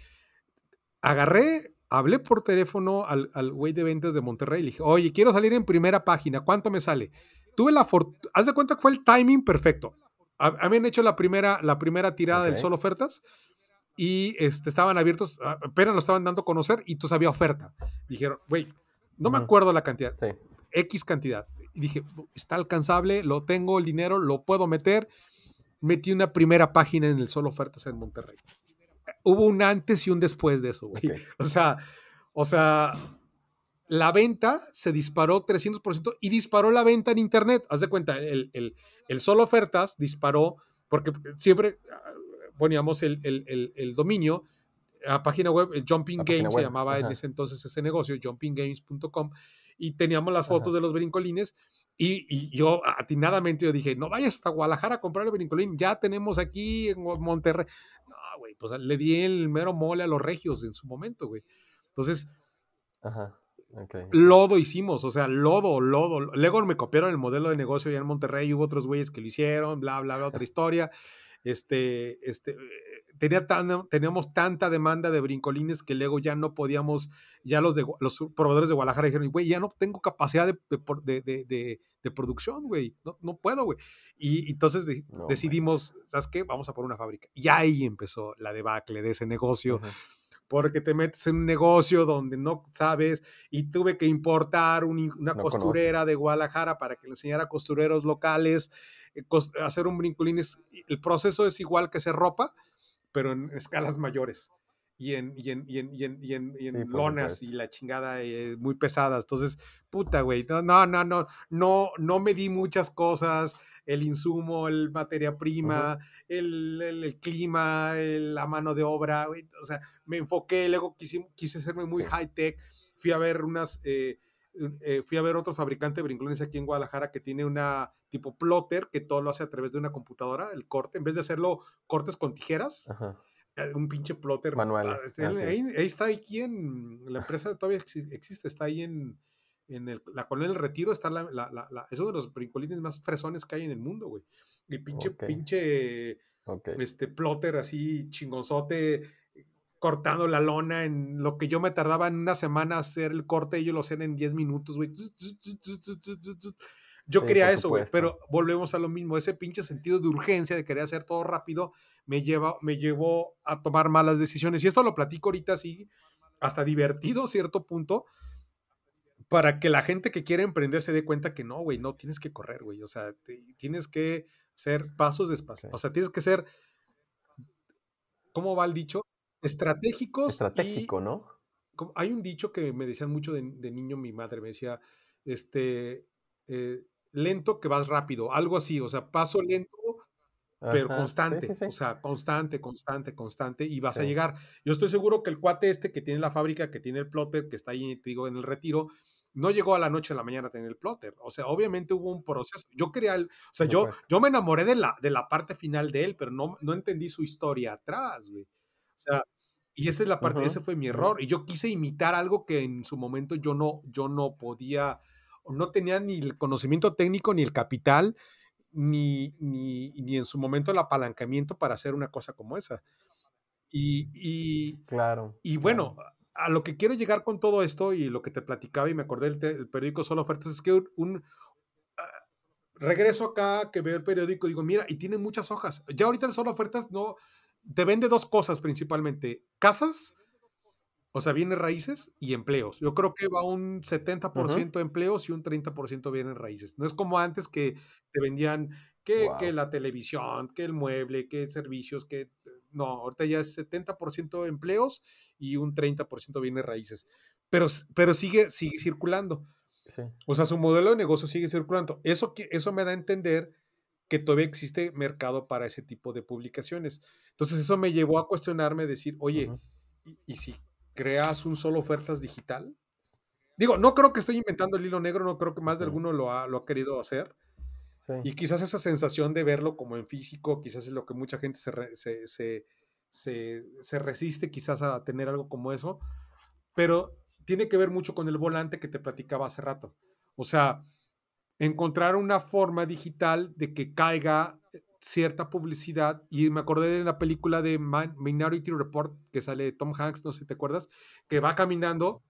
Agarré hablé por teléfono al, güey de ventas de Monterrey y le dije, oye, quiero salir en primera página, ¿cuánto me sale? Tuve la fortuna, haz de cuenta que fue el timing perfecto. Habían hecho la primera, la primera tirada del solo ofertas y este, estaban abiertos, apenas lo estaban dando a conocer y entonces había oferta. Dijeron, güey, no me acuerdo la cantidad, X cantidad. Y dije, está alcanzable, lo tengo, el dinero, lo puedo meter. Metí una primera página en el solo ofertas en Monterrey hubo un antes y un después de eso, güey. O sea, o sea, la venta se disparó 300% y disparó la venta en Internet. Haz de cuenta, el, el, solo ofertas disparó, porque siempre ah, poníamos el, el dominio, a página web, el Jumping Games se llamaba en ese entonces ese negocio, jumpinggames.com, y teníamos las fotos de los brincolines. Y, y, yo atinadamente yo dije, no vayas hasta Guadalajara a comprar el brincolín, ya tenemos aquí en Monterrey güey. Pues le di el mero mole a los regios en su momento, güey. Entonces, lodo hicimos, o sea, lodo, lodo. Luego me copiaron el modelo de negocio ya en Monterrey, hubo otros güeyes que lo hicieron, bla, bla, bla, otra historia. Este, este, tenía tan, teníamos tanta demanda de brincolines que luego ya no podíamos, ya los, de, los proveedores de Guadalajara dijeron, güey, ya no tengo capacidad de, de, de producción, güey, no, no puedo, güey. Y, entonces decidimos, ¿sabes qué? Vamos a por una fábrica. Y ahí empezó la debacle de ese negocio. Porque te metes en un negocio donde no sabes y tuve que importar una costurera de Guadalajara para que le enseñara a costureros locales. Eh, hacer un brincolín el proceso es igual que hacer ropa, pero en escalas mayores y en, y en, y en, y en, y en, lonas y la chingada eh, muy pesadas. Entonces, puta, güey, no, no, no, no, no, no me di muchas cosas, el insumo, el materia prima, el, el, clima, la mano de obra, güey, o sea, me enfoqué, luego quise, quise hacerme muy high tech, fui a ver unas... Eh, eh, fui a ver otro fabricante de brinclones aquí en Guadalajara que tiene una tipo plotter que todo lo hace a través de una computadora, el corte, en vez de hacerlo cortes con tijeras, eh, un pinche plotter. Manual. Ahí, está aquí en la empresa todavía existe, está ahí en, en la colonia del retiro, está la, la, es uno de los brincolines más fresones que hay en el mundo, güey. Y pinche, pinche este plotter así chingonzote cortando la lona en lo que yo me tardaba en una semana hacer el corte, ellos lo hacían en 10 minutos, güey. Yo quería eso, güey, pero volvemos a lo mismo, ese pinche sentido de urgencia de querer hacer todo rápido me, lleva, me llevó a tomar malas decisiones. Y esto lo platico ahorita así, hasta divertido a cierto punto, para que la gente que quiere emprender se dé cuenta que no, güey, no tienes que correr, güey. O sea, tienes que hacer pasos despacio. O sea, tienes que ser, ¿cómo va el dicho? Estratégicos. Estratégico, ¿no? Hay un dicho que me decían mucho de, niño mi madre, me decía, este, eh, lento que vas rápido, algo así, o sea, paso lento, pero constante, o sea, constante, constante, constante, y vas a llegar. Yo estoy seguro que el cuate este que tiene la fábrica, que tiene el plotter, que está ahí, te digo, en el retiro, no llegó a la noche a la mañana a tener el plotter. O sea, obviamente hubo un proceso. Yo quería, o sea, yo, yo me enamoré de la, de la parte final de él, pero no, no entendí su historia atrás, güey. O sea, y esa es la parte, ese fue mi error. Y yo quise imitar algo que en su momento yo no, yo no podía, no tenía ni el conocimiento técnico, ni el capital, ni, ni, ni en su momento el apalancamiento para hacer una cosa como esa. Y, y, claro. Y bueno, a lo que quiero llegar con todo esto y lo que te platicaba y me acordé del, periódico Solo Ofertas es que un, ah, regreso acá que veo el periódico digo, mira, y tiene muchas hojas. Ya ahorita el Solo Ofertas no, te vende dos cosas principalmente, casas, o sea, bienes raíces y empleos. Yo creo que va un 70% empleos y un 30% bienes raíces. No es como antes que te vendían que, que, la televisión, que el mueble, que servicios, que... No, ahorita ya es 70% empleos y un 30% bienes raíces. Pero, pero sigue, sigue circulando. O sea, su modelo de negocio sigue circulando. Eso, eso me da a entender que todavía existe mercado para ese tipo de publicaciones. Entonces eso me llevó a cuestionarme, decir, oye, ¿y, si creas un solo ofertas digital? Digo, no creo que estoy inventando el hilo negro, no creo que más de alguno lo ha, lo ha querido hacer. Y quizás esa sensación de verlo como en físico, quizás es lo que mucha gente se, se, se resiste quizás a tener algo como eso, pero tiene que ver mucho con el volante que te platicaba hace rato. O sea, encontrar una forma digital de que caiga eh, cierta publicidad y me acordé de la película de Minority Report que sale de Tom Hanks, no sé si te acuerdas, que va caminando,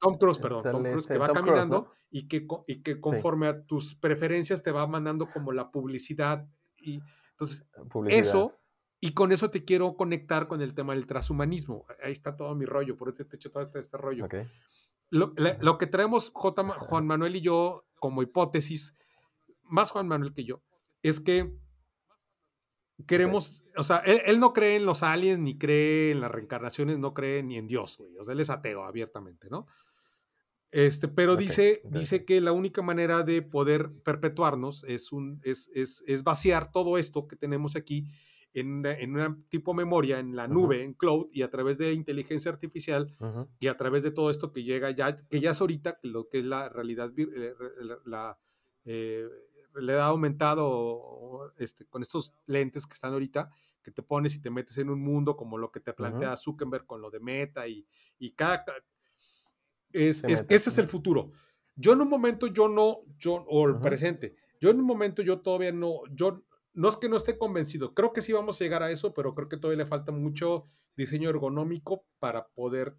Tom Cruise, perdón, Tom Cruise, que este, va caminando y, que, y que conforme a tus preferencias te va mandando como la publicidad y entonces eso y con eso te quiero conectar con el tema del transhumanismo. Ahí está todo mi rollo, por eso te he hecho todo este, rollo. Lo, lo, que traemos J, Juan Manuel y yo como hipótesis, más Juan Manuel que yo, es que queremos, o sea, él, no cree en los aliens, ni cree en las reencarnaciones, no cree ni en Dios, güey. O sea, él es ateo abiertamente, ¿no? Este, pero dice, dice que la única manera de poder perpetuarnos es, un, es, es, es vaciar todo esto que tenemos aquí en, en una tipo memoria, en la nube, en cloud, y a través de inteligencia artificial y a través de todo esto que llega ya, que ya es ahorita lo que es la realidad, eh, la, eh, le ha aumentado este, con estos lentes que están ahorita, que te pones y te metes en un mundo como lo que te plantea Zuckerberg con lo de Meta y, y cada... Es, es, ese es el futuro. Yo en un momento, yo no, yo, o el presente, yo en un momento, yo todavía no, yo no es que no esté convencido, creo que sí vamos a llegar a eso, pero creo que todavía le falta mucho diseño ergonómico para poder...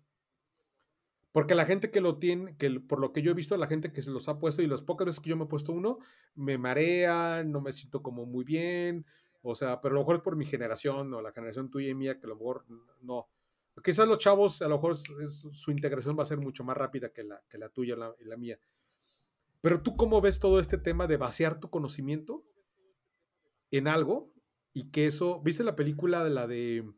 Porque la gente que lo tiene, que por lo que yo he visto, la gente que se los ha puesto y las pocas veces que yo me he puesto uno, me marea, no me siento como muy bien, o sea, pero a lo mejor es por mi generación o la generación tuya y mía, que a lo mejor no. Quizás los chavos, a lo mejor su integración va a ser mucho más rápida que la, que la tuya y la mía. Pero tú cómo ves todo este tema de vaciar tu conocimiento en algo y que eso, ¿viste la película de la de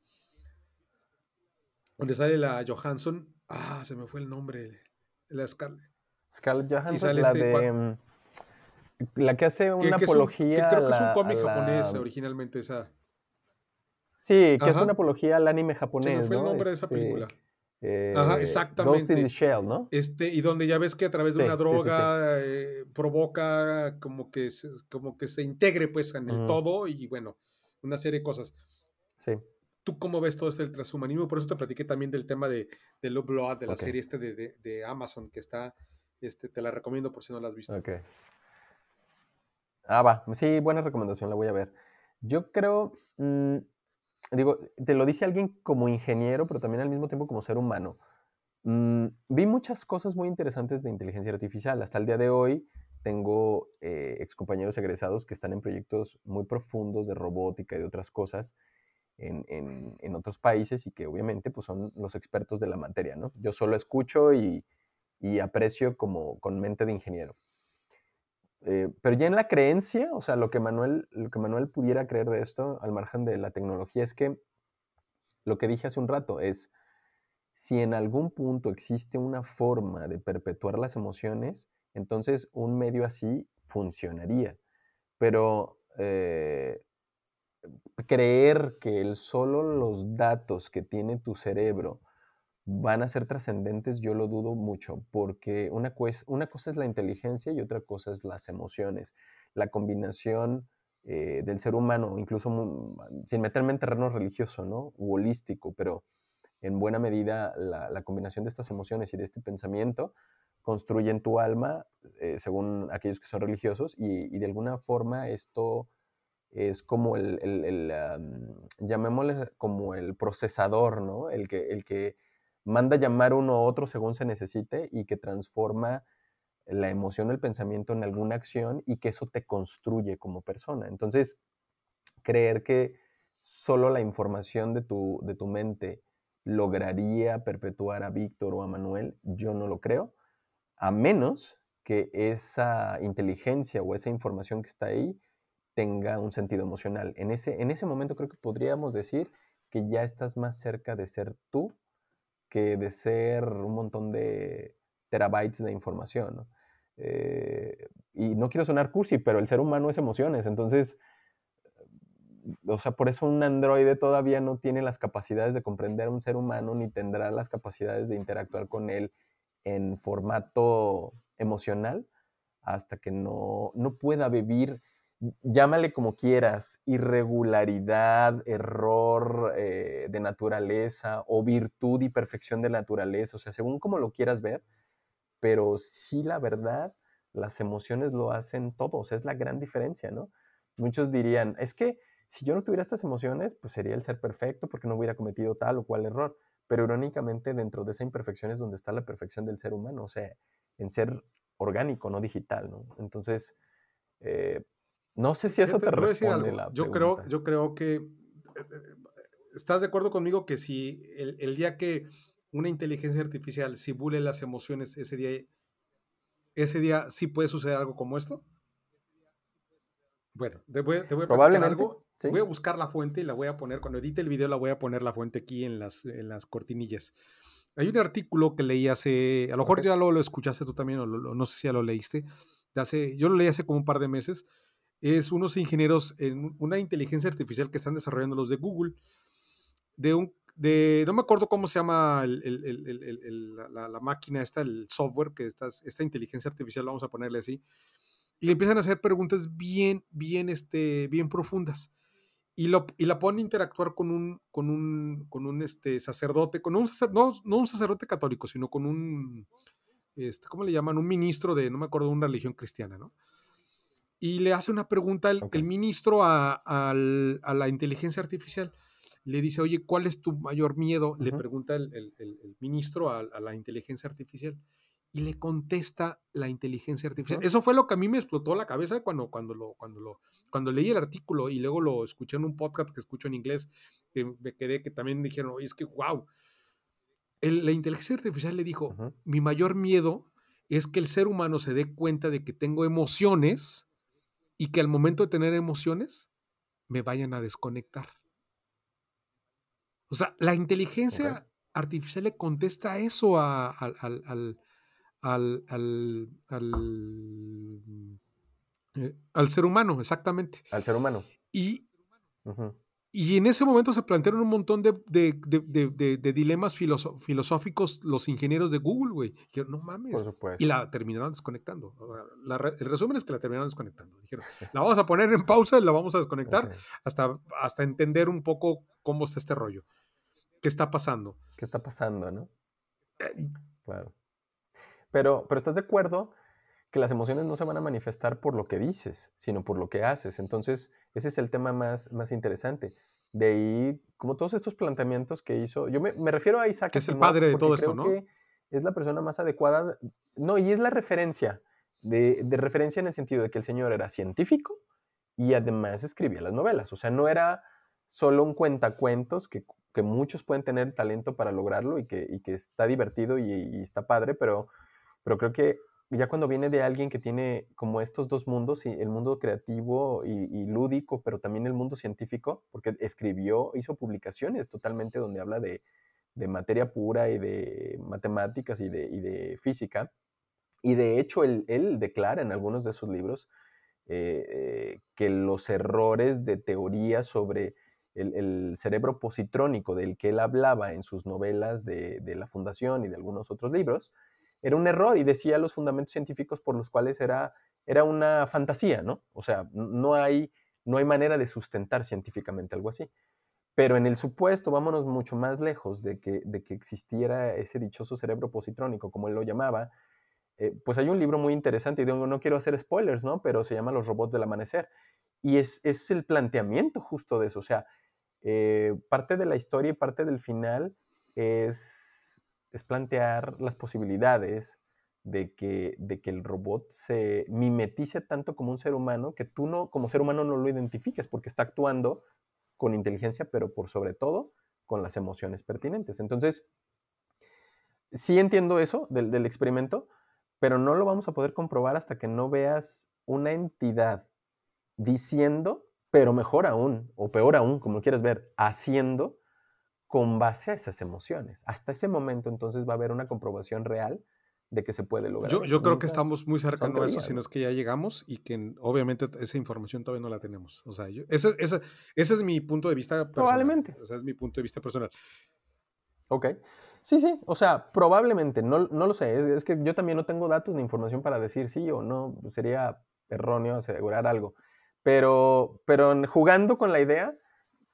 donde sale la Johansson? Ah, se me fue el nombre, la Scarlett. Scarlett Johansson, la este de mm, la que hace una apología. creo que es un cómic japonés originalmente esa. Sí, que es una apología al anime japonés. Se me fue el nombre de esa este, película. Eh, Ajá, exactamente. Ghost in the Shell, ¿no? Este, y donde ya ves que a través de una droga eh, provoca como que, se, como que se integre pues en el todo y bueno, una serie de cosas. Sí. ¿Tú cómo ves todo este del transhumanismo? Por eso te platiqué también del tema de, de Love Blood, de la serie este de, de, Amazon, que está, este, te la recomiendo por si no la has visto. Ok. Ah, va. Sí, buena recomendación, la voy a ver. Yo creo, mm, digo, te lo dice alguien como ingeniero, pero también al mismo tiempo como ser humano. Mm, vi muchas cosas muy interesantes de inteligencia artificial. Hasta el día de hoy tengo eh, excompañeros egresados que están en proyectos muy profundos de robótica y de otras cosas en, otros países y que obviamente pues, son los expertos de la materia, ¿no? Yo solo escucho y, aprecio como con mente de ingeniero. Eh, pero ya en la creencia, o sea, lo que, Manuel, lo que Manuel pudiera creer de esto, al margen de la tecnología, es que lo que dije hace un rato es, si en algún punto existe una forma de perpetuar las emociones, entonces un medio así funcionaría. Pero eh, creer que el solo los datos que tiene tu cerebro van a ser trascendentes, yo lo dudo mucho, porque una, una, cosa es la inteligencia y otra cosa es las emociones. La combinación eh, del ser humano, incluso sin meterme en terreno religioso, ¿no? Holístico, pero en buena medida la, combinación de estas emociones y de este pensamiento construyen tu alma, eh, según aquellos que son religiosos, y, de alguna forma esto es como el, el, llamémosle como el procesador, ¿no? El que, el que manda llamar uno a otro según se necesite y que transforma la emoción, el pensamiento en alguna acción y que eso te construye como persona. Entonces, creer que solo la información de tu, de tu mente lograría perpetuar a Víctor o a Manuel, yo no lo creo, a menos que esa inteligencia o esa información que está ahí tenga un sentido emocional. En ese, en ese momento creo que podríamos decir que ya estás más cerca de ser tú que de ser un montón de terabytes de información. Eh, y no quiero sonar cursi, pero el ser humano es emociones, entonces o sea, por eso un androide todavía no tiene las capacidades de comprender a un ser humano ni tendrá las capacidades de interactuar con él en formato emocional hasta que no, no pueda vivir, llámale como quieras, irregularidad, error eh, de naturaleza o virtud y perfección de naturaleza, o sea, según como lo quieras ver, pero sí la verdad, las emociones lo hacen todo, o sea, es la gran diferencia, ¿no? Muchos dirían, es que si yo no tuviera estas emociones, pues sería el ser perfecto porque no hubiera cometido tal o cual error. Pero irónicamente, dentro de esa imperfección es donde está la perfección del ser humano, o sea, en ser orgánico, no digital, ¿no? Entonces, eh, no sé si eso te, responde la yo creo, yo creo que eh, eh, estás de acuerdo conmigo que si el, día que una inteligencia artificial simule las emociones, ese día, ese día sí puede suceder algo como esto. Bueno, te voy, te voy a algo. Voy a buscar la fuente y la voy a poner, cuando edite el video la voy a poner la fuente aquí en las, en las cortinillas. Hay un artículo que leí hace, a lo mejor ya lo, lo, escuchaste tú también, o no sé si ya lo leíste, hace, yo lo leí hace como un par de meses, es unos ingenieros en una inteligencia artificial que están desarrollando los de Google, de un, de, no me acuerdo cómo se llama el, el, la, la, máquina esta, el software, que esta, esta inteligencia artificial, vamos a ponerle así, y le empiezan a hacer preguntas bien, bien, este, bien profundas. Y, lo, y la ponen a interactuar con un, con un, con un este, sacerdote, con un no, no, un sacerdote católico, sino con un, este, ¿cómo le llaman? Un ministro de, no me acuerdo, una religión cristiana, ¿no? Y le hace una pregunta el, el ministro a, a, la inteligencia artificial. Le dice, oye, ¿cuál es tu mayor miedo? Le pregunta el, el ministro a, la inteligencia artificial y le contesta la inteligencia artificial. Eso fue lo que a mí me explotó la cabeza cuando, cuando, lo, cuando, lo, cuando leí el artículo y luego lo escuché en un podcast que escucho en inglés, que me quedé que también dijeron, oye, es que, wow. la inteligencia artificial le dijo, mi mayor miedo es que el ser humano se dé cuenta de que tengo emociones y que al momento de tener emociones me vayan a desconectar. O sea, la inteligencia artificial le contesta eso al al, al, al, eh, al ser humano, exactamente. Al ser humano. Y, y en ese momento se plantearon un montón de, dilemas filosóficos los ingenieros de Google, güey. no mames. Y la terminaron desconectando. el resumen es que la terminaron desconectando. Dijeron, la vamos a poner en pausa y la vamos a desconectar hasta, hasta entender un poco cómo está este rollo. ¿Qué está pasando? ¿Qué está pasando, no? Eh, claro. Pero, pero ¿estás de acuerdo que las emociones no se van a manifestar por lo que dices, sino por lo que haces? Entonces, ese es el tema más, más interesante. De ahí, como todos estos planteamientos que hizo, yo me, refiero a Isaac. Que es el padre de todo esto, ¿no? Que es la persona más adecuada. No, y es la referencia, de, de referencia en el sentido de que el señor era científico y además escribía las novelas. O sea, no era solo un cuentacuentos que, que muchos pueden tener talento para lograrlo y que, y que está divertido y, y, está padre, pero, pero creo que ya cuando viene de alguien que tiene como estos dos mundos, el mundo creativo y, lúdico, pero también el mundo científico, porque escribió, hizo publicaciones totalmente donde habla de, materia pura y de matemáticas y de, física. Y de hecho, él, declara en algunos de sus libros eh, eh, que los errores de teoría sobre el, cerebro positrónico del que él hablaba en sus novelas de, de la Fundación y de algunos otros libros, era un error y decía los fundamentos científicos por los cuales era, era una fantasía, ¿no? O sea, no hay, no hay manera de sustentar científicamente algo así. Pero en el supuesto, vámonos mucho más lejos de que, de que existiera ese dichoso cerebro positrónico, como él lo llamaba, eh, pues hay un libro muy interesante, y digo, no quiero hacer spoilers, ¿no? Pero se llama Los robots del amanecer. Y es, es el planteamiento justo de eso. O sea, eh, parte de la historia y parte del final es es plantear las posibilidades de que, de que el robot se mimetice tanto como un ser humano que tú no, como ser humano no lo identifiques porque está actuando con inteligencia, pero por sobre todo con las emociones pertinentes. Entonces, sí entiendo eso del, del experimento, pero no lo vamos a poder comprobar hasta que no veas una entidad diciendo, pero mejor aún, o peor aún, como quieras ver, haciendo con base a esas emociones. Hasta ese momento entonces va a haber una comprobación real de que se puede lograr. Yo, creo que estamos muy cerca de eso, sino es que ya llegamos y que obviamente esa información todavía no la tenemos. O sea, ese, es mi punto de vista personal. Probablemente. O sea, es mi punto de vista personal. Ok. Sí, sí, o sea, probablemente, no, no lo sé, es, es, que yo también no tengo datos ni información para decir sí o no, sería erróneo asegurar algo, pero, pero jugando con la idea,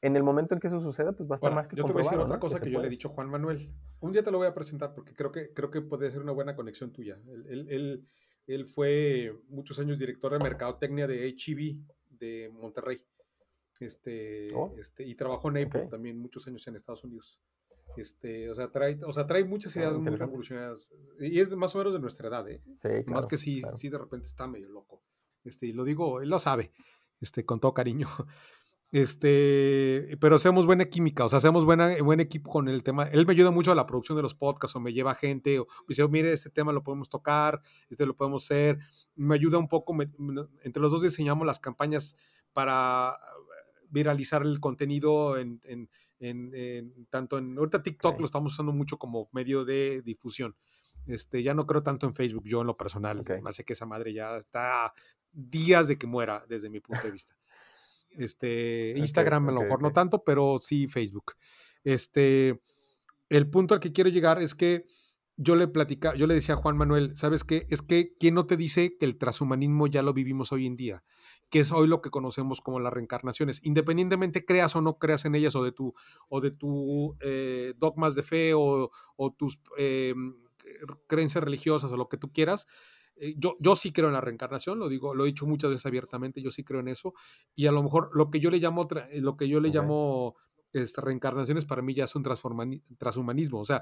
en el momento en que eso suceda, pues va a estar más que Yo te voy a decir otra cosa que, yo le he dicho a Juan Manuel. Un día te lo voy a presentar porque creo que, creo que puede ser una buena conexión tuya. Él, él, él fue muchos años director de mercadotecnia de HEB de Monterrey. Este, oh, este, y trabajó en Apple también muchos años en Estados Unidos. Este, o sea, trae, o sea, trae muchas ah, ideas muy revolucionarias. Y es más o menos de nuestra edad, ¿eh? Sí, más que sí, sí, de repente está medio loco. Este, y lo digo, él lo sabe, este, con todo cariño. Este, pero hacemos buena química, o sea, hacemos buena, buen equipo con el tema. Él me ayuda mucho a la producción de los podcasts, o me lleva gente, o me dice, mire, este tema lo podemos tocar, este lo podemos hacer. Me ayuda un poco, entre los dos diseñamos las campañas para viralizar el contenido en, en, en, tanto en, ahorita TikTok lo estamos usando mucho como medio de difusión. Este, ya no creo tanto en Facebook, yo en lo personal. Me hace que esa madre ya está días de que muera, desde mi punto de vista. Este, Instagram a lo mejor no tanto, pero sí Facebook. Este, el punto al que quiero llegar es que yo le platica, yo le decía a Juan Manuel, ¿sabes qué? Es que ¿quién no te dice que el transhumanismo ya lo vivimos hoy en día? Que es hoy lo que conocemos como las reencarnaciones. Independientemente creas o no creas en ellas o de tu, o de tu eh, dogmas de fe o, tus em, creencias religiosas o lo que tú quieras, eh, yo, yo sí creo en la reencarnación, lo digo, lo he dicho muchas veces abiertamente, yo sí creo en eso. Y a lo mejor lo que yo le llamo, eh, lo que yo le llamo este, reencarnaciones para mí ya es un transhumanismo. O sea,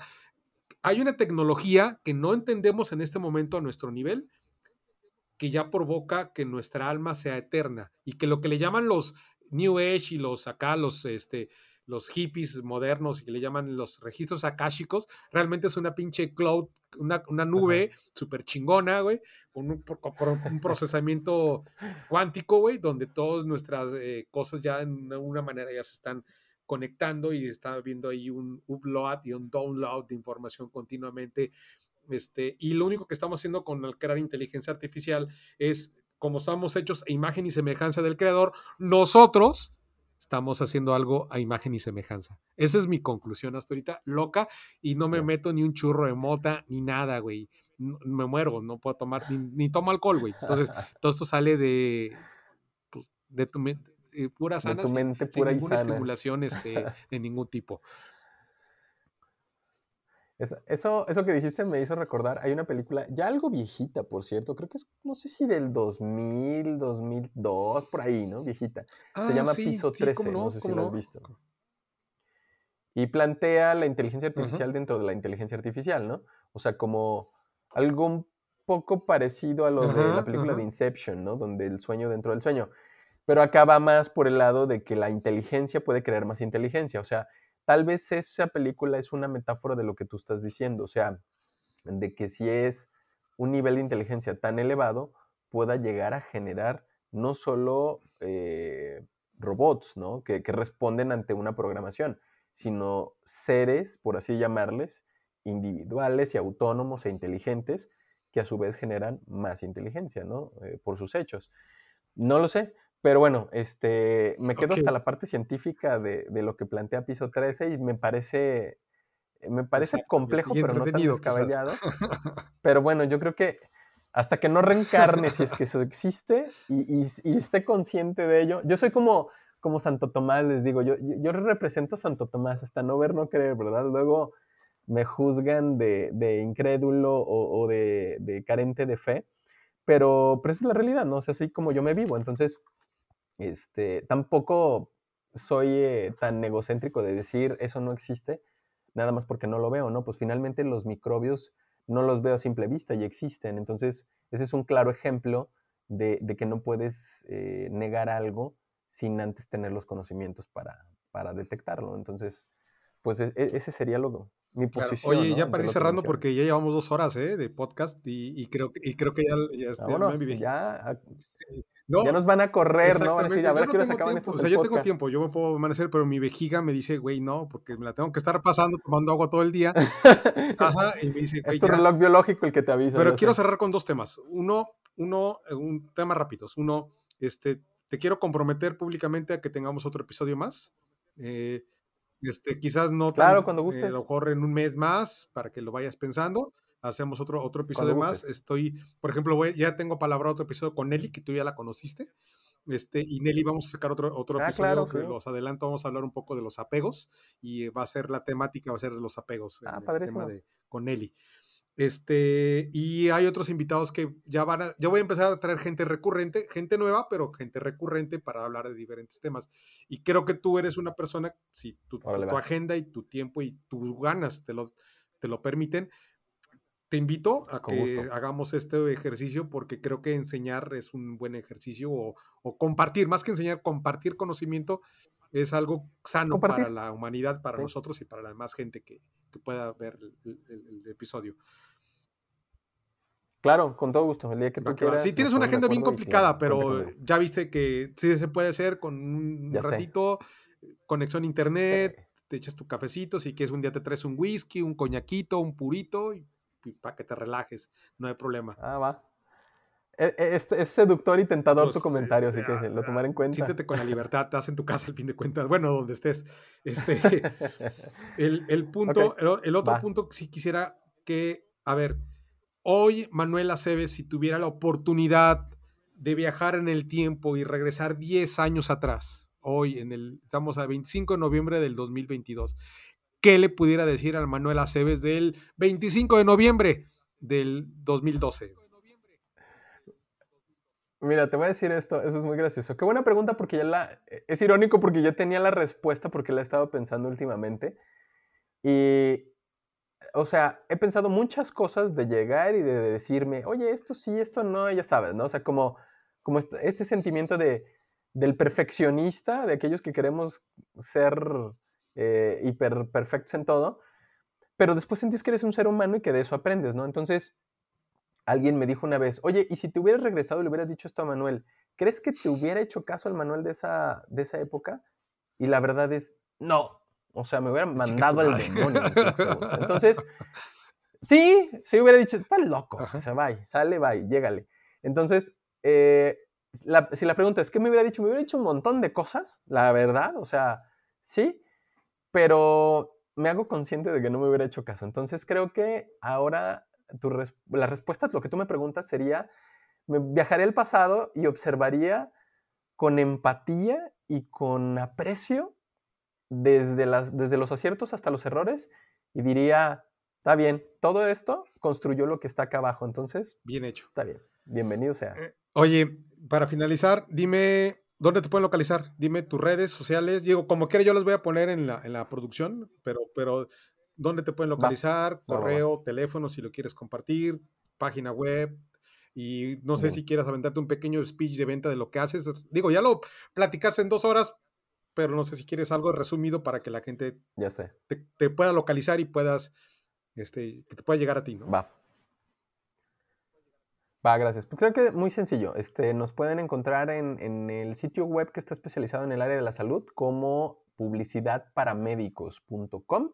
hay una tecnología que no entendemos en este momento a nuestro nivel, que ya provoca que nuestra alma sea eterna y que lo que le llaman los New Age y los acá, los este, los hippies modernos y que le llaman los registros akáshicos, realmente es una pinche cloud, una, nube súper chingona, güey, con un, un, procesamiento cuántico, güey, donde todas nuestras eh, cosas ya en una manera ya se están conectando y está viendo ahí un upload y un download de información continuamente. Este, y lo único que estamos haciendo con el crear inteligencia artificial es, como estamos hechos a imagen y semejanza del creador, nosotros estamos haciendo algo a imagen y semejanza. Esa es mi conclusión hasta ahorita, loca, y no me meto ni un churro de mota ni nada, güey. me muero, no puedo tomar, ni, tomo alcohol, güey. Entonces, todo esto sale de, pues, de tu mente, eh, pura sana, tu mente pura sin ninguna estimulación este, de ningún tipo. Eso, eso, que dijiste me hizo recordar, hay una película, ya algo viejita, por cierto, creo que es, no sé si del 2000, 2002, por ahí, ¿no? Viejita. Se ah, llama Piso 13, no, sé si lo has visto. Y plantea la inteligencia artificial dentro de la inteligencia artificial, ¿no? O sea, como algo un poco parecido a lo de la película de Inception, ¿no? Donde el sueño dentro del sueño. Pero acá va más por el lado de que la inteligencia puede crear más inteligencia, o sea, tal vez esa película es una metáfora de lo que tú estás diciendo, o sea, de que si es un nivel de inteligencia tan elevado, pueda llegar a generar no solo eh, robots, ¿no? Que, responden ante una programación, sino seres, por así llamarles, individuales y autónomos e inteligentes, que a su vez generan más inteligencia, ¿no? Eh, por sus hechos. No lo sé, pero bueno, este, me quedo hasta la parte científica de, lo que plantea Piso 13 y me parece, me parece complejo, pero no tan descabellado. pero bueno, yo creo que hasta que no reencarne, si es que eso existe y, esté consciente de ello, yo soy como, como Santo Tomás, les digo, yo, yo represento a Santo Tomás, hasta no ver, no creer, ¿verdad? Luego me juzgan de, incrédulo o, de, de, carente de fe, pero, pero esa es la realidad, ¿no? O sea, así como yo me vivo, entonces este, tampoco soy eh, tan egocéntrico de decir eso no existe, nada más porque no lo veo, ¿no? Pues finalmente los microbios no los veo a simple vista y existen. Entonces, ese es un claro ejemplo de, que no puedes eh, negar algo sin antes tener los conocimientos para, para detectarlo. Entonces, pues e, e, ese sería lo, mi posición. Oye, ya para ir cerrando, porque ya llevamos dos horas ¿eh? de podcast y, creo, y creo que ya, ya, este, ya, ya nos van a correr, ¿no? Van a decir, a ver, yo no tengo tiempo, o sea, yo tengo tiempo, yo me puedo permanecer, pero mi vejiga me dice, güey, no, porque me la tengo que estar pasando tomando agua todo el día. Ajá, y me dice, Es tu reloj biológico el que te avisa. Pero quiero cerrar con dos temas. Uno, uno, eh, un tema rápidos. Uno, este, te quiero comprometer públicamente a que tengamos otro episodio más. Eh, este, quizás no claro, cuando guste. Eh, lo corre en un mes más para que lo vayas pensando hacemos otro, otro episodio más. Estoy, por ejemplo, ya tengo palabra otro episodio con Nelly, que tú ya la conociste. Este, y Nelly vamos a sacar otro, otro ah, episodio que los adelanto, vamos a hablar un poco de los apegos y va a ser la temática, va a ser de los apegos, ah, el tema de, con Nelly. Este, y hay otros invitados que ya van a, yo voy a empezar a traer gente recurrente, gente nueva, pero gente recurrente para hablar de diferentes temas. Y creo que tú eres una persona, si tu, tu, agenda y tu tiempo y tus ganas te lo, te lo permiten, te invito a que hagamos este ejercicio porque creo que enseñar es un buen ejercicio o, compartir, más que enseñar, compartir conocimiento es algo sano para la humanidad, para nosotros y para la demás gente que, pueda ver el, episodio. Claro, con todo gusto. El día que tú quieras, sí, tienes una agenda bien complicada, pero ya viste que sí se puede hacer con un ratito, conexión a internet, te echas tu cafecito, si quieres un día te traes un whisky, un coñaquito, un purito y para que te relajes, no hay problema. Ah, va. E, e, es, es, seductor y tentador tu pues, comentario, así que ah, lo tomaré en cuenta. Siéntete con la libertad, estás en tu casa al fin de cuentas, bueno, donde estés. Este, el, punto, el, otro punto, si quisiera que, a ver, hoy Manuel Aceves, si tuviera la oportunidad de viajar en el tiempo y regresar 10 años atrás, hoy en el, estamos a 25 de noviembre del 2022, qué le pudiera decir al Manuel Aceves del 25 de noviembre del 2012. Mira, te voy a decir esto, eso es muy gracioso. Qué buena pregunta porque ya la... Es irónico porque yo tenía la respuesta porque la he estado pensando últimamente. Y, o sea, he pensado muchas cosas de llegar y de decirme, oye, esto sí, esto no, ya sabes, ¿no? O sea, como, como este, este sentimiento de, del perfeccionista, de aquellos que queremos ser eh, hiper perfectos en todo, pero después sentís que eres un ser humano y que de eso aprendes, ¿no? Entonces, alguien me dijo una vez, oye, ¿y si te hubieras regresado y le hubieras dicho esto a Manuel, ¿crees que te hubiera hecho caso al Manuel de esa, de esa época? Y la verdad es, no. O sea, me hubiera mandado al demonio. Entonces, sí, sí hubiera dicho, está loco. Se va, sale, va, llégale. Entonces, eh, si la pregunta es, ¿qué me hubiera dicho? Me hubiera dicho un montón de cosas, la verdad, o sea, sí, pero me hago consciente de que no me hubiera hecho caso. Entonces creo que ahora tu la respuesta a lo que tú me preguntas sería, me viajaría al pasado y observaría con empatía y con aprecio desde, las, desde los aciertos hasta los errores y diría, está bien, todo esto construyó lo que está acá abajo, entonces... Bien hecho. Está bien, bienvenido sea. Eh, oye, para finalizar, dime dónde te pueden localizar, dime tus redes sociales, digo, como quiera yo los voy a poner en la, en la producción, pero, pero ¿dónde te pueden localizar? Correo, teléfono, si lo quieres compartir, página web, y no sé si quieras aventarte un pequeño speech de venta de lo que haces. Digo, ya lo platicaste en dos horas, pero no sé si quieres algo resumido para que la gente ya sé. Te, pueda localizar y puedas, este, que te pueda llegar a ti, ¿no? Va. Va, gracias. Pues creo que muy sencillo. Este, nos pueden encontrar en, el sitio web que está especializado en el área de la salud como publicidadparamedicos.com.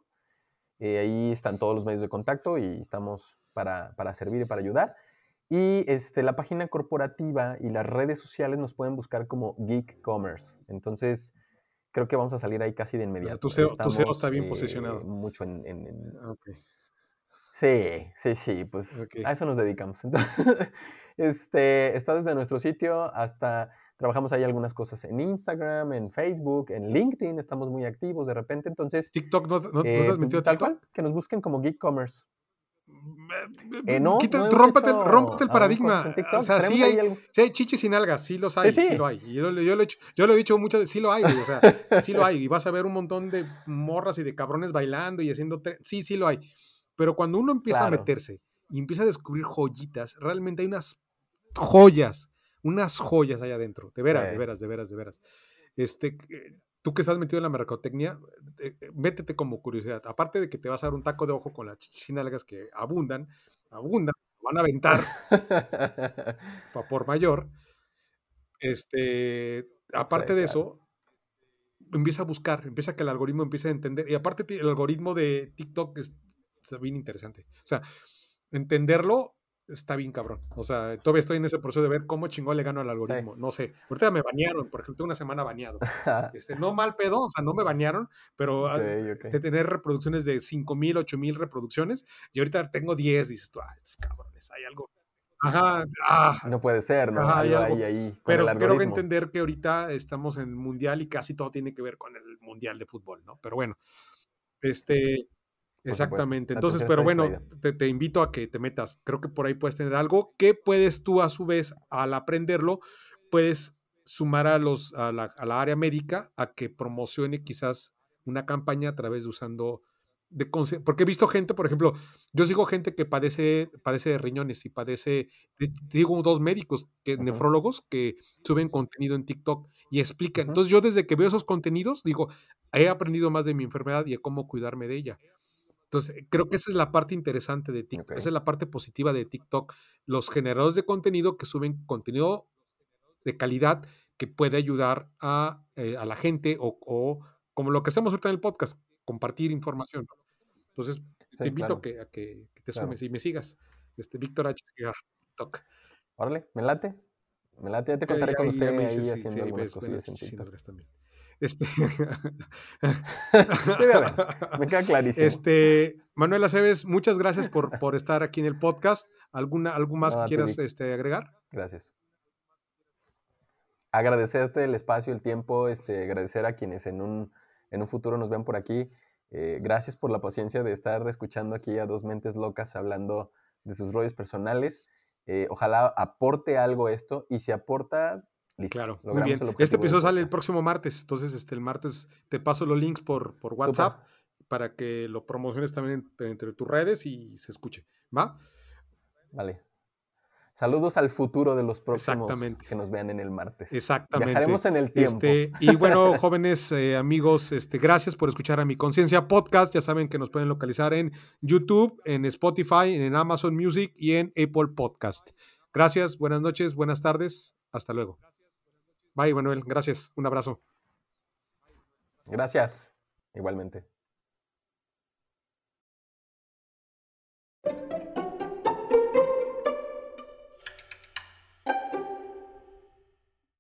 Eh, ahí están todos los medios de contacto y estamos para, para servir y para ayudar. Y este, la página corporativa y las redes sociales nos pueden buscar como Geek Commerce. Entonces, creo que vamos a salir ahí casi de inmediato. Tu SEO, está bien posicionado. Mucho en... Sí, sí, sí, pues a eso nos dedicamos. este, está desde nuestro sitio hasta trabajamos ahí algunas cosas en Instagram, en Facebook, en LinkedIn, estamos muy activos de repente, entonces... TikTok, ¿no, no, te has eh, metido Tal cual, que nos busquen como Geek Commerce. Eh, no, rómpete, el paradigma. O sea, sí hay, chichis sin algas, sí los hay, sí, lo hay. yo, lo he dicho, yo lo he dicho muchas veces, sí lo hay, o sea, sí lo hay. Y vas a ver un montón de morras y de cabrones bailando y haciendo. Sí, sí lo hay. Pero cuando uno empieza a meterse y empieza a descubrir joyitas, realmente hay unas joyas, unas joyas ahí adentro. De veras, de veras, de veras, de veras. Este, tú que estás metido en la mercadotecnia, eh, eh, métete como curiosidad. Aparte de que te vas a dar un taco de ojo con las chichinalgas que abundan, abundan, van a aventar por mayor. Este, aparte de eso, empieza a buscar, empieza a que el algoritmo empiece a entender. Y aparte, el algoritmo de TikTok es, está bien interesante. O sea, entenderlo está bien cabrón. O sea, todavía estoy en ese proceso de ver cómo chingón le gano al algoritmo. No sé. Ahorita me bañaron, por ejemplo, una semana bañado. Este, no mal pedo, o sea, no me bañaron, pero de tener reproducciones de 5000, 8000 reproducciones, y ahorita tengo 10, dices tú, ah, estos cabrones, hay algo. Ajá, ah, no puede ser, ¿no? hay algo ahí. Pero creo que entender que ahorita estamos en mundial y casi todo tiene que ver con el mundial de fútbol, ¿no? Pero bueno, este, Exactamente. Entonces, pero bueno, te, invito a que te metas. Creo que por ahí puedes tener algo que puedes tú a su vez, al aprenderlo, puedes sumar a, los, a, la, área médica a que promocione quizás una campaña a través de usando de porque he visto gente, por ejemplo, yo sigo gente que padece, padece de riñones y padece, digo dos médicos, que, nefrólogos, que suben contenido en TikTok y explican. Entonces yo desde que veo esos contenidos, digo, he aprendido más de mi enfermedad y de cómo cuidarme de ella. Entonces, creo que esa es la parte interesante de TikTok, esa es la parte positiva de TikTok. Los generadores de contenido que suben contenido de calidad que puede ayudar a, eh, la gente o, como lo que hacemos ahorita en el podcast, compartir información. Entonces, te invito a, que, te sumes y me sigas. Este, Víctor H. TikTok. Órale, me late. Me late, ya te contaré con usted ahí haciendo algunas cosillas en TikTok. También. Este... me queda clarísimo. Este, Manuel Aceves, muchas gracias por, por estar aquí en el podcast. ¿Alguna, ¿Algo más que quieras este, agregar? Gracias. Agradecerte el espacio, el tiempo, este, agradecer a quienes en un, en un futuro nos vean por aquí. Eh, gracias por la paciencia de estar escuchando aquí a dos mentes locas hablando de sus rollos personales. Eh, ojalá aporte algo esto y si aporta, Claro, muy bien. Este episodio sale el próximo martes, entonces este, el martes te paso los links por, por WhatsApp para que lo promociones también entre, tus redes y se escuche. ¿Va? Vale. Saludos al futuro de los próximos que nos vean en el martes. Exactamente. Viajaremos en el tiempo. Este, y bueno, jóvenes eh, amigos, este, gracias por escuchar a Mi Conciencia Podcast. Ya saben que nos pueden localizar en YouTube, en Spotify, en Amazon Music y en Apple Podcast. Gracias, buenas noches, buenas tardes. Hasta luego. Bye, Manuel. Gracias. Un abrazo. Gracias. Igualmente.